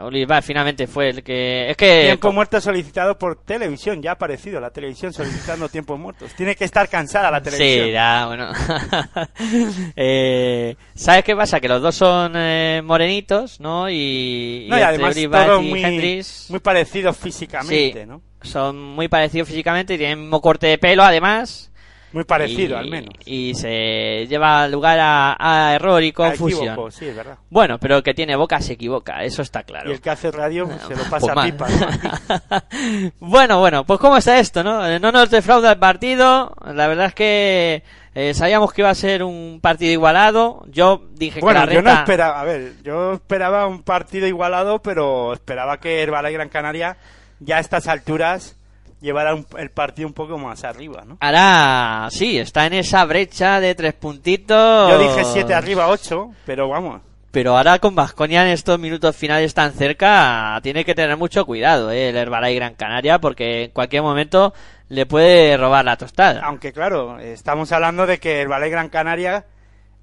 Oliva finalmente fue el que. Es que. Tiempo muerto solicitado por televisión, ya ha aparecido la televisión solicitando tiempos muertos. Tiene que estar cansada la televisión. Sí, ya, bueno. eh, ¿Sabes qué pasa? Que los dos son eh, morenitos, ¿no? Y, No, y además todos y muy, muy parecidos físicamente, Sí. ¿no? son muy parecidos físicamente y tienen el mismo corte de pelo, además. Muy parecido, y, al menos. Y se lleva lugar a, a error y confusión. equívoco, sí, es verdad. Bueno, pero el que tiene boca se equivoca, eso está claro. Y el que hace radio pues, se lo Pues pasa mal. pipa. ¿no? bueno, bueno, pues cómo está esto, ¿no? Eh, No nos defrauda el partido. La verdad es que eh, sabíamos que iba a ser un partido igualado. Yo dije bueno, que la yo no esperaba, a ver, yo esperaba un partido igualado, pero esperaba que Herbalife Gran Canaria ya a estas alturas llevara un- el partido un poco más arriba, ¿no? Hará, sí, está en esa brecha de tres puntitos. Yo dije 7 arriba, 8, pero vamos. Pero ahora con Vasconia en estos minutos finales tan cerca, tiene que tener mucho cuidado, ¿eh? el Herbalife Gran Canaria, porque en cualquier momento le puede robar la tostada. Aunque claro, estamos hablando de que el Ballet Gran Canaria,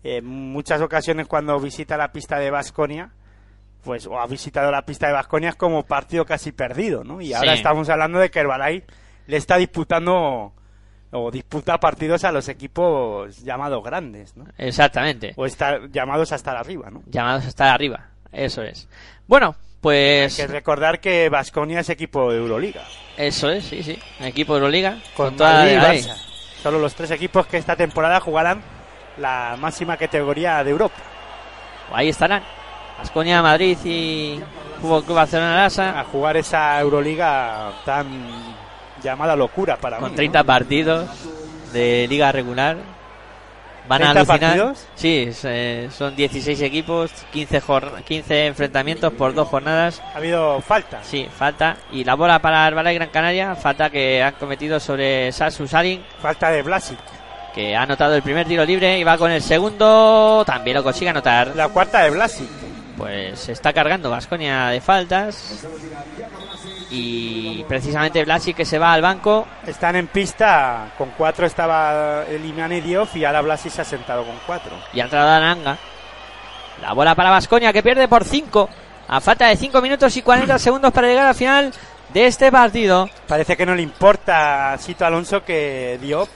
eh, en muchas ocasiones cuando visita la pista de Vasconia, pues o ha visitado la pista de Vasconia como partido casi perdido, ¿no? Y ahora Sí. estamos hablando de que el Balay le está disputando o disputa partidos a los equipos llamados grandes, ¿no? Exactamente. O está, llamados a estar arriba, ¿no? Llamados a estar arriba. Eso es. Bueno, pues Hay que recordar que Vasconia es equipo de Euroliga, eso es, sí, sí. Equipo de Euroliga. con toda Madrid la. Barça. Solo los tres equipos que esta temporada jugarán la máxima categoría de Europa. Ahí estarán. Vasconia, Madrid y Fútbol Club Barcelona Lasa. a jugar esa Euroliga tan llamada locura para Con mí. 30 partidos de liga regular. Van a 30 alucinar. partidos? Sí, eh, son 16 equipos, 15, jor- 15 enfrentamientos por dos jornadas. Ha habido faltas. Sí, falta. Y la bola para Herbalife Gran Canaria. Falta que han cometido sobre Sasu Salin, Falta de Blasic. que ha anotado el primer tiro libre y va con el segundo. También lo consigue anotar. La cuarta de Blasic. Pues se está cargando Vasconia de faltas. Y precisamente Blasi que se va al banco. Están en pista. Con cuatro estaba Elimane Diof y ahora Blasic se ha sentado con cuatro. Y ha entrado Ananga. La bola para Vasconia que pierde por 5. A falta de 5 minutos y 40 segundos para llegar al final de este partido. Parece que no le importa a Sito Alonso que Diop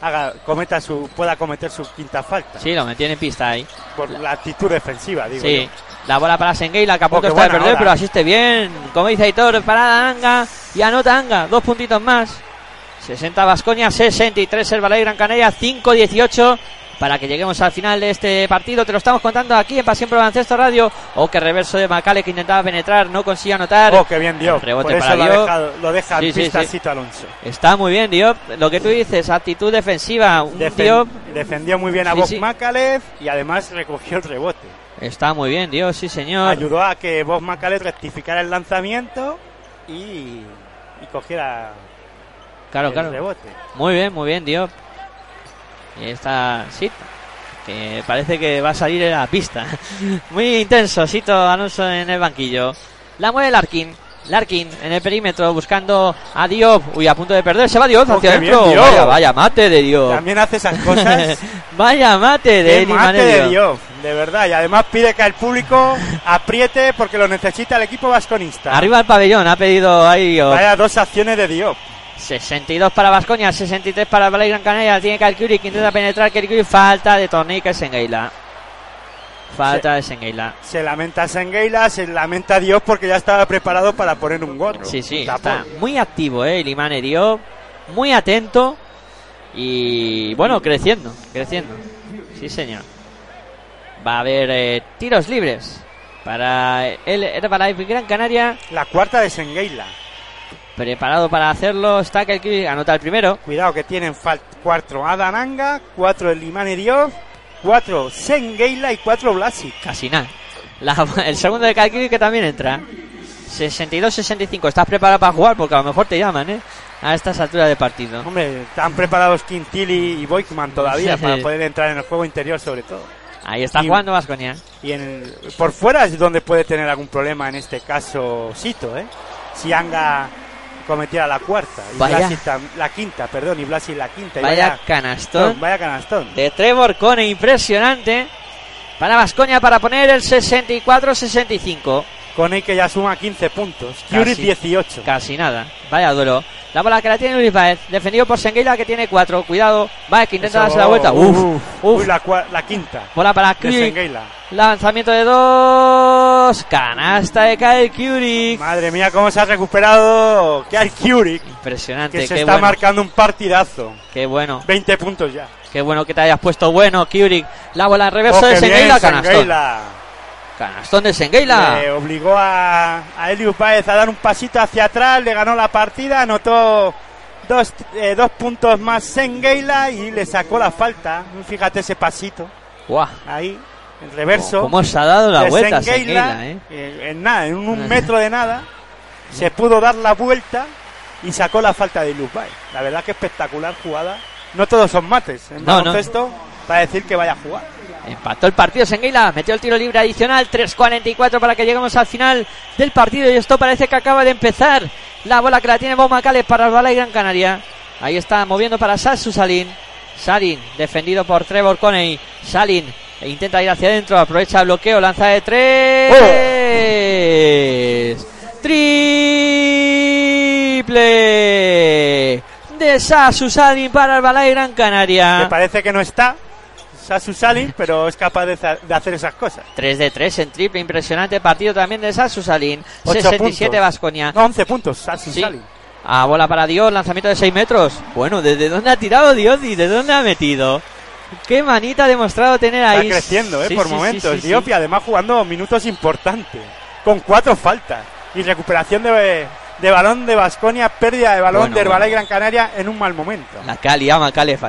haga, cometa su, pueda cometer su quinta falta. Sí, lo metió en pista ahí. Por la actitud defensiva, digo Sí. yo. La bola para Sengueila, que a punto está de perder, hora. pero asiste bien. Como dice Aitor, para Anga. Y anota Anga. Dos puntitos más. 60 Vasconia, 63 Herbalife Gran Canaria, 5-18 para que lleguemos al final de este partido. Te lo estamos contando aquí en Pasión por Baloncesto Radio. O que reverso de Macale que intentaba penetrar, no consigue anotar. Oh, qué bien Diop. Rebote Por eso para lo, Diop. dejado- lo deja Sí, Alonso. Está muy bien, Diop. Lo que tú dices, actitud defensiva. Un Defen- Diop defendió muy bien a Bob sí. Macalef y además recogió el rebote. está muy bien, Diop, sí, señor. Ayudó a que Bob Macalef rectificara el lanzamiento y, y cogiera Claro, el claro. rebote. Muy bien, muy bien, Diop. Y está Sito, que parece que va a salir en la pista. Muy intenso, Sito Alonso en el banquillo. La mueve Larkin. Larkin en el perímetro buscando a Diop. Uy, a punto de perder. Se va Diop Oh, hacia adentro. Diop. Vaya, vaya mate de Diop. También hace esas cosas. vaya mate de Eli mate de Diop, de verdad. Y además pide que el público apriete porque lo necesita el equipo vasconista. Arriba el pabellón, ha pedido ahí Diop. Vaya dos acciones de Diop. 62 para Vascoña, 63 para Balay Gran Canaria. Tiene Calcuri que intenta penetrar. Calcuri falta de Tornica Sengeila. Falta de Sengeila. Se lamenta Sengeila, se lamenta Diop porque ya estaba preparado para poner un gol. Sí, sí, está muy activo, eh, el Imane Diop, muy atento y bueno, creciendo, creciendo. Sí, señor. Va a haber eh, tiros libres para el Herbalife Gran Canaria, La cuarta de Sengeila. Preparado para hacerlo. Está que anota el primero. Cuidado que tienen cuatro Adananga, cuatro el Limane Diop, cuatro Sengeila y cuatro Blasic. Casi nada. La- el segundo de Calquiri que también entra. 62-65. ¿Estás preparado para jugar? Porque a lo mejor te llaman, ¿eh? A estas alturas de partido. Hombre, están preparados Quintili y Boykman todavía para poder entrar en el juego interior sobre todo. Ahí está Y- jugando Vasconia. Y en el- por fuera es donde puede tener algún problema en este caso Sito, ¿eh? Si Anga cometiera la cuarta, y Vaya. Tam- la quinta, perdón, y Blasic la quinta. y Vaya canastón. vaya canastón. de Trevor Cone, impresionante. Para Vasconia para poner el 64-65. Con el que ya suma 15 puntos. Curie 18. Casi nada. Vaya duelo. La bola que la tiene Luis Baez. Defendido por Sengueila que tiene 4. Cuidado. Baez que intenta Eso, darse la vuelta. Uf. uh, uf. uy, la, la quinta. Bola para Kurik. Lanzamiento de dos. Canasta de Kyle Kurik. Madre mía, cómo se ha recuperado Kyle Curie, Impresionante. que se Qué está bueno. marcando un partidazo. Qué bueno. 20 puntos ya. Qué bueno que te hayas puesto bueno, Kurik. La bola en reverso Oh, de bien, Sengueila. Canastón. De Sengueila. Le obligó a, a Elius Baez a dar un pasito hacia atrás, le ganó la partida, anotó dos, eh, dos puntos más Sengeila y le sacó la falta. Fíjate ese pasito Guau. ahí, en reverso. ¿Cómo se ha dado la de vuelta Sengueila, eh? eh, en nada, en un metro de nada, se pudo dar la vuelta y sacó la falta de Elius Baez. La verdad que espectacular jugada. No todos son mates en No, no. para decir que vaya a jugar. Empató el partido Senguila, metió el tiro libre adicional, 3.44 para que lleguemos al final del partido y esto parece que acaba de empezar. La bola que la tiene Bob Macales para el Balay Gran Canaria. Ahí está moviendo para Sasu Salin. Salin, defendido por Trevor Coney. Salin e intenta ir hacia adentro, aprovecha el bloqueo, lanza de tres. Triple de Sasu Salin para el Balay Gran Me Canaria. parece que no está Sasu Salin, pero es capaz de, de hacer esas cosas. 3 de 3 en triple, impresionante partido también de Sasu Salin. Ocho 67 puntos. Vasconia. No, 11 puntos, Sasu Sí. Salin. A bola para Dios, lanzamiento de 6 metros. Bueno, ¿desde dónde ha tirado Dios y de dónde ha metido? Qué manita ha demostrado tener Está ahí. creciendo, ¿eh? Sí, por sí, momentos. Diop y además jugando minutos importantes. Con cuatro faltas. Y recuperación de, de balón de Basconia, pérdida de balón Bueno, de Herbalife bueno. Gran Canaria en un mal momento. La Cali ama Calef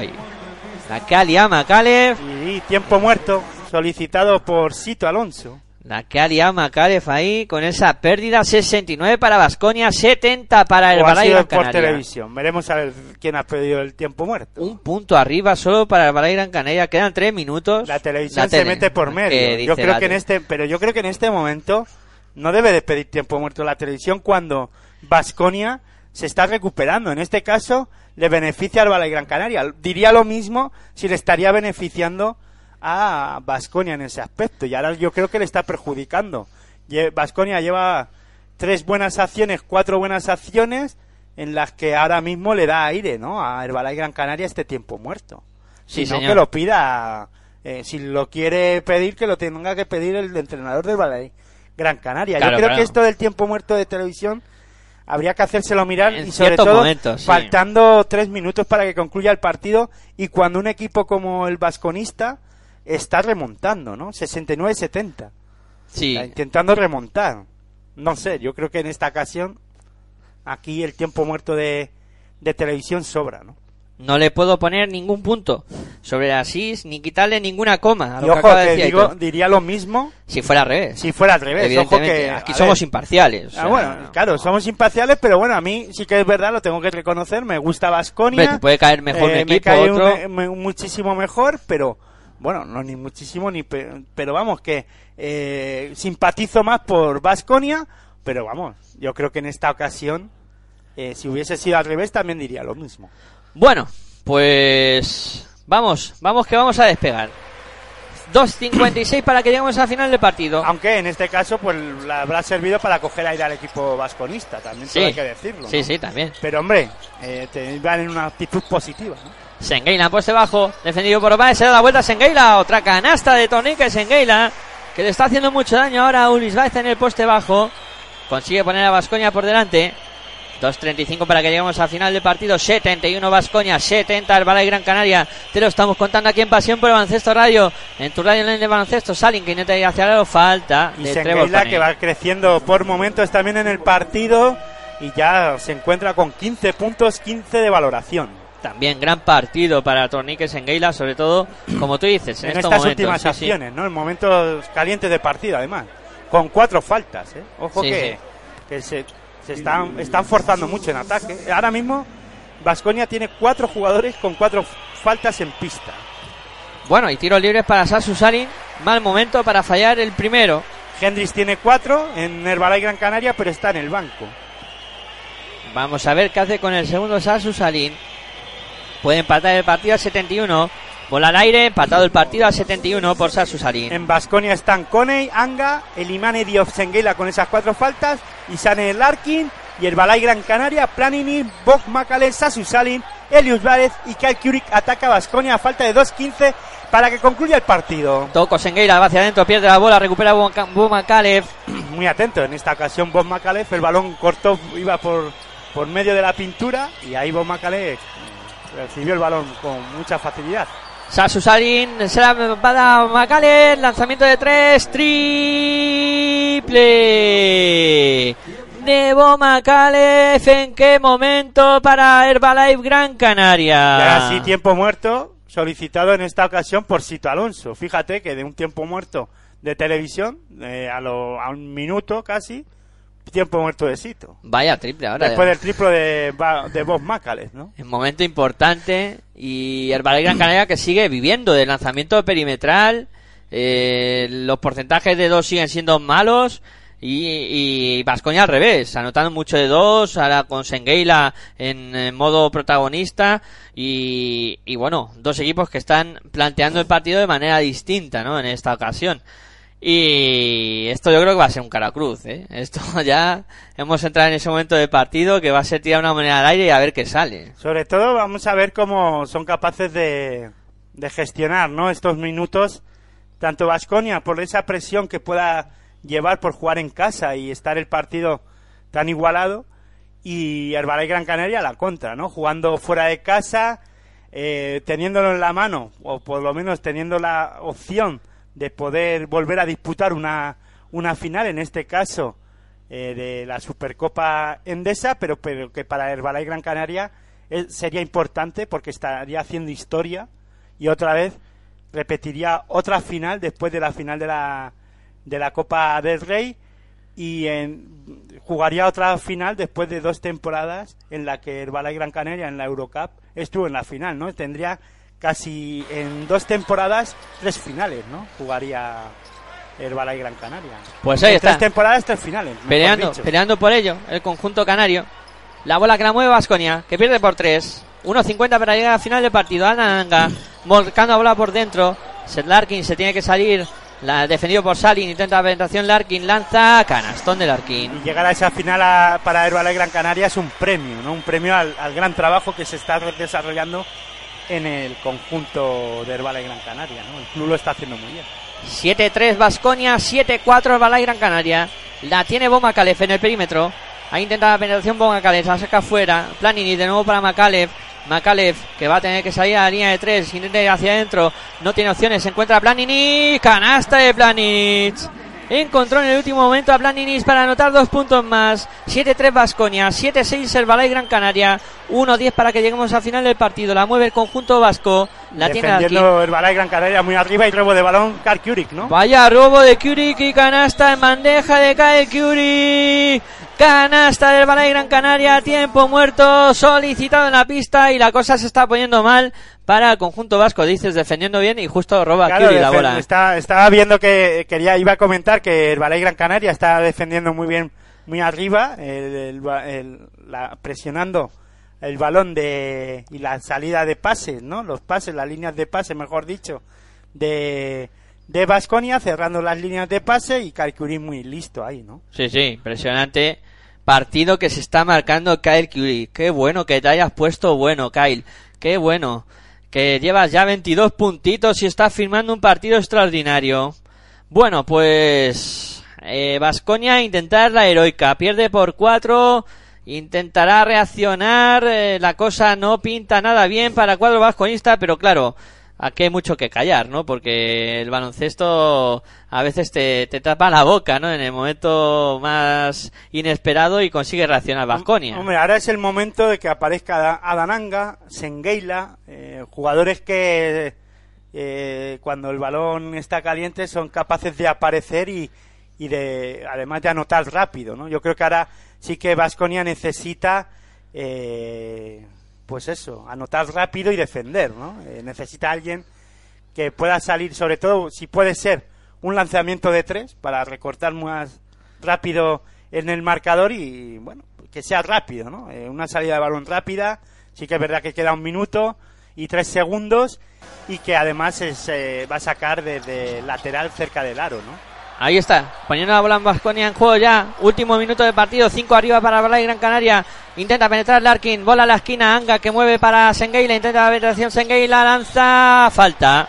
ahí. La Cali ama Calef. Y tiempo muerto solicitado por Sito Alonso. La Cali ama Calef ahí con esa pérdida. 69 para Vasconia, 70 para el sido Gran por Canaria. televisión. Veremos a ver quién ha pedido el tiempo muerto. Un punto arriba solo para el Balay Gran Canaria. Quedan 3 minutos. La televisión La se tele. mete por ¿Qué medio. dice Yo creo que en este, pero yo creo que en este momento no debe de pedir tiempo muerto la televisión cuando Vasconia se está recuperando. En este caso le beneficia al Balay Gran Canaria. Diría lo mismo si le estaría beneficiando a Vasconia en ese aspecto. Y ahora yo creo que le está perjudicando. Vasconia lleva tres buenas acciones, cuatro buenas acciones en las que ahora mismo le da aire, ¿no? A Herbalife Gran Canaria este tiempo muerto. Sí, Si no, señor. que lo pida. eh, si lo quiere pedir, que lo tenga que pedir el entrenador del Ballet Gran Canaria. Claro, Yo creo claro. que esto del tiempo muerto de televisión habría que hacérselo mirar En y sobre todo momentos, sí. faltando tres minutos para que concluya el partido y cuando un equipo como el vasconista está remontando, ¿no? 69-70. Sí, Está intentando remontar. No sé, yo creo que en esta ocasión aquí el tiempo muerto de, de televisión sobra, ¿no? No le puedo poner ningún punto sobre Asís ni quitarle ninguna coma a lo Y que ojo de que decir digo, diría lo mismo Si fuera al revés. si fuera al revés. Ojo que aquí somos ver, imparciales. o Ah, bueno, claro, somos imparciales, pero bueno, a mí sí que es verdad, lo tengo que reconocer, me gusta Vasconia. Puede caer mejor un me equipo, cae un- otro. me- muchísimo mejor, pero bueno, no ni muchísimo ni pe- pero vamos que eh, simpatizo más por Vasconia, pero vamos, yo creo que en esta ocasión eh, si hubiese sido al revés también diría lo mismo. Bueno, pues vamos, vamos que vamos a despegar. 2.56 para que lleguemos al final del partido. Aunque en este caso pues habrá servido para coger aire al equipo vasconista, también Sí. hay que decirlo. Sí, ¿no? sí, también. Pero hombre, eh, te van en una actitud positiva, ¿no? Sengueila, poste bajo, defendido por Obaez, se da la vuelta a Sengueila, otra canasta de Tonique Sengueila, que le está haciendo mucho daño ahora a Ulis Baez en el poste bajo, consigue poner a Vasconia por delante, 2.35 para que lleguemos al final del partido, 71 Vasconia, 70 el y Gran Canaria, te lo estamos contando aquí en Pasión por el Baloncesto Radio, en tu radio online de baloncesto, Salin que intenta ir hacia el falta Y de Trevor que va creciendo por momentos también en el partido y ya se encuentra con 15 puntos, 15 de valoración. También gran partido para Tornique Sengueila, sobre todo, como tú dices, en, En, estos estas momentos. últimas sí, sí. acciones, ¿no? En momentos calientes de partido, además. Con cuatro faltas, ¿eh? Ojo Sí, que, sí. que se, se están, están forzando mucho en ataque. Ahora mismo, Vasconia tiene cuatro jugadores con cuatro faltas en pista. Bueno, y tiros libres para Sasu Salin. Mal momento para fallar el primero. Hendrix tiene cuatro en Herbalife Gran Canaria, pero está en el banco. Vamos a ver qué hace con el segundo Sasu Salin. Puede empatar el partido a 71. Bola al aire, empatado el partido a 71 por Sasu Salin. En Vasconia están Coney, Anga, Elimane Diop Senguela con esas cuatro faltas, Isane Larkin y el Balay Gran Canaria, Planini, Bog Macalen, Sasu Salin, Elius Várez y Kyle Kurik ataca a Vasconia a falta de 2.15 para que concluya el partido. Toco Sengueira va hacia adentro, pierde la bola, recupera Buma Kalev. Muy atento en esta ocasión Bob Macalef, el balón cortó, iba por, por medio de la pintura y ahí Bob Macalef recibió el balón con mucha facilidad. Sasu Salin se la va a dar Macalef. Lanzamiento de tres. Triple. De Boma Calef. ¿En qué momento para Herbalife Gran Y Canaria? ahora sí, tiempo muerto solicitado en esta ocasión por Sito Alonso. Fíjate que de un tiempo muerto de televisión, eh, a, lo- a un minuto casi, tiempo muerto de Sito. Vaya triple ahora. Después del triplo de, de Bob Macalef, ¿no? En momento importante y Herbalife Gran Canaria que sigue viviendo del lanzamiento perimetral. eh, los porcentajes de dos siguen siendo malos y, y Vascoña al revés, anotando mucho de dos, ahora con Sengueila en, eh, modo protagonista y, y bueno, dos equipos que están planteando el partido de manera distinta, ¿no? En esta ocasión. Y esto yo creo que va a ser un caracruz, ¿eh? Esto ya hemos entrado en ese momento del partido que va a ser tirar una moneda al aire y a ver qué sale. Sobre todo vamos a ver cómo son capaces de, de gestionar ¿no? estos minutos, tanto Vasconia por esa presión que pueda llevar por jugar en casa y estar el partido tan igualado, y Herbalife Gran Canaria a la contra, ¿no? jugando fuera de casa, eh, teniéndolo en la mano, o por lo menos teniendo la opción de poder volver a disputar una, una final, en este caso eh, de la Supercopa Endesa, pero, pero que para Herbalife Gran Canaria eh, sería importante porque estaría haciendo historia y otra vez repetiría otra final después de la final de la, de la Copa del Rey y en- jugaría otra final después de dos temporadas en la que Herbalife Gran Canaria en la Eurocup estuvo en la final, ¿no? Tendría casi en dos temporadas tres finales, ¿no? Jugaría Herbalife Gran Canaria. Pues ahí En está. Tres temporadas, tres finales. Peleando, dicho. peleando por ello, el conjunto canario. La bola que la mueve Vasconia, que pierde por 3. 1.50 para llegar al final del partido. Ananga, volcando la bola por dentro. Seth Larkin se tiene que salir. La, defendido por Salin, intenta la penetración. Larkin lanza, canastón de Larkin. Y llegar a esa final a- para Herbalife Gran Canaria es un premio, ¿no? Un premio al, al gran trabajo que se está desarrollando en el conjunto de Herbalife Gran Canaria, ¿no? El club lo está haciendo muy bien. 7-3 Vasconia, 7-4 Balay Gran Canaria. La tiene Boma Calef en el perímetro. Ahí intenta la penetración Bon Macalef, la saca fuera. Planini de nuevo para Macalef. Macalef que va a tener que salir a la línea de tres, intenta ir hacia adentro, no tiene opciones, se encuentra Planini, canasta de Planinic. Encontró en el último momento a Planinic para anotar dos puntos más. 7-3 Vasconia, 7-6 Herbalay Gran Canaria, 1-10 para que lleguemos al final del partido. La mueve el conjunto vasco, la tiene aquí. Defendiendo Gran Canaria muy arriba y robo de balón Karl Kurik, ¿no? Vaya robo de Curie y canasta en bandeja de Kyle Curie. Canasta del Balay Gran Canaria, tiempo muerto, solicitado en la pista y la cosa se está poniendo mal para el conjunto vasco. Dices defendiendo bien y justo roba Claro, la bola. está- estaba viendo que quería iba a comentar que el Balay Gran Canaria está defendiendo muy bien, muy arriba, el- el la- presionando el balón de y la salida de pases, ¿no? Los pases, las líneas de pase, mejor dicho, de de Vasconia cerrando las líneas de pase y Calcurí muy listo ahí, ¿no? Sí, sí, impresionante partido que se está marcando Kyle Curie. Qué bueno que te hayas puesto bueno, Kyle. Qué bueno. Que llevas ya 22 puntitos y estás firmando un partido extraordinario. Bueno, pues... Vasconia intentar la heroica. Pierde por 4. Intentará reaccionar. eh, la cosa no pinta nada bien para cuadro vasconista, pero claro, aquí hay mucho que callar, ¿no? Porque el baloncesto a veces te, te tapa la boca, ¿no? En el momento más inesperado y consigue reaccionar Vasconia. Hombre, ahora es el momento de que aparezca Adananga, Sengeila, eh, jugadores que eh, cuando el balón está caliente son capaces de aparecer y, y de además de anotar rápido, ¿no? Yo creo que ahora sí que Vasconia necesita eh, pues eso, anotar rápido y defender, ¿no? Eh, necesita alguien que pueda salir, sobre todo si puede ser un lanzamiento de tres para recortar más rápido en el marcador y bueno, que sea rápido, ¿no? Eh, una salida de balón rápida, sí que es verdad que queda un minuto y tres segundos y que además es, eh, va a sacar desde lateral cerca del aro, ¿no? Ahí está, poniendo la bola en Vasconia en juego ya. Último minuto de partido, 5 arriba para Balay Gran Canaria. Intenta penetrar Larkin, bola a la esquina, Anga que mueve para Sengeila, intenta la penetración, Sengeila lanza, falta.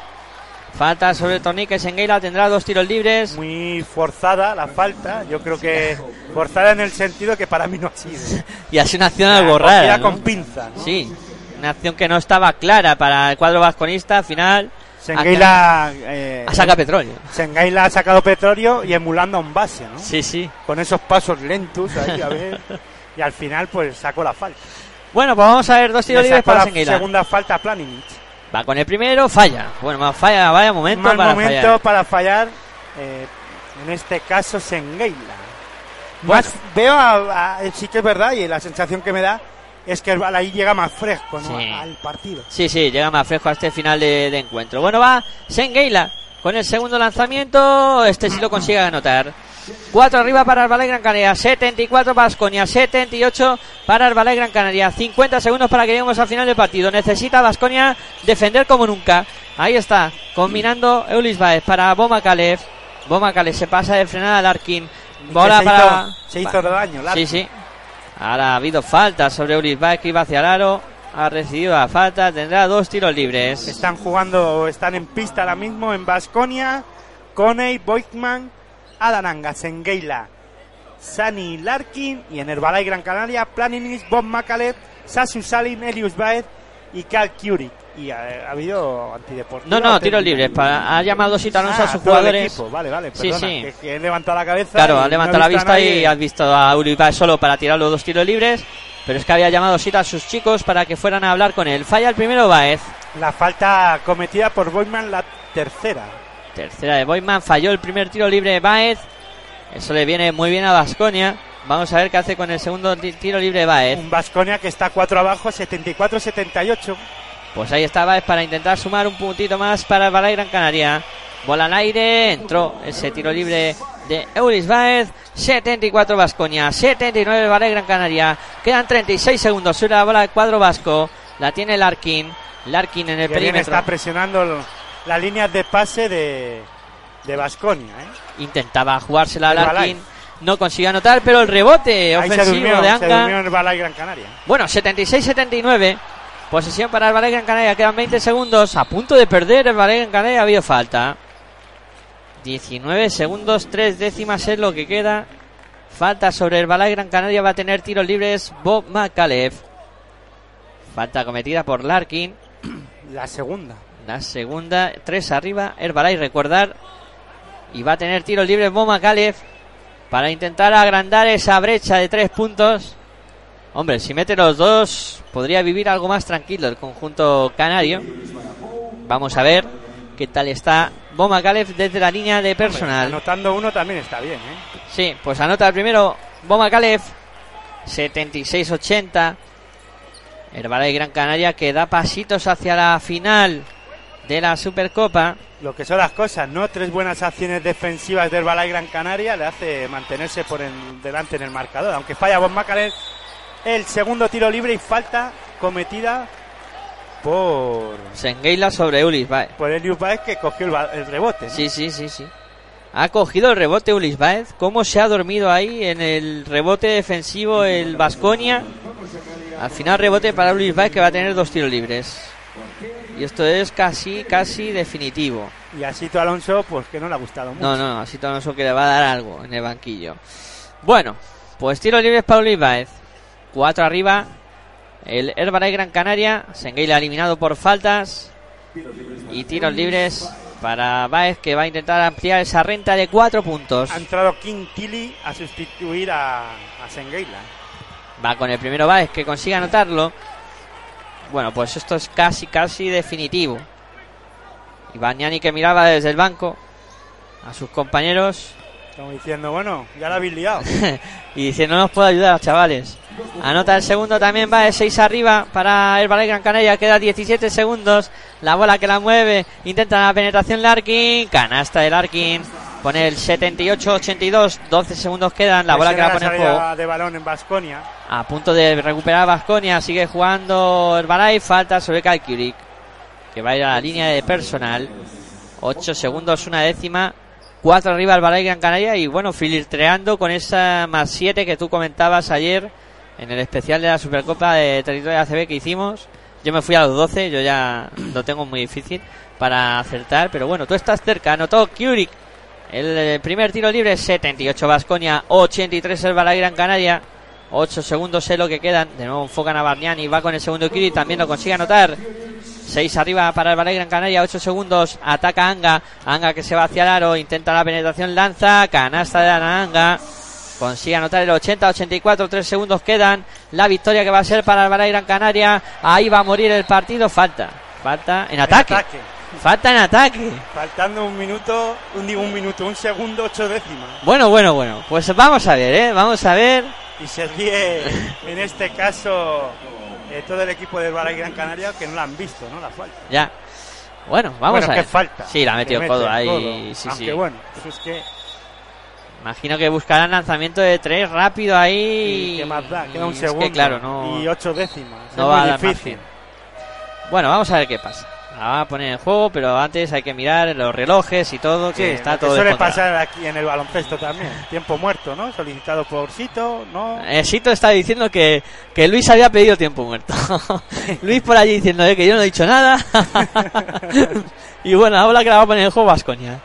Falta sobre Tornique, Sengeila tendrá dos tiros libres. Muy forzada la falta, yo creo que forzada en el sentido que para mí no ha sido. Y así una acción algo rara. ¿no? con pinza, ¿no? Sí, una acción que no estaba clara para el cuadro vasconista. Al final, Sengeila, eh, a saca petróleo. Sengeila ha sacado petróleo y emulando a un base, ¿no? Sí, sí. Con esos pasos lentos ahí, a ver. y al final, pues sacó la falta. Bueno, pues vamos a ver dos tiros libres para la segunda falta a Planinic. Va con el primero, falla. Bueno, más falla, vaya momento Mal para momento fallar. para fallar, eh, en este caso Sengeila. Bueno. Más, veo a, a- sí que es verdad y la sensación que me da es que el ahí llega más fresco ¿no? Sí. al partido. Sí, sí, llega más fresco a este final de, de encuentro. Bueno, va Sengeila con el segundo lanzamiento. Este sí lo consigue anotar. 4 arriba para Ballet Gran Canaria, 74 para Vasconia, 78 para Ballet Gran Canaria, 50 segundos para que lleguemos al final del partido. Necesita Vasconia defender como nunca. Ahí está, combinando Eulis Baez para Boma Calef. Boma Calef se pasa de frenada a Larkin. Bola se para. hizo, se hizo daño. Larkin. Sí, sí. Ahora ha habido falta sobre Eulis Baez que iba hacia el aro. Ha recibido la falta, tendrá dos tiros libres. Están jugando, están en pista ahora mismo en Basconia. Coney, Boitman, Adananga, Sengeila, Sani Larkin y en Herbalay Gran Canaria, Planinis, Bob Macalet, Sasu Salim, Elius Baez y Cal Curie. Y ha, ha habido antideportivo. No, no, tiros libres. Pa- ha llamado Sita Alonso Ah, a sus jugadores. Vale, vale, Sí, perdona, sí. Que, que he levantado la cabeza. Claro, ha no levantado la visto a vista y has visto a Uribe solo para tirar los dos tiros libres. Pero es que había llamado Sita a sus chicos para que fueran a hablar con él. Falla el primero Baez. La falta cometida por Boyman, la tercera. Tercera de Boyman. Falló el primer tiro libre Baez. Eso le viene muy bien a Vasconia. Vamos a ver qué hace con el segundo ti- tiro libre Baez. Un Basconia que está 4 abajo, 74-78. Pues ahí está Baez para intentar sumar un puntito más para el Balay Gran Canaria. Bola al aire, entró ese tiro libre de Eulis Baez. 74 Vasconia, 79 Balay Gran Canaria. Quedan 36 segundos sobre la bola del cuadro vasco. La tiene Larkin. Larkin en el perímetro. está presionando las líneas de pase de, de Basconia. ¿eh? Intentaba jugársela a El. Larkin. No consiguió anotar, pero el rebote ofensivo durmió, de el Balay Gran Canaria. Bueno, 76-79. Posesión para el Ballet Gran Canaria. Quedan 20 segundos. A punto de perder el Ballet Gran Canaria. Ha habido falta. 19 segundos, 3 décimas es lo que queda Falta sobre Herbalife Gran Canaria. Va a tener tiros libres Bob McAlef. Falta cometida por Larkin. La segunda. La segunda, tres arriba. Herbalife, recordar. Y va a tener tiros libres Bob McAlef para intentar agrandar esa brecha de tres puntos. Hombre, si mete los dos, podría vivir algo más tranquilo el conjunto canario. Vamos a ver qué tal está Boma Calef desde la línea de personal. Anotando uno también está bien, ¿eh? Sí, pues anota el primero Boma Calef, 76-80. Herbalife Gran Canaria que da pasitos hacia la final de la Supercopa. Lo que son las cosas, ¿no? Tres buenas acciones defensivas del Balay Gran Canaria le hace mantenerse por el, delante en el marcador. Aunque falla Bob Macalef el segundo tiro libre y falta cometida por Sengueila sobre Ulis Baez. por Elius Baez que cogió el, el rebote. ¿no? Sí, sí, sí, sí. Ha cogido el rebote Ulis Baez. ¿Cómo se ha dormido ahí en el rebote defensivo el Vasconia? Al final rebote para Ulis Baez que va a tener dos tiros libres. Y esto es casi, casi definitivo. Y así tú Alonso, pues que no le ha gustado mucho. No, no, así todo eso que le va a dar algo en el banquillo. Bueno, pues tiros libres para Ulis Baez. Cuatro arriba. El Herbalife Gran Canaria. Sengueila eliminado por faltas. Y tiros libres para Baez que va a intentar ampliar esa renta de cuatro puntos. Ha entrado King Tilly a sustituir a, a Sengeila. Va con el primero Baez que consigue anotarlo. Bueno, pues esto es casi, casi definitivo. Y Bagnani que miraba desde el banco a sus compañeros Como diciendo, bueno, ya la habéis liado. y dice, no nos puedo ayudar, chavales. Anota el segundo también, va de 6 arriba para el Ballet Gran Canaria, queda 17 segundos. La bola que la mueve, intenta la penetración Larkin, canasta de Larkin. Pone el 78-82, 12 segundos quedan, la bola que la pone en juego. de balón en Basconia. A punto de recuperar Vasconia, sigue jugando Herbalife, falta sobre Kalkirik, que va a ir a la línea de personal. 8 segundos, una décima. 4 arriba Herbalife Gran Canaria y bueno, filtreando con esa más 7 que tú comentabas ayer en el especial de la Supercopa de Territorio ACB que hicimos. Yo me fui a los 12, yo ya lo tengo muy difícil para acertar, pero bueno, tú estás cerca, anotó Kurik. El eh, primer tiro libre, 78 Vasconia, 83 Herbalife Gran Canaria. 8 segundos es lo que quedan. De nuevo enfocan a Barniani. Va con el segundo Kiri. También lo consigue anotar. 6 arriba para el Ballet Gran Canaria. 8 segundos. Ataca Anga. Anga que se va hacia el aro. Intenta la penetración. Lanza. Canasta de Anga. Consigue anotar el 80-84. 3 segundos quedan. La victoria que va a ser para el Ballet Gran Canaria. Ahí va a morir el partido. Falta. Falta en ataque. ataque. Falta en ataque. Faltando un minuto, un, minuto, un segundo, ocho décimas. Bueno, bueno, bueno. Pues vamos a ver, ¿eh? Vamos a ver. Y se ríe, en este caso, eh, todo el equipo del Balay Gran Canaria que no la han visto, ¿no? La falta. Ya. Bueno, vamos bueno, a que ver. falta. Sí, la ha metido Que codo ahí. Sí, Aunque sí. bueno, eso es que. Imagino que buscarán lanzamiento de tres rápido ahí. ¿Qué más da? Queda un segundo. que, claro, no, Y ocho décimas. no es va a dar difícil. Bueno, vamos a ver qué pasa. La va a poner en juego, pero antes hay que mirar los relojes y todo, que Sí, está todo suele descontrolado. pasar aquí en el baloncesto también. Tiempo muerto, ¿no? Solicitado por Sito, ¿no? Eh, Sito está diciendo que, que Luis había pedido tiempo muerto. Luis por allí diciendo eh, que yo no he dicho nada. y bueno, ahora que la va a poner en juego Vasconia.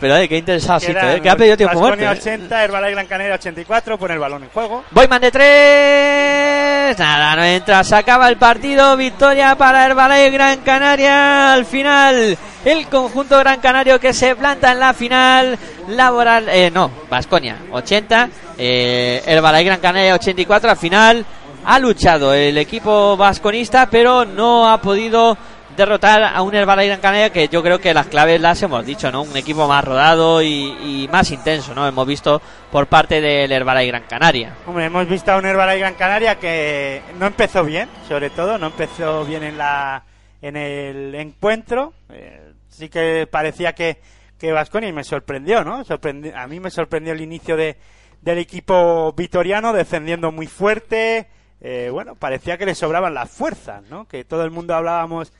Pero eh, qué Quedan eh, que ha pedido tiempo muerto. Baskonia eh. 80, Herbalife Gran Canaria 84, pone el balón en juego. Boyman de tres. Nada, no entra. Se acaba el partido. Victoria para Herbalife Gran Canaria. Al final, el conjunto Gran Canario que se planta en la final. Laboral, eh, no, Vasconia 80. Eh, Herbalife Gran Canaria 84. Al final ha luchado el equipo vasconista, pero no ha podido derrotar a un Herbalife Gran Canaria que yo creo que las claves las hemos dicho, ¿no? Un equipo más rodado y, y más intenso, ¿no? Hemos visto por parte del Herbalife Gran Canaria. Hombre, hemos visto a un Herbalife Gran Canaria que no empezó bien, sobre todo, no empezó bien en la en el encuentro. Eh, sí que parecía que que Vasconia y me sorprendió, ¿no? Sorprendi- a mí me sorprendió el inicio de del equipo vitoriano descendiendo muy fuerte. Eh, bueno, parecía que le sobraban las fuerzas, ¿no? Que todo el mundo hablábamos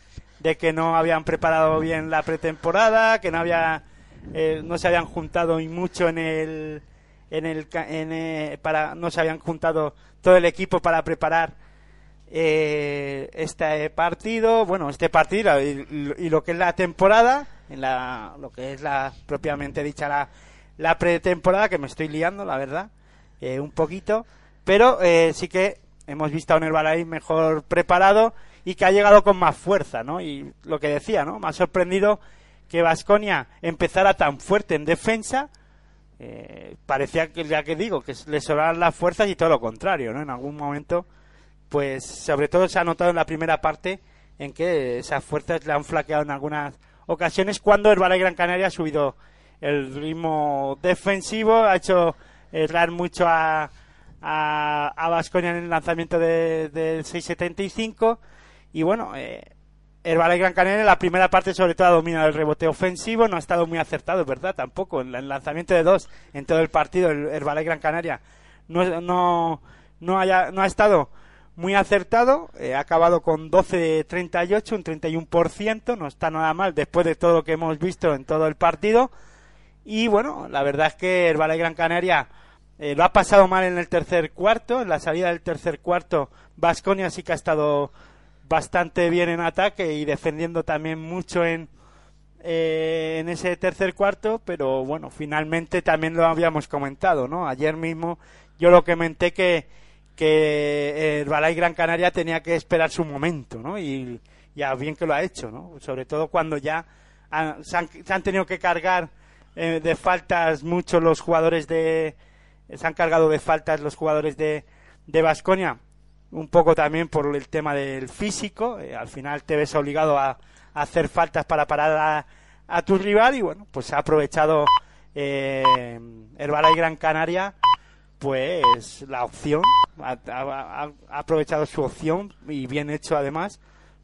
de que no habían preparado bien la pretemporada, que no había eh, no se habían juntado mucho en el en el en, eh, para no se habían juntado todo el equipo para preparar eh, este partido, bueno, este partido y, lo que es la temporada, en la lo que es la propiamente dicha la, la pretemporada que me estoy liando, la verdad. eh, un poquito, pero eh, sí que hemos visto a un Herbalife mejor preparado y que ha llegado con más fuerza, ¿no? Y lo que decía, ¿no? Me ha sorprendido que Vasconia empezara tan fuerte en defensa. eh, parecía que, ya que digo, que le sobraban las fuerzas y todo lo contrario, ¿no? En algún momento, pues, sobre todo se ha notado en la primera parte en que esas fuerzas le han flaqueado en algunas ocasiones cuando Herbalife Gran Canaria ha subido el ritmo defensivo, ha hecho errar mucho a, a, a Baskonia en el lanzamiento de- del 6.75 y bueno, eh, Herbalife Gran Canaria en la primera parte sobre todo ha dominado el rebote ofensivo, no ha estado muy acertado, verdad, tampoco, en el lanzamiento de dos en todo el partido el Herbalife Gran Canaria no, no, no, haya, no ha estado muy acertado, eh, ha acabado con 12-38, un 31%, no está nada mal después de todo lo que hemos visto en todo el partido. Y bueno, la verdad es que el Valle Gran Canaria eh, lo ha pasado mal en el tercer cuarto, en la salida del tercer cuarto, Vasconia sí que ha estado bastante bien en ataque y defendiendo también mucho en, eh, en ese tercer cuarto, pero bueno, finalmente también lo habíamos comentado, ¿no? Ayer mismo yo lo comenté que, que el Balay Gran Canaria tenía que esperar su momento, ¿no? Y ya bien que lo ha hecho, ¿no? Sobre todo cuando ya han- se, han, se han tenido que cargar eh, de faltas muchos los jugadores de... Se han cargado de faltas los jugadores de de Vasconia un poco también por el tema del físico. eh, al final te ves obligado a, hacer faltas para parar a, a tu rival y bueno, pues ha aprovechado eh, Herbalife Gran Canaria pues la opción, ha, ha- ha- ha aprovechado su opción y bien hecho además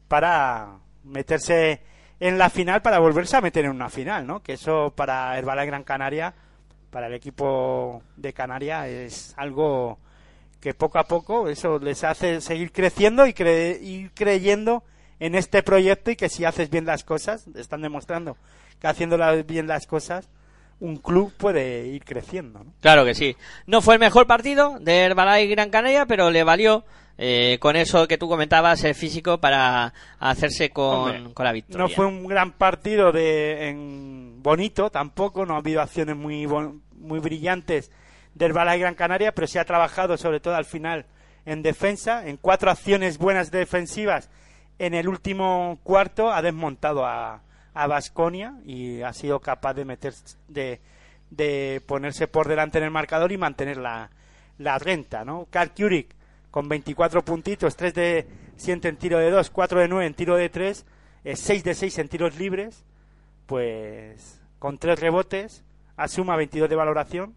para meterse en la final para volverse a meter en una final, ¿no? Que eso para Herbalife Gran Canaria, para el equipo de Canarias es algo que poco a poco eso les hace seguir creciendo y cre- ir creyendo en este proyecto y que si haces bien las cosas, están demostrando que haciendo bien las cosas, un club puede ir creciendo. ¿no? Claro que sí. No fue el mejor partido de Herbalife Gran Canaria, pero le valió eh, con eso que tú comentabas, el físico, para hacerse con, Hombre, con la victoria. No fue un gran partido de en bonito tampoco, no ha habido acciones muy bon- muy brillantes del Balay Gran Canaria, pero se ha trabajado sobre todo al final en defensa, en cuatro acciones buenas defensivas en el último cuarto ha desmontado a a Basconia y ha sido capaz de meter de, de ponerse por delante en el marcador y mantener la, la renta, ¿no? Karl Kurik con 24 puntitos, 3 de 7 en tiro de 2, 4 de 9 en tiro de 3, 6 de 6 en tiros libres, pues con 3 rebotes, asuma 22 de valoración,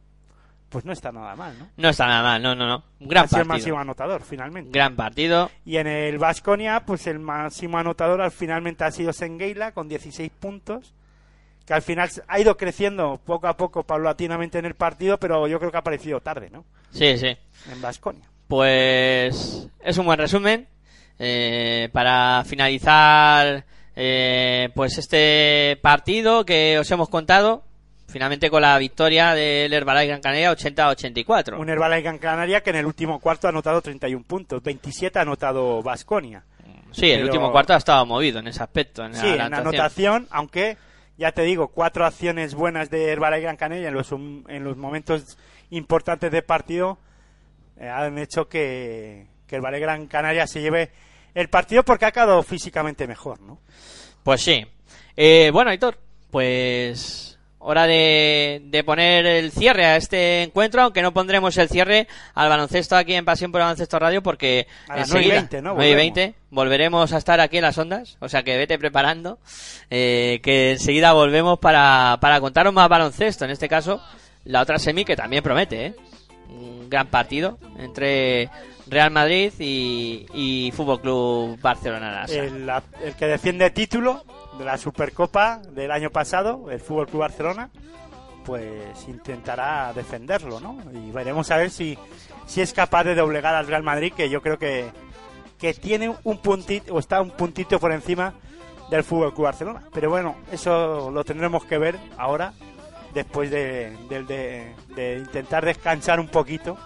pues no está nada mal, ¿no? No está nada mal, no, no, no. Un gran ha sido el partido. máximo anotador, finalmente. Gran partido. Y en el Vasconia, pues el máximo anotador al finalmente ha sido Sengeila con 16 puntos, que al final ha ido creciendo poco a poco, paulatinamente en el partido, pero yo creo que ha aparecido tarde, ¿no? Sí, sí. En Vasconia. Pues es un buen resumen eh, para finalizar eh, pues este partido que os hemos contado finalmente con la victoria del Herbalife Gran Canaria 80-84 Un Herbalife Gran Canaria que en el último cuarto ha anotado 31 puntos, 27 ha anotado Vasconia. sí el último cuarto ha estado movido en ese aspecto en Sí, la en anotación. anotación, aunque ya te digo, cuatro acciones buenas de Herbalife Gran Canaria en los, en los momentos importantes del partido eh, han hecho que, que Herbalife Gran Canaria se lleve el partido porque ha quedado físicamente mejor, ¿no? Pues sí. Eh, bueno, Aitor, pues hora de, de poner el cierre a este encuentro, aunque no pondremos el cierre al baloncesto aquí en Pasión por el Baloncesto Radio, porque A enseguida, 9 y 20, ¿no? 9 y 20, volveremos a estar aquí en las ondas, o sea que vete preparando, eh, que enseguida volvemos para, para contaros más baloncesto, en este caso la otra semi que también promete, ¿eh? un gran partido entre Real Madrid y, y Fútbol Club Barcelona. El, el que defiende título de la Supercopa del año pasado, el Fútbol Club Barcelona, pues intentará defenderlo, ¿no? Y veremos a ver si, si es capaz de doblegar al Real Madrid, que yo creo que, que tiene un puntito, o está un puntito por encima del Fútbol Club Barcelona. Pero bueno, eso lo tendremos que ver ahora, después de, de- de- de intentar descansar un poquito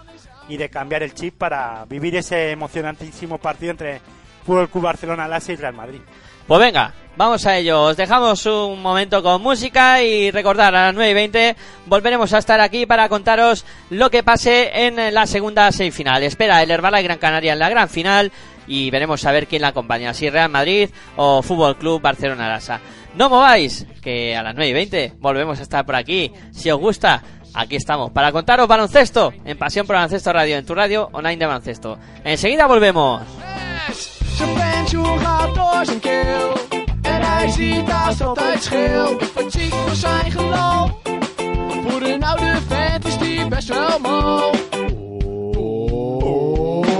y de cambiar el chip para vivir ese emocionantísimo partido entre Fútbol Club Barcelona, Lasa y Real Madrid. Pues venga, vamos a ello. Os dejamos un momento con música y recordar a las 9 y 20 volveremos a estar aquí para contaros lo que pase en la segunda semifinal. Espera el Herbala y Gran Canaria en la gran final y veremos a ver quién la acompaña, si Real Madrid o Fútbol Club Barcelona Lasa. No mováis, que a las 9 y 20 volvemos a estar por aquí. Si os gusta, aquí estamos para contaros baloncesto en Pasión por Baloncesto Radio, en tu radio online de baloncesto. Enseguida volvemos. Zijn pensioen gaat door zijn keel. En hij ziet haast altijd scheel. Ziek voor zijn geloof. Voor een oude vent is die best wel mal.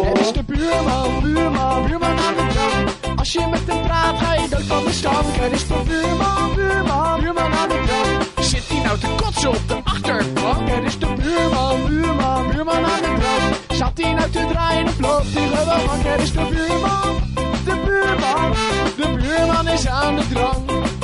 Het is de buurman, buurman, buurman aan de drank. Als je met hem praat, ga je dood van de stank. Het is de buurman, buurman, buurman aan de drank. Zit hij nou te kotsen op de achterbank? Het is de buurman, buurman, buurman aan de drank. Zat hij nou te draaien of loopt hij gewoon? Het is de buurman, de buurman, de buurman is aan de drank.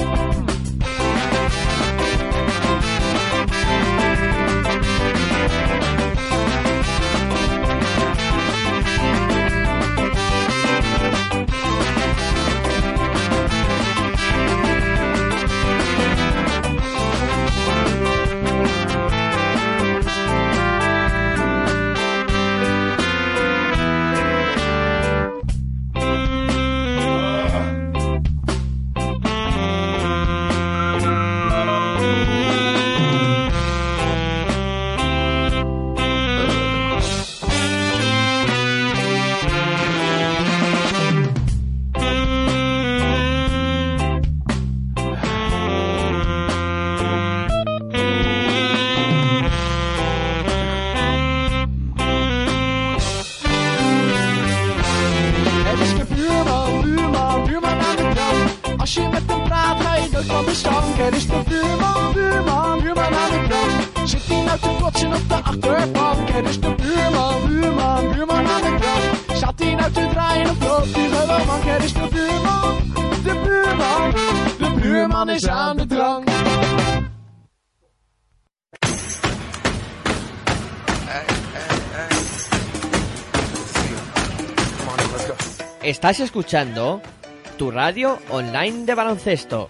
Estás escuchando tu radio online de baloncesto.